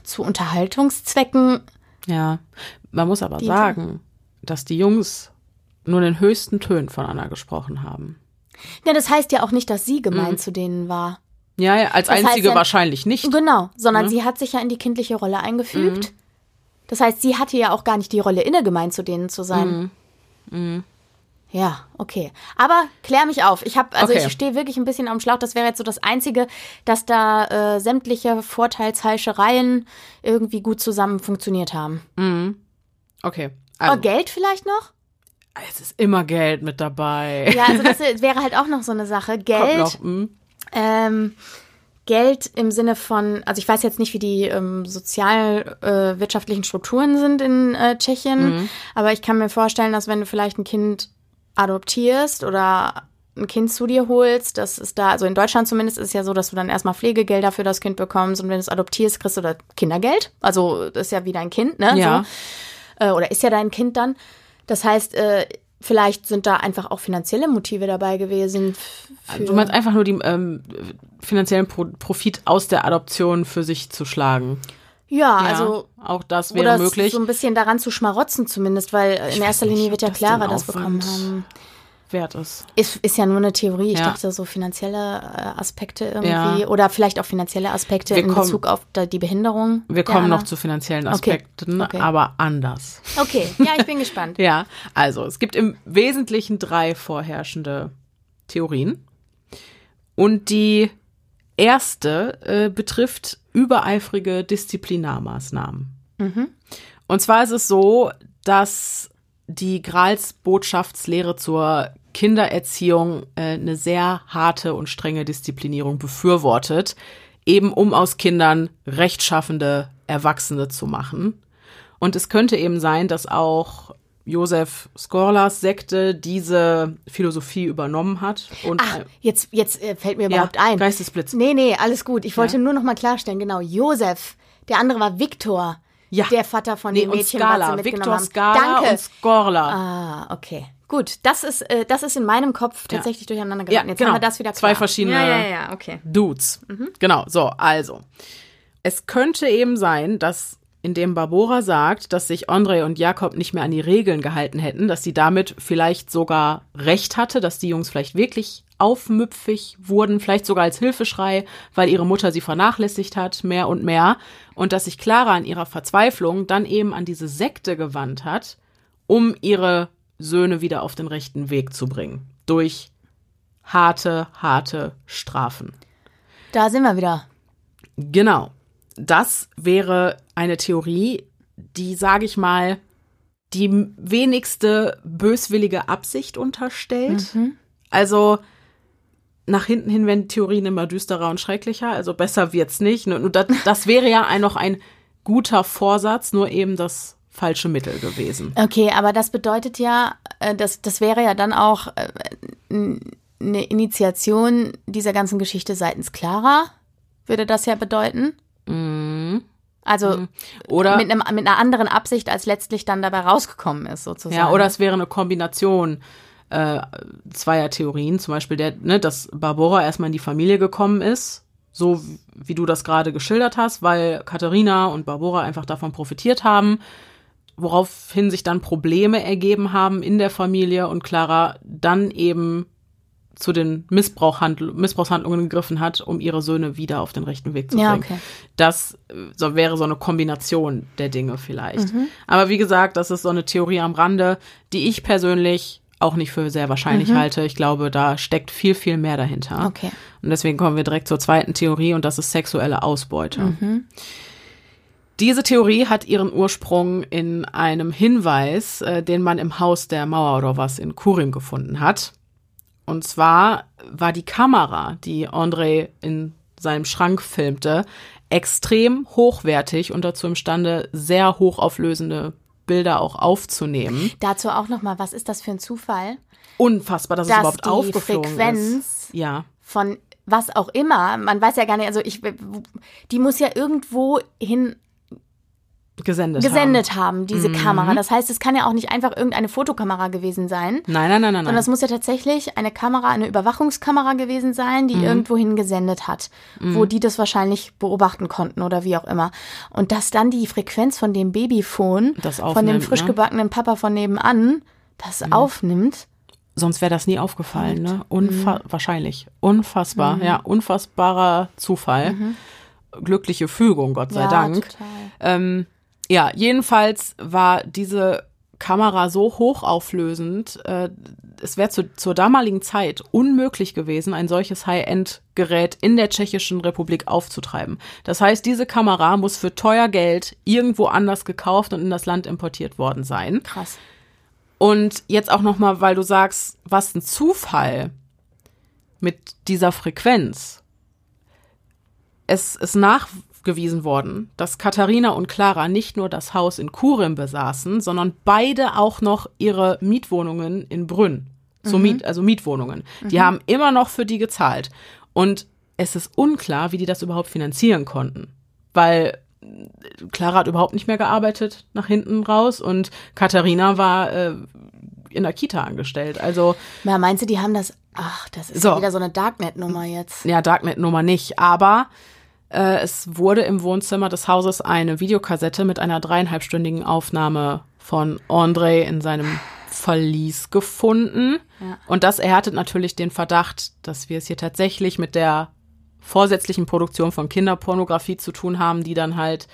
zu Unterhaltungszwecken. Ja, man muss aber sagen, dass die Jungs nur in den höchsten Tönen von Anna gesprochen haben. Ja, das heißt ja auch nicht, dass sie gemein mhm. zu denen war. Ja, ja als das einzige ja, wahrscheinlich nicht. Genau, sondern mhm. sie hat sich ja in die kindliche Rolle eingefügt. Mhm. Das heißt, sie hatte ja auch gar nicht die Rolle inne, gemein zu denen zu sein. Mhm. Ja, okay. Aber klär mich auf. Ich habe, also okay. ich stehe wirklich ein bisschen am Schlauch. Das wäre jetzt so das Einzige, dass da äh, sämtliche Vorteilsheischereien irgendwie gut zusammen funktioniert haben. Mhm. Okay. Also. Aber Geld vielleicht noch? Es ist immer Geld mit dabei. Ja, also das wäre halt auch noch so eine Sache. Geld. Noch, mhm. ähm, Geld im Sinne von, also ich weiß jetzt nicht, wie die ähm, sozialwirtschaftlichen äh, Strukturen sind in äh, Tschechien, mhm. aber ich kann mir vorstellen, dass wenn du vielleicht ein Kind adoptierst oder ein Kind zu dir holst, das ist da, also in Deutschland zumindest ist es ja so, dass du dann erstmal Pflegegelder für das Kind bekommst und wenn du es adoptierst, kriegst du da Kindergeld. Also das ist ja wie dein Kind, ne? Ja. So. Äh, oder ist ja dein Kind dann. Das heißt, äh, vielleicht sind da einfach auch finanzielle Motive dabei gewesen. du meinst einfach nur die ähm, finanziellen Pro Profit aus der Adoption für sich zu schlagen. Ja, ja, also auch das wäre oder möglich. so ein bisschen daran zu schmarotzen zumindest, weil ich in erster Linie wird ja Clara das, das bekommen haben. Wert ist. ist. Ist ja nur eine Theorie. Ich ja. dachte so finanzielle äh, Aspekte irgendwie ja. oder vielleicht auch finanzielle Aspekte wir in kommen, Bezug auf die Behinderung. Wir kommen noch zu finanziellen Aspekten, okay. Okay. aber anders. Okay, ja, ich bin gespannt. ja, also es gibt im Wesentlichen drei vorherrschende Theorien. Und die erste äh, betrifft übereifrige Disziplinarmaßnahmen. Mhm. Und zwar ist es so, dass die Grals Botschaftslehre zur Kindererziehung äh, eine sehr harte und strenge Disziplinierung befürwortet, eben um aus Kindern rechtschaffende Erwachsene zu machen. Und es könnte eben sein, dass auch Josef Skorlas Sekte diese Philosophie übernommen hat. Und Ach, jetzt, jetzt äh, fällt mir überhaupt ja, ein. Geistesblitz. Nee, nee, alles gut. Ich wollte ja. nur noch mal klarstellen, genau, Josef, der andere war Viktor. Ja. Der Vater von nee, dem Mädchen, Skala. was sie mitgenommen Victor Danke. und Skorla. Ah, okay. Gut, das ist, äh, das ist in meinem Kopf tatsächlich ja. durcheinander geraten. Ja, Jetzt genau. haben wir das wieder klar. Zwei verschiedene ja, ja, ja, okay. Dudes. Mhm. Genau, so, also. Es könnte eben sein, dass in dem Barbora sagt, dass sich Andre und Jakob nicht mehr an die Regeln gehalten hätten, dass sie damit vielleicht sogar recht hatte, dass die Jungs vielleicht wirklich aufmüpfig wurden, vielleicht sogar als Hilfeschrei, weil ihre Mutter sie vernachlässigt hat, mehr und mehr, und dass sich Clara in ihrer Verzweiflung dann eben an diese Sekte gewandt hat, um ihre Söhne wieder auf den rechten Weg zu bringen. Durch harte, harte Strafen. Da sind wir wieder. Genau das wäre eine Theorie, die, sage ich mal, die wenigste böswillige Absicht unterstellt. Mhm. Also nach hinten hin werden Theorien immer düsterer und schrecklicher, also besser wird's nicht. Nur, das, das wäre ja ein, noch ein guter Vorsatz, nur eben das falsche Mittel gewesen. Okay, aber das bedeutet ja, äh, das, das wäre ja dann auch äh, eine Initiation dieser ganzen Geschichte seitens Clara, würde das ja bedeuten. Also mhm. oder mit, einem, mit einer anderen Absicht, als letztlich dann dabei rausgekommen ist, sozusagen. Ja, oder es wäre eine Kombination äh, zweier Theorien. Zum Beispiel, der, ne, dass Barbara erstmal in die Familie gekommen ist, so wie du das gerade geschildert hast, weil Katharina und Barbara einfach davon profitiert haben, woraufhin sich dann Probleme ergeben haben in der Familie und Clara dann eben zu den Missbrauchhandl Missbrauchshandlungen gegriffen hat, um ihre Söhne wieder auf den rechten Weg zu bringen. Ja, okay. Das äh, so, wäre so eine Kombination der Dinge vielleicht. Mhm. Aber wie gesagt, das ist so eine Theorie am Rande, die ich persönlich auch nicht für sehr wahrscheinlich mhm. halte. Ich glaube, da steckt viel, viel mehr dahinter. Okay. Und deswegen kommen wir direkt zur zweiten Theorie und das ist sexuelle Ausbeute. Mhm. Diese Theorie hat ihren Ursprung in einem Hinweis, äh, den man im Haus der Mauerovers in Kurim gefunden hat. Und zwar war die Kamera, die André in seinem Schrank filmte, extrem hochwertig und dazu imstande, sehr hochauflösende Bilder auch aufzunehmen. Dazu auch noch mal, was ist das für ein Zufall? Unfassbar, dass, dass es überhaupt aufgeflogen Frequenz ist. Ja. Von was auch immer, man weiß ja gar nicht, also ich, die muss ja irgendwo hin gesendet, gesendet haben. haben diese mhm. Kamera. Das heißt, es kann ja auch nicht einfach irgendeine Fotokamera gewesen sein. Nein, nein, nein, nein. Sondern es muss ja tatsächlich eine Kamera, eine Überwachungskamera gewesen sein, die mhm. irgendwohin gesendet hat, mhm. wo die das wahrscheinlich beobachten konnten oder wie auch immer. Und dass dann die Frequenz von dem Babyphone, von dem frisch ne? gebackenen Papa von nebenan, das mhm. aufnimmt. Sonst wäre das nie aufgefallen, ne? Unfa mhm. Wahrscheinlich. Unfassbar, mhm. ja, unfassbarer Zufall. Glückliche Fügung, Gott sei ja, Dank. Total. Ähm, ja, jedenfalls war diese Kamera so hochauflösend, äh, es wäre zu, zur damaligen Zeit unmöglich gewesen, ein solches High-End-Gerät in der Tschechischen Republik aufzutreiben. Das heißt, diese Kamera muss für teuer Geld irgendwo anders gekauft und in das Land importiert worden sein. Krass. Und jetzt auch noch mal, weil du sagst, was ein Zufall mit dieser Frequenz. Es ist nach gewiesen worden, dass Katharina und Clara nicht nur das Haus in Kurim besaßen, sondern beide auch noch ihre Mietwohnungen in Brünn. So mhm. Miet, also Mietwohnungen. Mhm. Die haben immer noch für die gezahlt. Und es ist unklar, wie die das überhaupt finanzieren konnten. Weil Clara hat überhaupt nicht mehr gearbeitet nach hinten raus und Katharina war äh, in der Kita angestellt. Also. Ja, meinst du, die haben das. Ach, das ist so. wieder so eine Darknet-Nummer jetzt. Ja, Darknet-Nummer nicht. Aber äh, es wurde im Wohnzimmer des Hauses eine Videokassette mit einer dreieinhalbstündigen Aufnahme von André in seinem Verlies gefunden. Ja. Und das erhärtet natürlich den Verdacht, dass wir es hier tatsächlich mit der vorsätzlichen Produktion von Kinderpornografie zu tun haben, die dann halt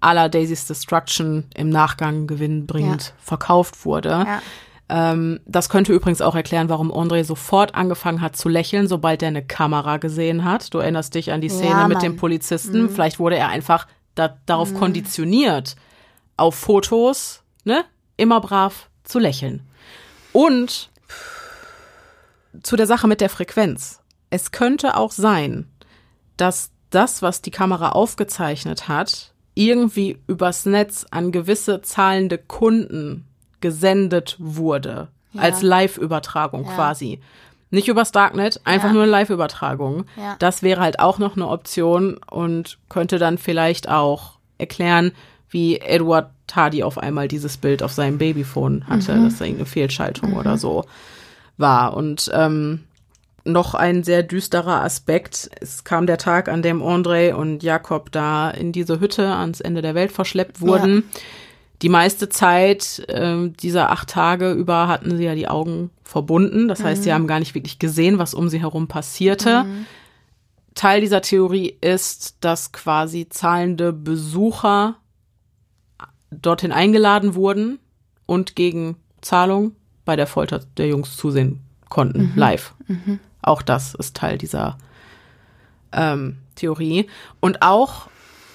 aller Daisy's Destruction im Nachgang gewinnbringend ja. verkauft wurde. Ja. Ähm, das könnte übrigens auch erklären, warum André sofort angefangen hat zu lächeln, sobald er eine Kamera gesehen hat. Du erinnerst dich an die Szene ja, mit dem Polizisten. Mhm. Vielleicht wurde er einfach da, darauf mhm. konditioniert, auf Fotos, ne, immer brav zu lächeln. Und zu der Sache mit der Frequenz. Es könnte auch sein, dass das, was die Kamera aufgezeichnet hat, irgendwie übers Netz an gewisse zahlende Kunden gesendet wurde. Ja. Als Live-Übertragung ja. quasi. Nicht übers Darknet, einfach ja. nur eine Live-Übertragung. Das wäre halt auch noch eine Option und könnte dann vielleicht auch erklären, wie Edward Tardy auf einmal dieses Bild auf seinem Babyphone hatte, mhm. dass da irgendeine Fehlschaltung mhm. oder so war. Und ähm, noch ein sehr düsterer Aspekt. Es kam der Tag, an dem André und Jakob da in diese Hütte ans Ende der Welt verschleppt wurden. Ja. Die meiste Zeit äh, dieser acht Tage über hatten sie ja die Augen verbunden. Das mhm. heißt, sie mhm. haben gar nicht wirklich gesehen, was um sie herum passierte. Mhm. Teil dieser Theorie ist, dass quasi zahlende Besucher dorthin eingeladen wurden und gegen Zahlung bei der Folter der Jungs zusehen konnten, mhm. live. Mhm. Auch das ist Teil dieser ähm, Theorie. Und auch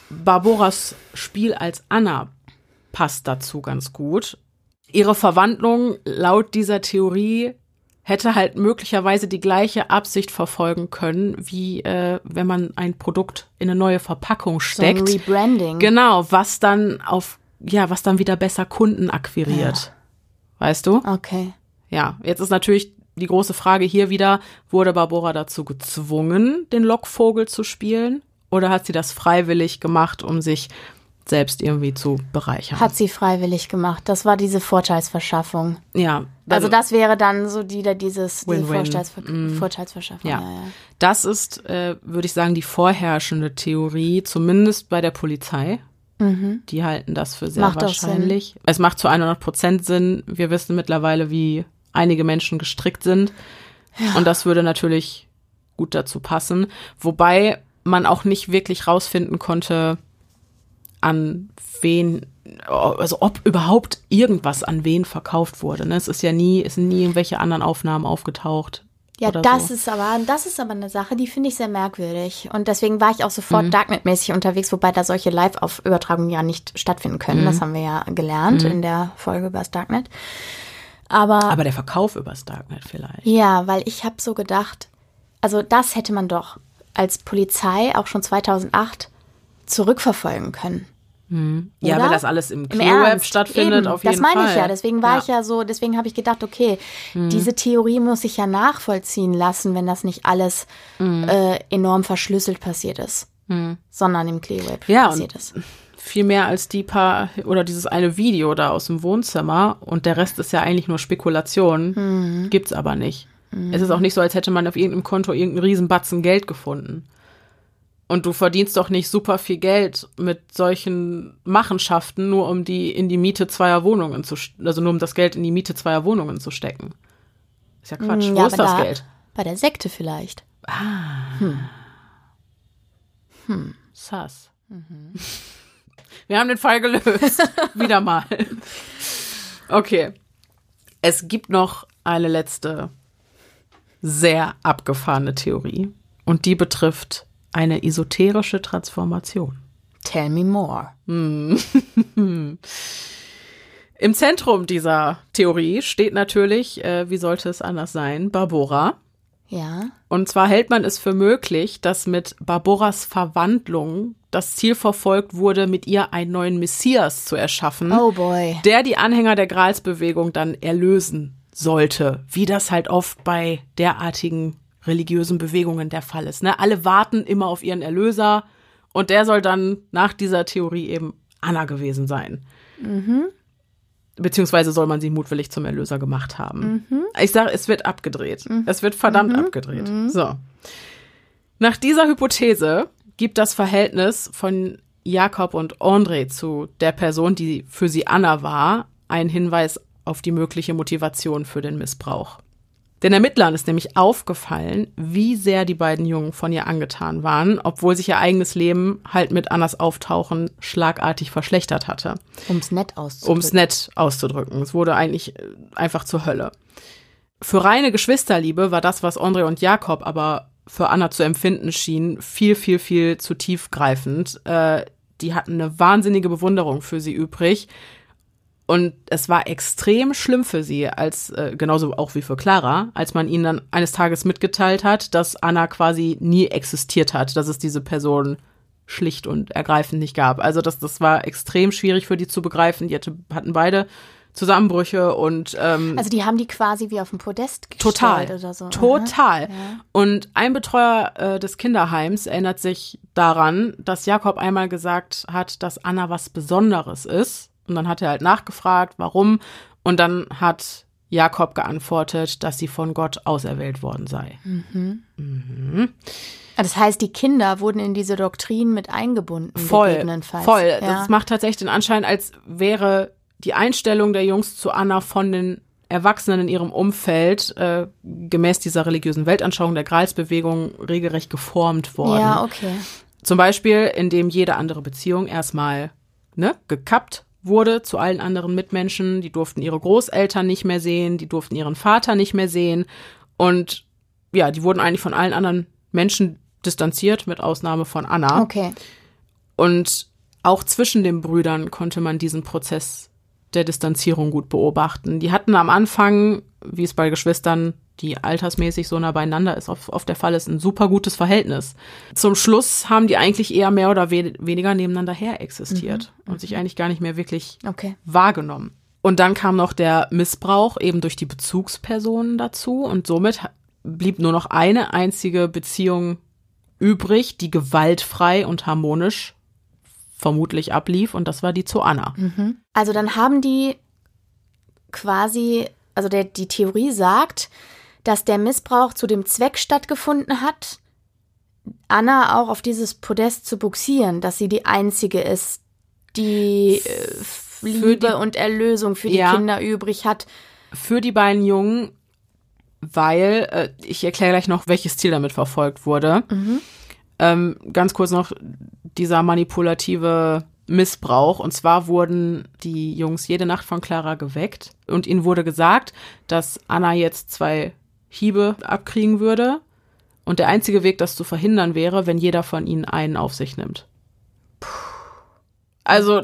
Barboras Spiel als Anna passt dazu ganz gut. Ihre Verwandlung laut dieser Theorie hätte halt möglicherweise die gleiche Absicht verfolgen können, wie äh, wenn man ein Produkt in eine neue Verpackung steckt. So ein Rebranding. Genau, was dann auf, ja, was dann wieder besser Kunden akquiriert. Ja. Weißt du? Okay. Ja, jetzt ist natürlich die große Frage hier wieder, wurde Barbara dazu gezwungen, den Lockvogel zu spielen? Oder hat sie das freiwillig gemacht, um sich selbst irgendwie zu bereichern? Hat sie freiwillig gemacht. Das war diese Vorteilsverschaffung. Ja. Also, also das wäre dann so die, dieses, diese Vorteilsver mm. Vorteilsverschaffung. Ja. ja, ja. Das ist, äh, würde ich sagen, die vorherrschende Theorie, zumindest bei der Polizei. Mhm. Die halten das für sehr macht wahrscheinlich. Es macht zu 100 Prozent Sinn. Wir wissen mittlerweile, wie einige Menschen gestrickt sind. Ja. Und das würde natürlich gut dazu passen. Wobei man auch nicht wirklich rausfinden konnte, an wen, also ob überhaupt irgendwas an wen verkauft wurde. Ne? Es ist ja nie, es sind nie irgendwelche anderen Aufnahmen aufgetaucht. Ja, das so. ist aber, das ist aber eine Sache, die finde ich sehr merkwürdig. Und deswegen war ich auch sofort mhm. Darknet-mäßig unterwegs, wobei da solche Live-Übertragungen ja nicht stattfinden können. Mhm. Das haben wir ja gelernt mhm. in der Folge über das Darknet. Aber, aber der Verkauf übers Darknet vielleicht. Ja, weil ich habe so gedacht, also das hätte man doch als Polizei auch schon 2008 zurückverfolgen können. Hm. Ja, weil das alles im Clear-Web stattfindet, Eben, auf jeden Fall. Das meine ich ja. Deswegen war ja. ich ja so, deswegen habe ich gedacht, okay, hm. diese Theorie muss ich ja nachvollziehen lassen, wenn das nicht alles hm. äh, enorm verschlüsselt passiert ist, hm. sondern im Clear-Web ja, passiert ist viel mehr als die paar oder dieses eine Video da aus dem Wohnzimmer und der Rest ist ja eigentlich nur Spekulation. Mhm. Gibt's aber nicht. Mhm. Es ist auch nicht so, als hätte man auf irgendeinem Konto irgendeinen Riesenbatzen Geld gefunden. Und du verdienst doch nicht super viel Geld mit solchen Machenschaften, nur um die in die Miete zweier Wohnungen zu, also nur um das Geld in die Miete zweier Wohnungen zu stecken. Ist ja Quatsch. Ja, Wo ist das da, Geld? Bei der Sekte vielleicht. Ah. Hm. Hm. Sass. Mhm. Wir haben den Fall gelöst. Wieder mal. Okay. Es gibt noch eine letzte sehr abgefahrene Theorie. Und die betrifft eine esoterische Transformation. Tell me more. Hm. Im Zentrum dieser Theorie steht natürlich, äh, wie sollte es anders sein, Barbora. Ja. Und zwar hält man es für möglich, dass mit Barboras Verwandlung das Ziel verfolgt wurde, mit ihr einen neuen Messias zu erschaffen. Oh boy. Der die Anhänger der Gralsbewegung dann erlösen sollte, wie das halt oft bei derartigen religiösen Bewegungen der Fall ist. Ne? Alle warten immer auf ihren Erlöser und der soll dann nach dieser Theorie eben Anna gewesen sein. Mhm. Beziehungsweise soll man sie mutwillig zum Erlöser gemacht haben. Mhm. Ich sage, es wird abgedreht. Mhm. Es wird verdammt mhm. abgedreht. Mhm. So. Nach dieser Hypothese gibt das Verhältnis von Jakob und André zu der Person, die für sie Anna war, einen Hinweis auf die mögliche Motivation für den Missbrauch. Den Ermittlern ist nämlich aufgefallen, wie sehr die beiden Jungen von ihr angetan waren, obwohl sich ihr eigenes Leben halt mit Annas Auftauchen schlagartig verschlechtert hatte. Ums nett auszudrücken. Ums nett auszudrücken. Es wurde eigentlich äh, einfach zur Hölle. Für reine Geschwisterliebe war das, was André und Jakob aber für Anna zu empfinden schien, viel, viel, viel zu tiefgreifend. Äh, die hatten eine wahnsinnige Bewunderung für sie übrig. Und es war extrem schlimm für sie, als äh, genauso auch wie für Clara, als man ihnen dann eines Tages mitgeteilt hat, dass Anna quasi nie existiert hat, dass es diese Person schlicht und ergreifend nicht gab. Also das, das war extrem schwierig für die zu begreifen. Die hatte, hatten beide Zusammenbrüche und ähm, also die haben die quasi wie auf dem Podest gestellt total, oder so. Total. Ja. Und ein Betreuer äh, des Kinderheims erinnert sich daran, dass Jakob einmal gesagt hat, dass Anna was Besonderes ist. Und dann hat er halt nachgefragt, warum. Und dann hat Jakob geantwortet, dass sie von Gott auserwählt worden sei. Mhm. Mhm. Das heißt, die Kinder wurden in diese Doktrin mit eingebunden. Voll, voll. Ja. Das macht tatsächlich den Anschein, als wäre die Einstellung der Jungs zu Anna von den Erwachsenen in ihrem Umfeld äh, gemäß dieser religiösen Weltanschauung der Gralsbewegung regelrecht geformt worden. Ja, okay. Zum Beispiel, indem jede andere Beziehung erstmal ne, gekappt wurde zu allen anderen Mitmenschen. Die durften ihre Großeltern nicht mehr sehen, die durften ihren Vater nicht mehr sehen. Und ja, die wurden eigentlich von allen anderen Menschen distanziert, mit Ausnahme von Anna. Okay. Und auch zwischen den Brüdern konnte man diesen Prozess der Distanzierung gut beobachten. Die hatten am Anfang, wie es bei Geschwistern, die altersmäßig so nah beieinander ist, auf, auf der Fall ist, ein super gutes Verhältnis. Zum Schluss haben die eigentlich eher mehr oder we weniger nebeneinander her existiert mhm. und sich eigentlich gar nicht mehr wirklich okay. wahrgenommen. Und dann kam noch der Missbrauch eben durch die Bezugspersonen dazu und somit blieb nur noch eine einzige Beziehung übrig, die gewaltfrei und harmonisch vermutlich ablief und das war die zu Anna. Mhm. Also dann haben die quasi, also der, die Theorie sagt, dass der Missbrauch zu dem Zweck stattgefunden hat, Anna auch auf dieses Podest zu buxieren, dass sie die einzige ist, die äh, Liebe die, und Erlösung für die ja, Kinder übrig hat. Für die beiden Jungen, weil, äh, ich erkläre gleich noch, welches Ziel damit verfolgt wurde. Mhm. Ähm, ganz kurz noch dieser manipulative Missbrauch. Und zwar wurden die Jungs jede Nacht von Clara geweckt und ihnen wurde gesagt, dass Anna jetzt zwei Hiebe abkriegen würde. Und der einzige Weg, das zu verhindern, wäre, wenn jeder von ihnen einen auf sich nimmt. Also,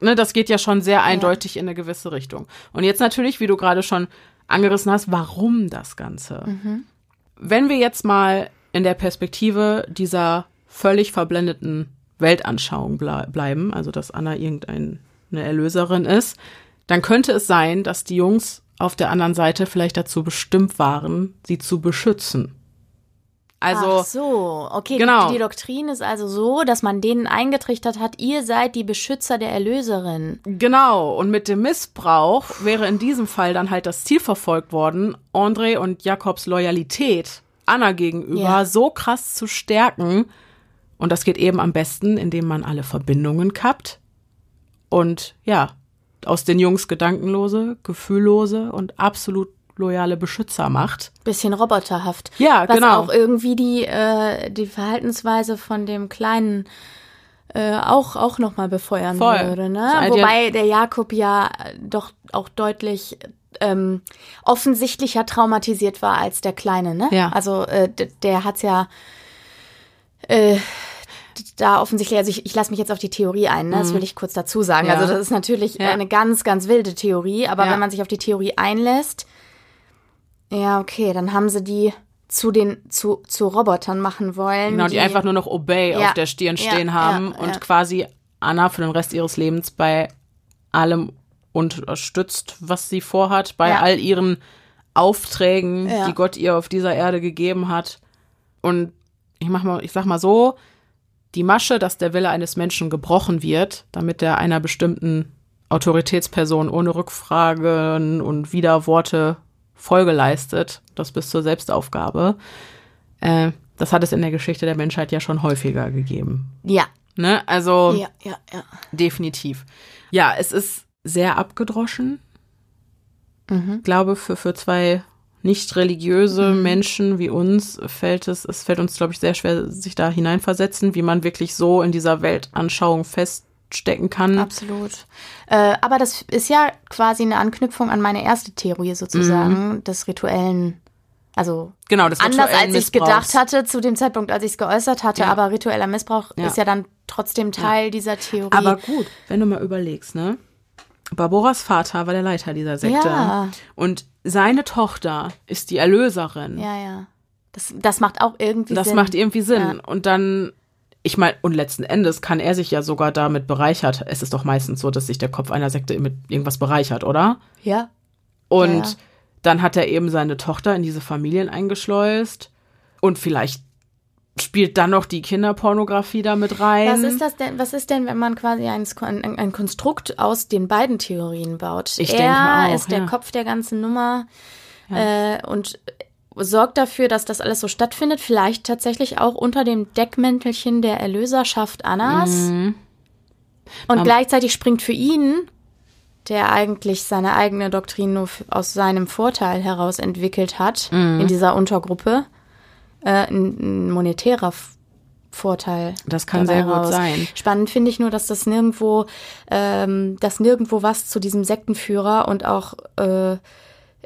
ne, das geht ja schon sehr eindeutig ja. in eine gewisse Richtung. Und jetzt natürlich, wie du gerade schon angerissen hast, warum das Ganze? Mhm. Wenn wir jetzt mal in der Perspektive dieser völlig verblendeten Weltanschauung ble bleiben, also dass Anna irgendeine Erlöserin ist, dann könnte es sein, dass die Jungs auf der anderen Seite vielleicht dazu bestimmt waren, sie zu beschützen. Also, Ach so, okay. Genau. Die, die Doktrin ist also so, dass man denen eingetrichtert hat, ihr seid die Beschützer der Erlöserin. Genau. Und mit dem Missbrauch wäre in diesem Fall dann halt das Ziel verfolgt worden, André und Jakobs Loyalität Anna gegenüber ja. so krass zu stärken. Und das geht eben am besten, indem man alle Verbindungen kappt und ja, aus den Jungs gedankenlose, gefühllose und absolut loyale Beschützer macht. Bisschen roboterhaft. Ja, was genau. Was auch irgendwie die, äh, die Verhaltensweise von dem kleinen äh, auch, auch nochmal befeuern Voll. würde. Ne? Wobei der Jakob ja doch auch deutlich ähm, offensichtlicher traumatisiert war als der Kleine, ne? Ja. Also äh, der hat's ja äh, da offensichtlich, also ich, ich lasse mich jetzt auf die Theorie ein, ne? das mhm. will ich kurz dazu sagen. Ja. Also das ist natürlich ja. eine ganz, ganz wilde Theorie, aber ja. wenn man sich auf die Theorie einlässt, ja, okay, dann haben sie die zu den zu, zu Robotern machen wollen. Genau, die, die einfach nur noch Obey auf der Stirn stehen haben und quasi Anna für den Rest ihres Lebens bei allem unterstützt, was sie vorhat, bei all ihren Aufträgen, die Gott ihr auf dieser Erde gegeben hat. Und ich mach mal, ich sag mal so, die Masche, dass der Wille eines Menschen gebrochen wird, damit er einer bestimmten Autoritätsperson ohne Rückfragen und Widerworte Folge leistet, das bis zur Selbstaufgabe, äh, das hat es in der Geschichte der Menschheit ja schon häufiger gegeben. Ja. Ne? Also ja, ja, ja. definitiv. Ja, es ist sehr abgedroschen. Mhm. glaube, für, für zwei nicht religiöse mhm. Menschen wie uns fällt es, es fällt uns, glaube ich, sehr schwer, sich da hineinversetzen, wie man wirklich so in dieser Weltanschauung feststecken kann. Absolut. Äh, aber das ist ja quasi eine Anknüpfung an meine erste Theorie sozusagen, mhm. des rituellen also genau, das anders als ich gedacht hatte zu dem Zeitpunkt, als ich es geäußert hatte, ja. aber ritueller Missbrauch ja. ist ja dann trotzdem Teil ja. dieser Theorie. Aber gut, wenn du mal überlegst, ne? Barboras Vater war der Leiter dieser Sekte. Ja. Und seine Tochter ist die Erlöserin. Ja, ja. Das, das macht auch irgendwie das Sinn. Das macht irgendwie Sinn. Ja. Und dann, ich meine, und letzten Endes kann er sich ja sogar damit bereichert. Es ist doch meistens so, dass sich der Kopf einer Sekte mit irgendwas bereichert, oder? Ja. Und ja, dann hat er eben seine Tochter in diese Familien eingeschleust. Und vielleicht spielt dann noch die Kinderpornografie da mit rein. Was ist das denn, was ist denn, wenn man quasi ein, ein, Konstrukt aus den beiden Theorien baut? Ich er denke auch, ist der ja. Kopf der ganzen Nummer ja. äh, und sorgt dafür, dass das alles so stattfindet, vielleicht tatsächlich auch unter dem Deckmäntelchen der Erlöserschaft Annas. Mhm. Und um, gleichzeitig springt für ihn, der eigentlich seine eigene Doktrin nur aus seinem Vorteil heraus entwickelt hat, mhm. in dieser Untergruppe, äh, ein, ein monetärer Vorteil. Das kann sehr gut raus. sein. Spannend finde ich nur, dass das nirgendwo, ähm, dass nirgendwo was zu diesem Sektenführer und auch äh,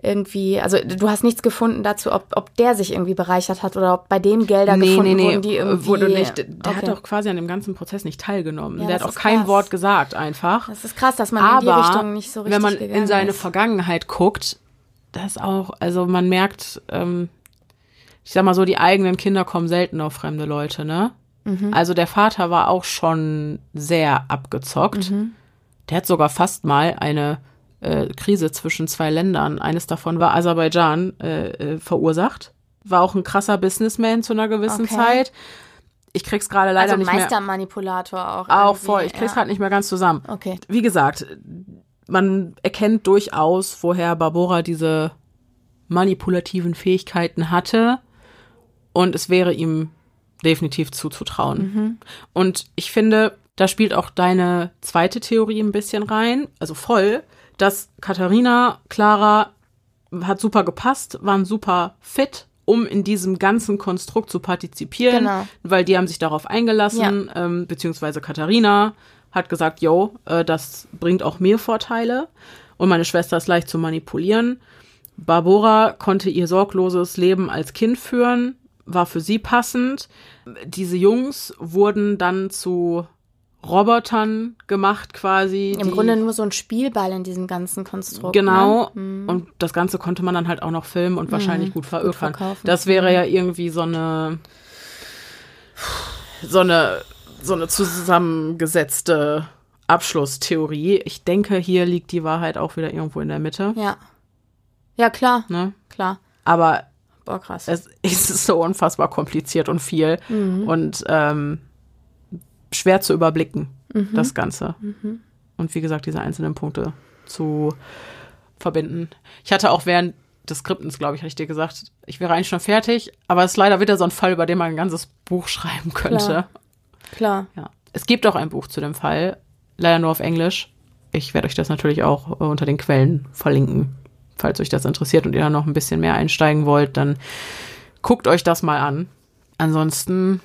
irgendwie, also du hast nichts gefunden dazu, ob, ob der sich irgendwie bereichert hat oder ob bei dem Gelder nee, gefunden nee, nee, wurden, die irgendwie... Wurde nicht. Der okay. hat doch quasi an dem ganzen Prozess nicht teilgenommen. Ja, der hat auch kein krass. Wort gesagt einfach. Das ist krass, dass man Aber in die Richtung nicht so richtig wenn man in seine ist. Vergangenheit guckt, das auch, also man merkt, ähm, ich sag mal so, die eigenen Kinder kommen selten auf fremde Leute, ne? Mhm. Also der Vater war auch schon sehr abgezockt. Mhm. Der hat sogar fast mal eine äh, Krise zwischen zwei Ländern, eines davon war Aserbaidschan, äh, äh, verursacht. War auch ein krasser Businessman zu einer gewissen okay. Zeit. Ich krieg's gerade leider also nicht mehr. Meistermanipulator auch. Auch voll. Ich krieg's ja. gerade nicht mehr ganz zusammen. Okay. Wie gesagt, man erkennt durchaus, woher Barbora diese manipulativen Fähigkeiten hatte und es wäre ihm definitiv zuzutrauen. Mhm. Und ich finde, da spielt auch deine zweite Theorie ein bisschen rein, also voll, dass Katharina, Clara hat super gepasst, waren super fit, um in diesem ganzen Konstrukt zu partizipieren, genau. weil die haben sich darauf eingelassen, ja. ähm, beziehungsweise Katharina hat gesagt, yo, äh, das bringt auch mir Vorteile und meine Schwester ist leicht zu manipulieren. Barbara konnte ihr sorgloses Leben als Kind führen, war für sie passend. Diese Jungs wurden dann zu Robotern gemacht quasi. Im Grunde nur so ein Spielball in diesem ganzen Konstrukt. Genau. Ne? Mhm. Und das Ganze konnte man dann halt auch noch filmen und mhm. wahrscheinlich gut veröffentlichen. Das wäre mhm. ja irgendwie so eine so eine so eine zusammengesetzte Abschlusstheorie. Ich denke, hier liegt die Wahrheit auch wieder irgendwo in der Mitte. Ja. Ja, klar. Ne? Klar. Aber Boah, krass. Es ist so unfassbar kompliziert und viel mhm. und ähm, schwer zu überblicken, mhm. das Ganze. Mhm. Und wie gesagt, diese einzelnen Punkte zu verbinden. Ich hatte auch während des Skriptens, glaube ich, hatte ich dir gesagt, ich wäre eigentlich schon fertig, aber es ist leider wieder so ein Fall, über den man ein ganzes Buch schreiben könnte. Klar. Klar. Ja. Es gibt auch ein Buch zu dem Fall, leider nur auf Englisch. Ich werde euch das natürlich auch äh, unter den Quellen verlinken falls euch das interessiert und ihr da noch ein bisschen mehr einsteigen wollt, dann guckt euch das mal an. Ansonsten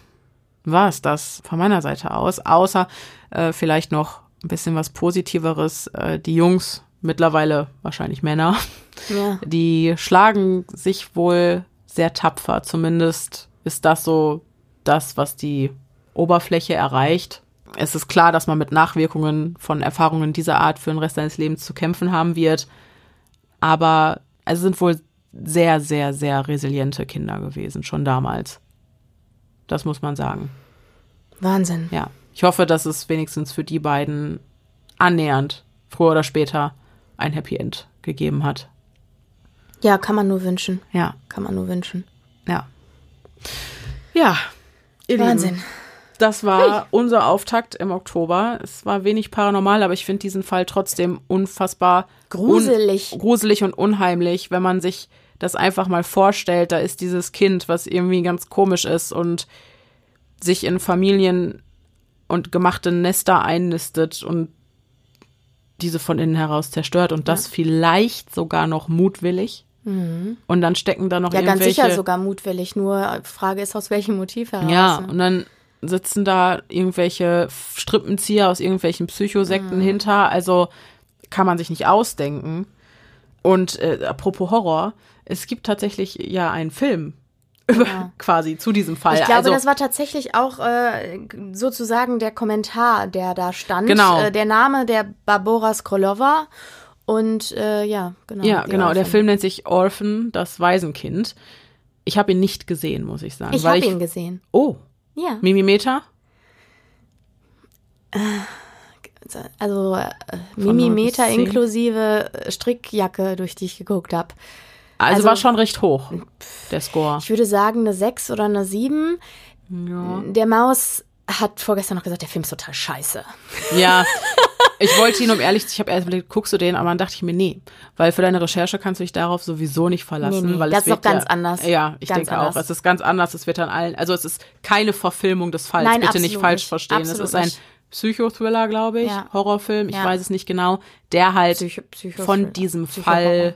war es das von meiner Seite aus, außer äh, vielleicht noch ein bisschen was Positiveres. Äh, die Jungs, mittlerweile wahrscheinlich Männer, ja. die schlagen sich wohl sehr tapfer. Zumindest ist das so das, was die Oberfläche erreicht. Es ist klar, dass man mit Nachwirkungen von Erfahrungen dieser Art für den Rest seines Lebens zu kämpfen haben wird. Aber es sind wohl sehr, sehr, sehr resiliente Kinder gewesen, schon damals. Das muss man sagen. Wahnsinn. Ja. Ich hoffe, dass es wenigstens für die beiden annähernd, früher oder später, ein Happy End gegeben hat. Ja, kann man nur wünschen. Ja. Kann man nur wünschen. Ja. Ja. Wahnsinn. Lieben. Das war Hui. unser Auftakt im Oktober. Es war wenig paranormal, aber ich finde diesen Fall trotzdem unfassbar gruselig. Un gruselig und unheimlich, wenn man sich das einfach mal vorstellt. Da ist dieses Kind, was irgendwie ganz komisch ist und sich in Familien und gemachte Nester einnistet und diese von innen heraus zerstört und das ja. vielleicht sogar noch mutwillig. Mhm. Und dann stecken da noch ja, irgendwelche... Ja, ganz sicher sogar mutwillig. Nur Frage ist, aus welchem Motiv heraus. Ja, und dann sitzen da irgendwelche Strippenzieher aus irgendwelchen Psychosekten mhm. hinter. Also kann man sich nicht ausdenken. Und äh, apropos Horror, es gibt tatsächlich ja einen Film ja. quasi zu diesem Fall. Ich glaube, also, das war tatsächlich auch äh, sozusagen der Kommentar, der da stand. Genau. Äh, der Name der Barbora Skrolova und äh, ja, genau. Ja, genau. Orphan. Der Film nennt sich Orphan, das Waisenkind. Ich habe ihn nicht gesehen, muss ich sagen. Ich habe ihn gesehen. Oh. Ja. Mimimeter? Äh, also äh, Mimimeter inklusive Strickjacke, durch die ich geguckt habe. Also, also, war schon recht hoch, der Score. Ich würde sagen eine 6 oder eine 7. Ja. Der Maus hat vorgestern noch gesagt, der Film ist total scheiße. Ja, ich wollte ihn, um ehrlich zu ich habe erst überlegt, guckst du den, aber dann dachte ich mir, nee, weil für deine Recherche kannst du dich darauf sowieso nicht verlassen. Nee, nee, weil das ist doch ganz ja, anders. Ja, ich ganz denke anders. auch. Es ist ganz anders. Es wird an allen, also es ist keine Verfilmung des Falls. Nein, Bitte nicht falsch nicht. verstehen. Absolut es ist ein Psychothriller, glaube ich, ja. Horrorfilm, ich ja. weiß es nicht genau, der halt Psycho von diesem Fall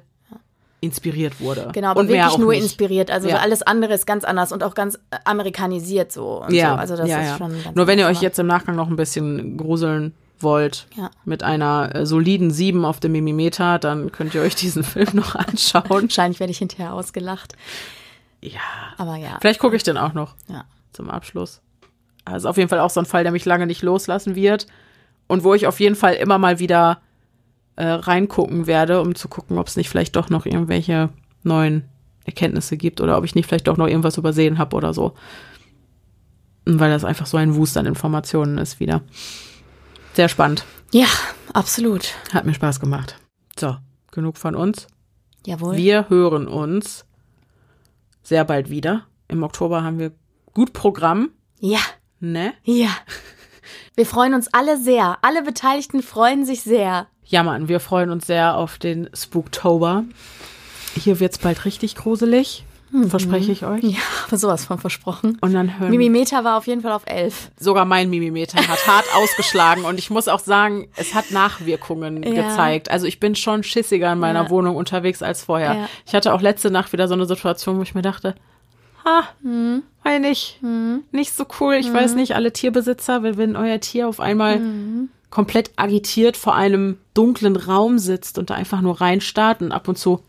inspiriert wurde. Genau, aber und wirklich nur nicht. inspiriert. Also ja. alles andere ist ganz anders und auch ganz amerikanisiert so. ja, so. also das ja, ist ja. schon Nur wenn ihr euch jetzt im Nachgang noch ein bisschen gruseln wollt ja. mit einer äh, soliden 7 auf dem Mimimeter, dann könnt ihr euch diesen Film noch anschauen. Wahrscheinlich werde ich hinterher ausgelacht. Ja. Aber ja. Vielleicht gucke ich den auch noch ja. zum Abschluss. Also auf jeden Fall auch so ein Fall, der mich lange nicht loslassen wird und wo ich auf jeden Fall immer mal wieder äh, reingucken werde, um zu gucken, ob es nicht vielleicht doch noch irgendwelche neuen Erkenntnisse gibt oder ob ich nicht vielleicht doch noch irgendwas übersehen habe oder so. Weil das einfach so ein Wust an Informationen ist wieder. Sehr spannend. Ja, absolut. Hat mir Spaß gemacht. So, genug von uns. Jawohl. Wir hören uns sehr bald wieder. Im Oktober haben wir gut Programm. Ja. Ne? Ja. Wir freuen uns alle sehr. Alle Beteiligten freuen sich sehr. Ja, Mann, wir freuen uns sehr auf den Spooktober. Hier wird's bald richtig gruselig. Mhm. Verspreche ich euch. Ja, aber sowas von versprochen. Und dann hören Mimimeter war auf jeden Fall auf elf. Sogar mein Mimimeter hat hart ausgeschlagen und ich muss auch sagen, es hat Nachwirkungen Ja. gezeigt. Also ich bin schon schissiger in meiner Ja. Wohnung unterwegs als vorher. Ja. Ich hatte auch letzte Nacht wieder so eine Situation, wo ich mir dachte, ha, Mhm. weiß nicht, nicht so cool. Ich weiß nicht, alle Tierbesitzer, wenn, wenn euer Tier auf einmal Mhm. komplett agitiert vor einem dunklen Raum sitzt und da einfach nur reinstarrt und ab und zu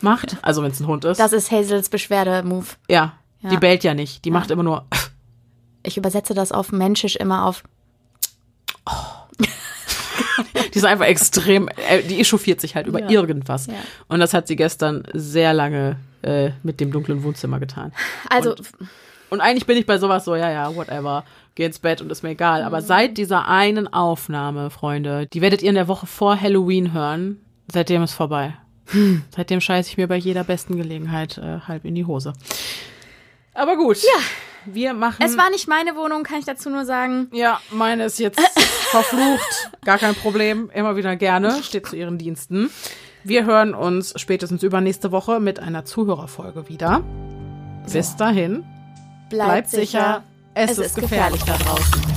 macht, also wenn es ein Hund ist. Das ist Hazels Beschwerde-Move. ja, Ja. die bellt ja nicht, die macht immer nur Ich übersetze das auf Menschisch immer auf. Die ist einfach extrem, äh, die echauffiert sich halt über Ja. irgendwas. Ja. Und das hat sie gestern sehr lange äh, mit dem dunklen Wohnzimmer getan. Also, Und, und eigentlich bin ich bei sowas so, ja, ja, whatever, geh ins Bett und ist mir egal. Mhm. Aber seit dieser einen Aufnahme, Freunde, die werdet ihr in der Woche vor Halloween hören, seitdem ist vorbei. Hm. Seitdem scheiße ich mir bei jeder besten Gelegenheit äh, halb in die Hose. Aber gut. Ja. Wir machen. es war nicht meine Wohnung, kann ich dazu nur sagen. Ja, meine ist jetzt verflucht. Gar kein Problem. Immer wieder gerne. Steht zu ihren Diensten. Wir hören uns spätestens übernächste Woche mit einer Zuhörerfolge wieder. Bis dahin. Bleibt, Bleibt sicher. Es, ist gefährlich da draußen.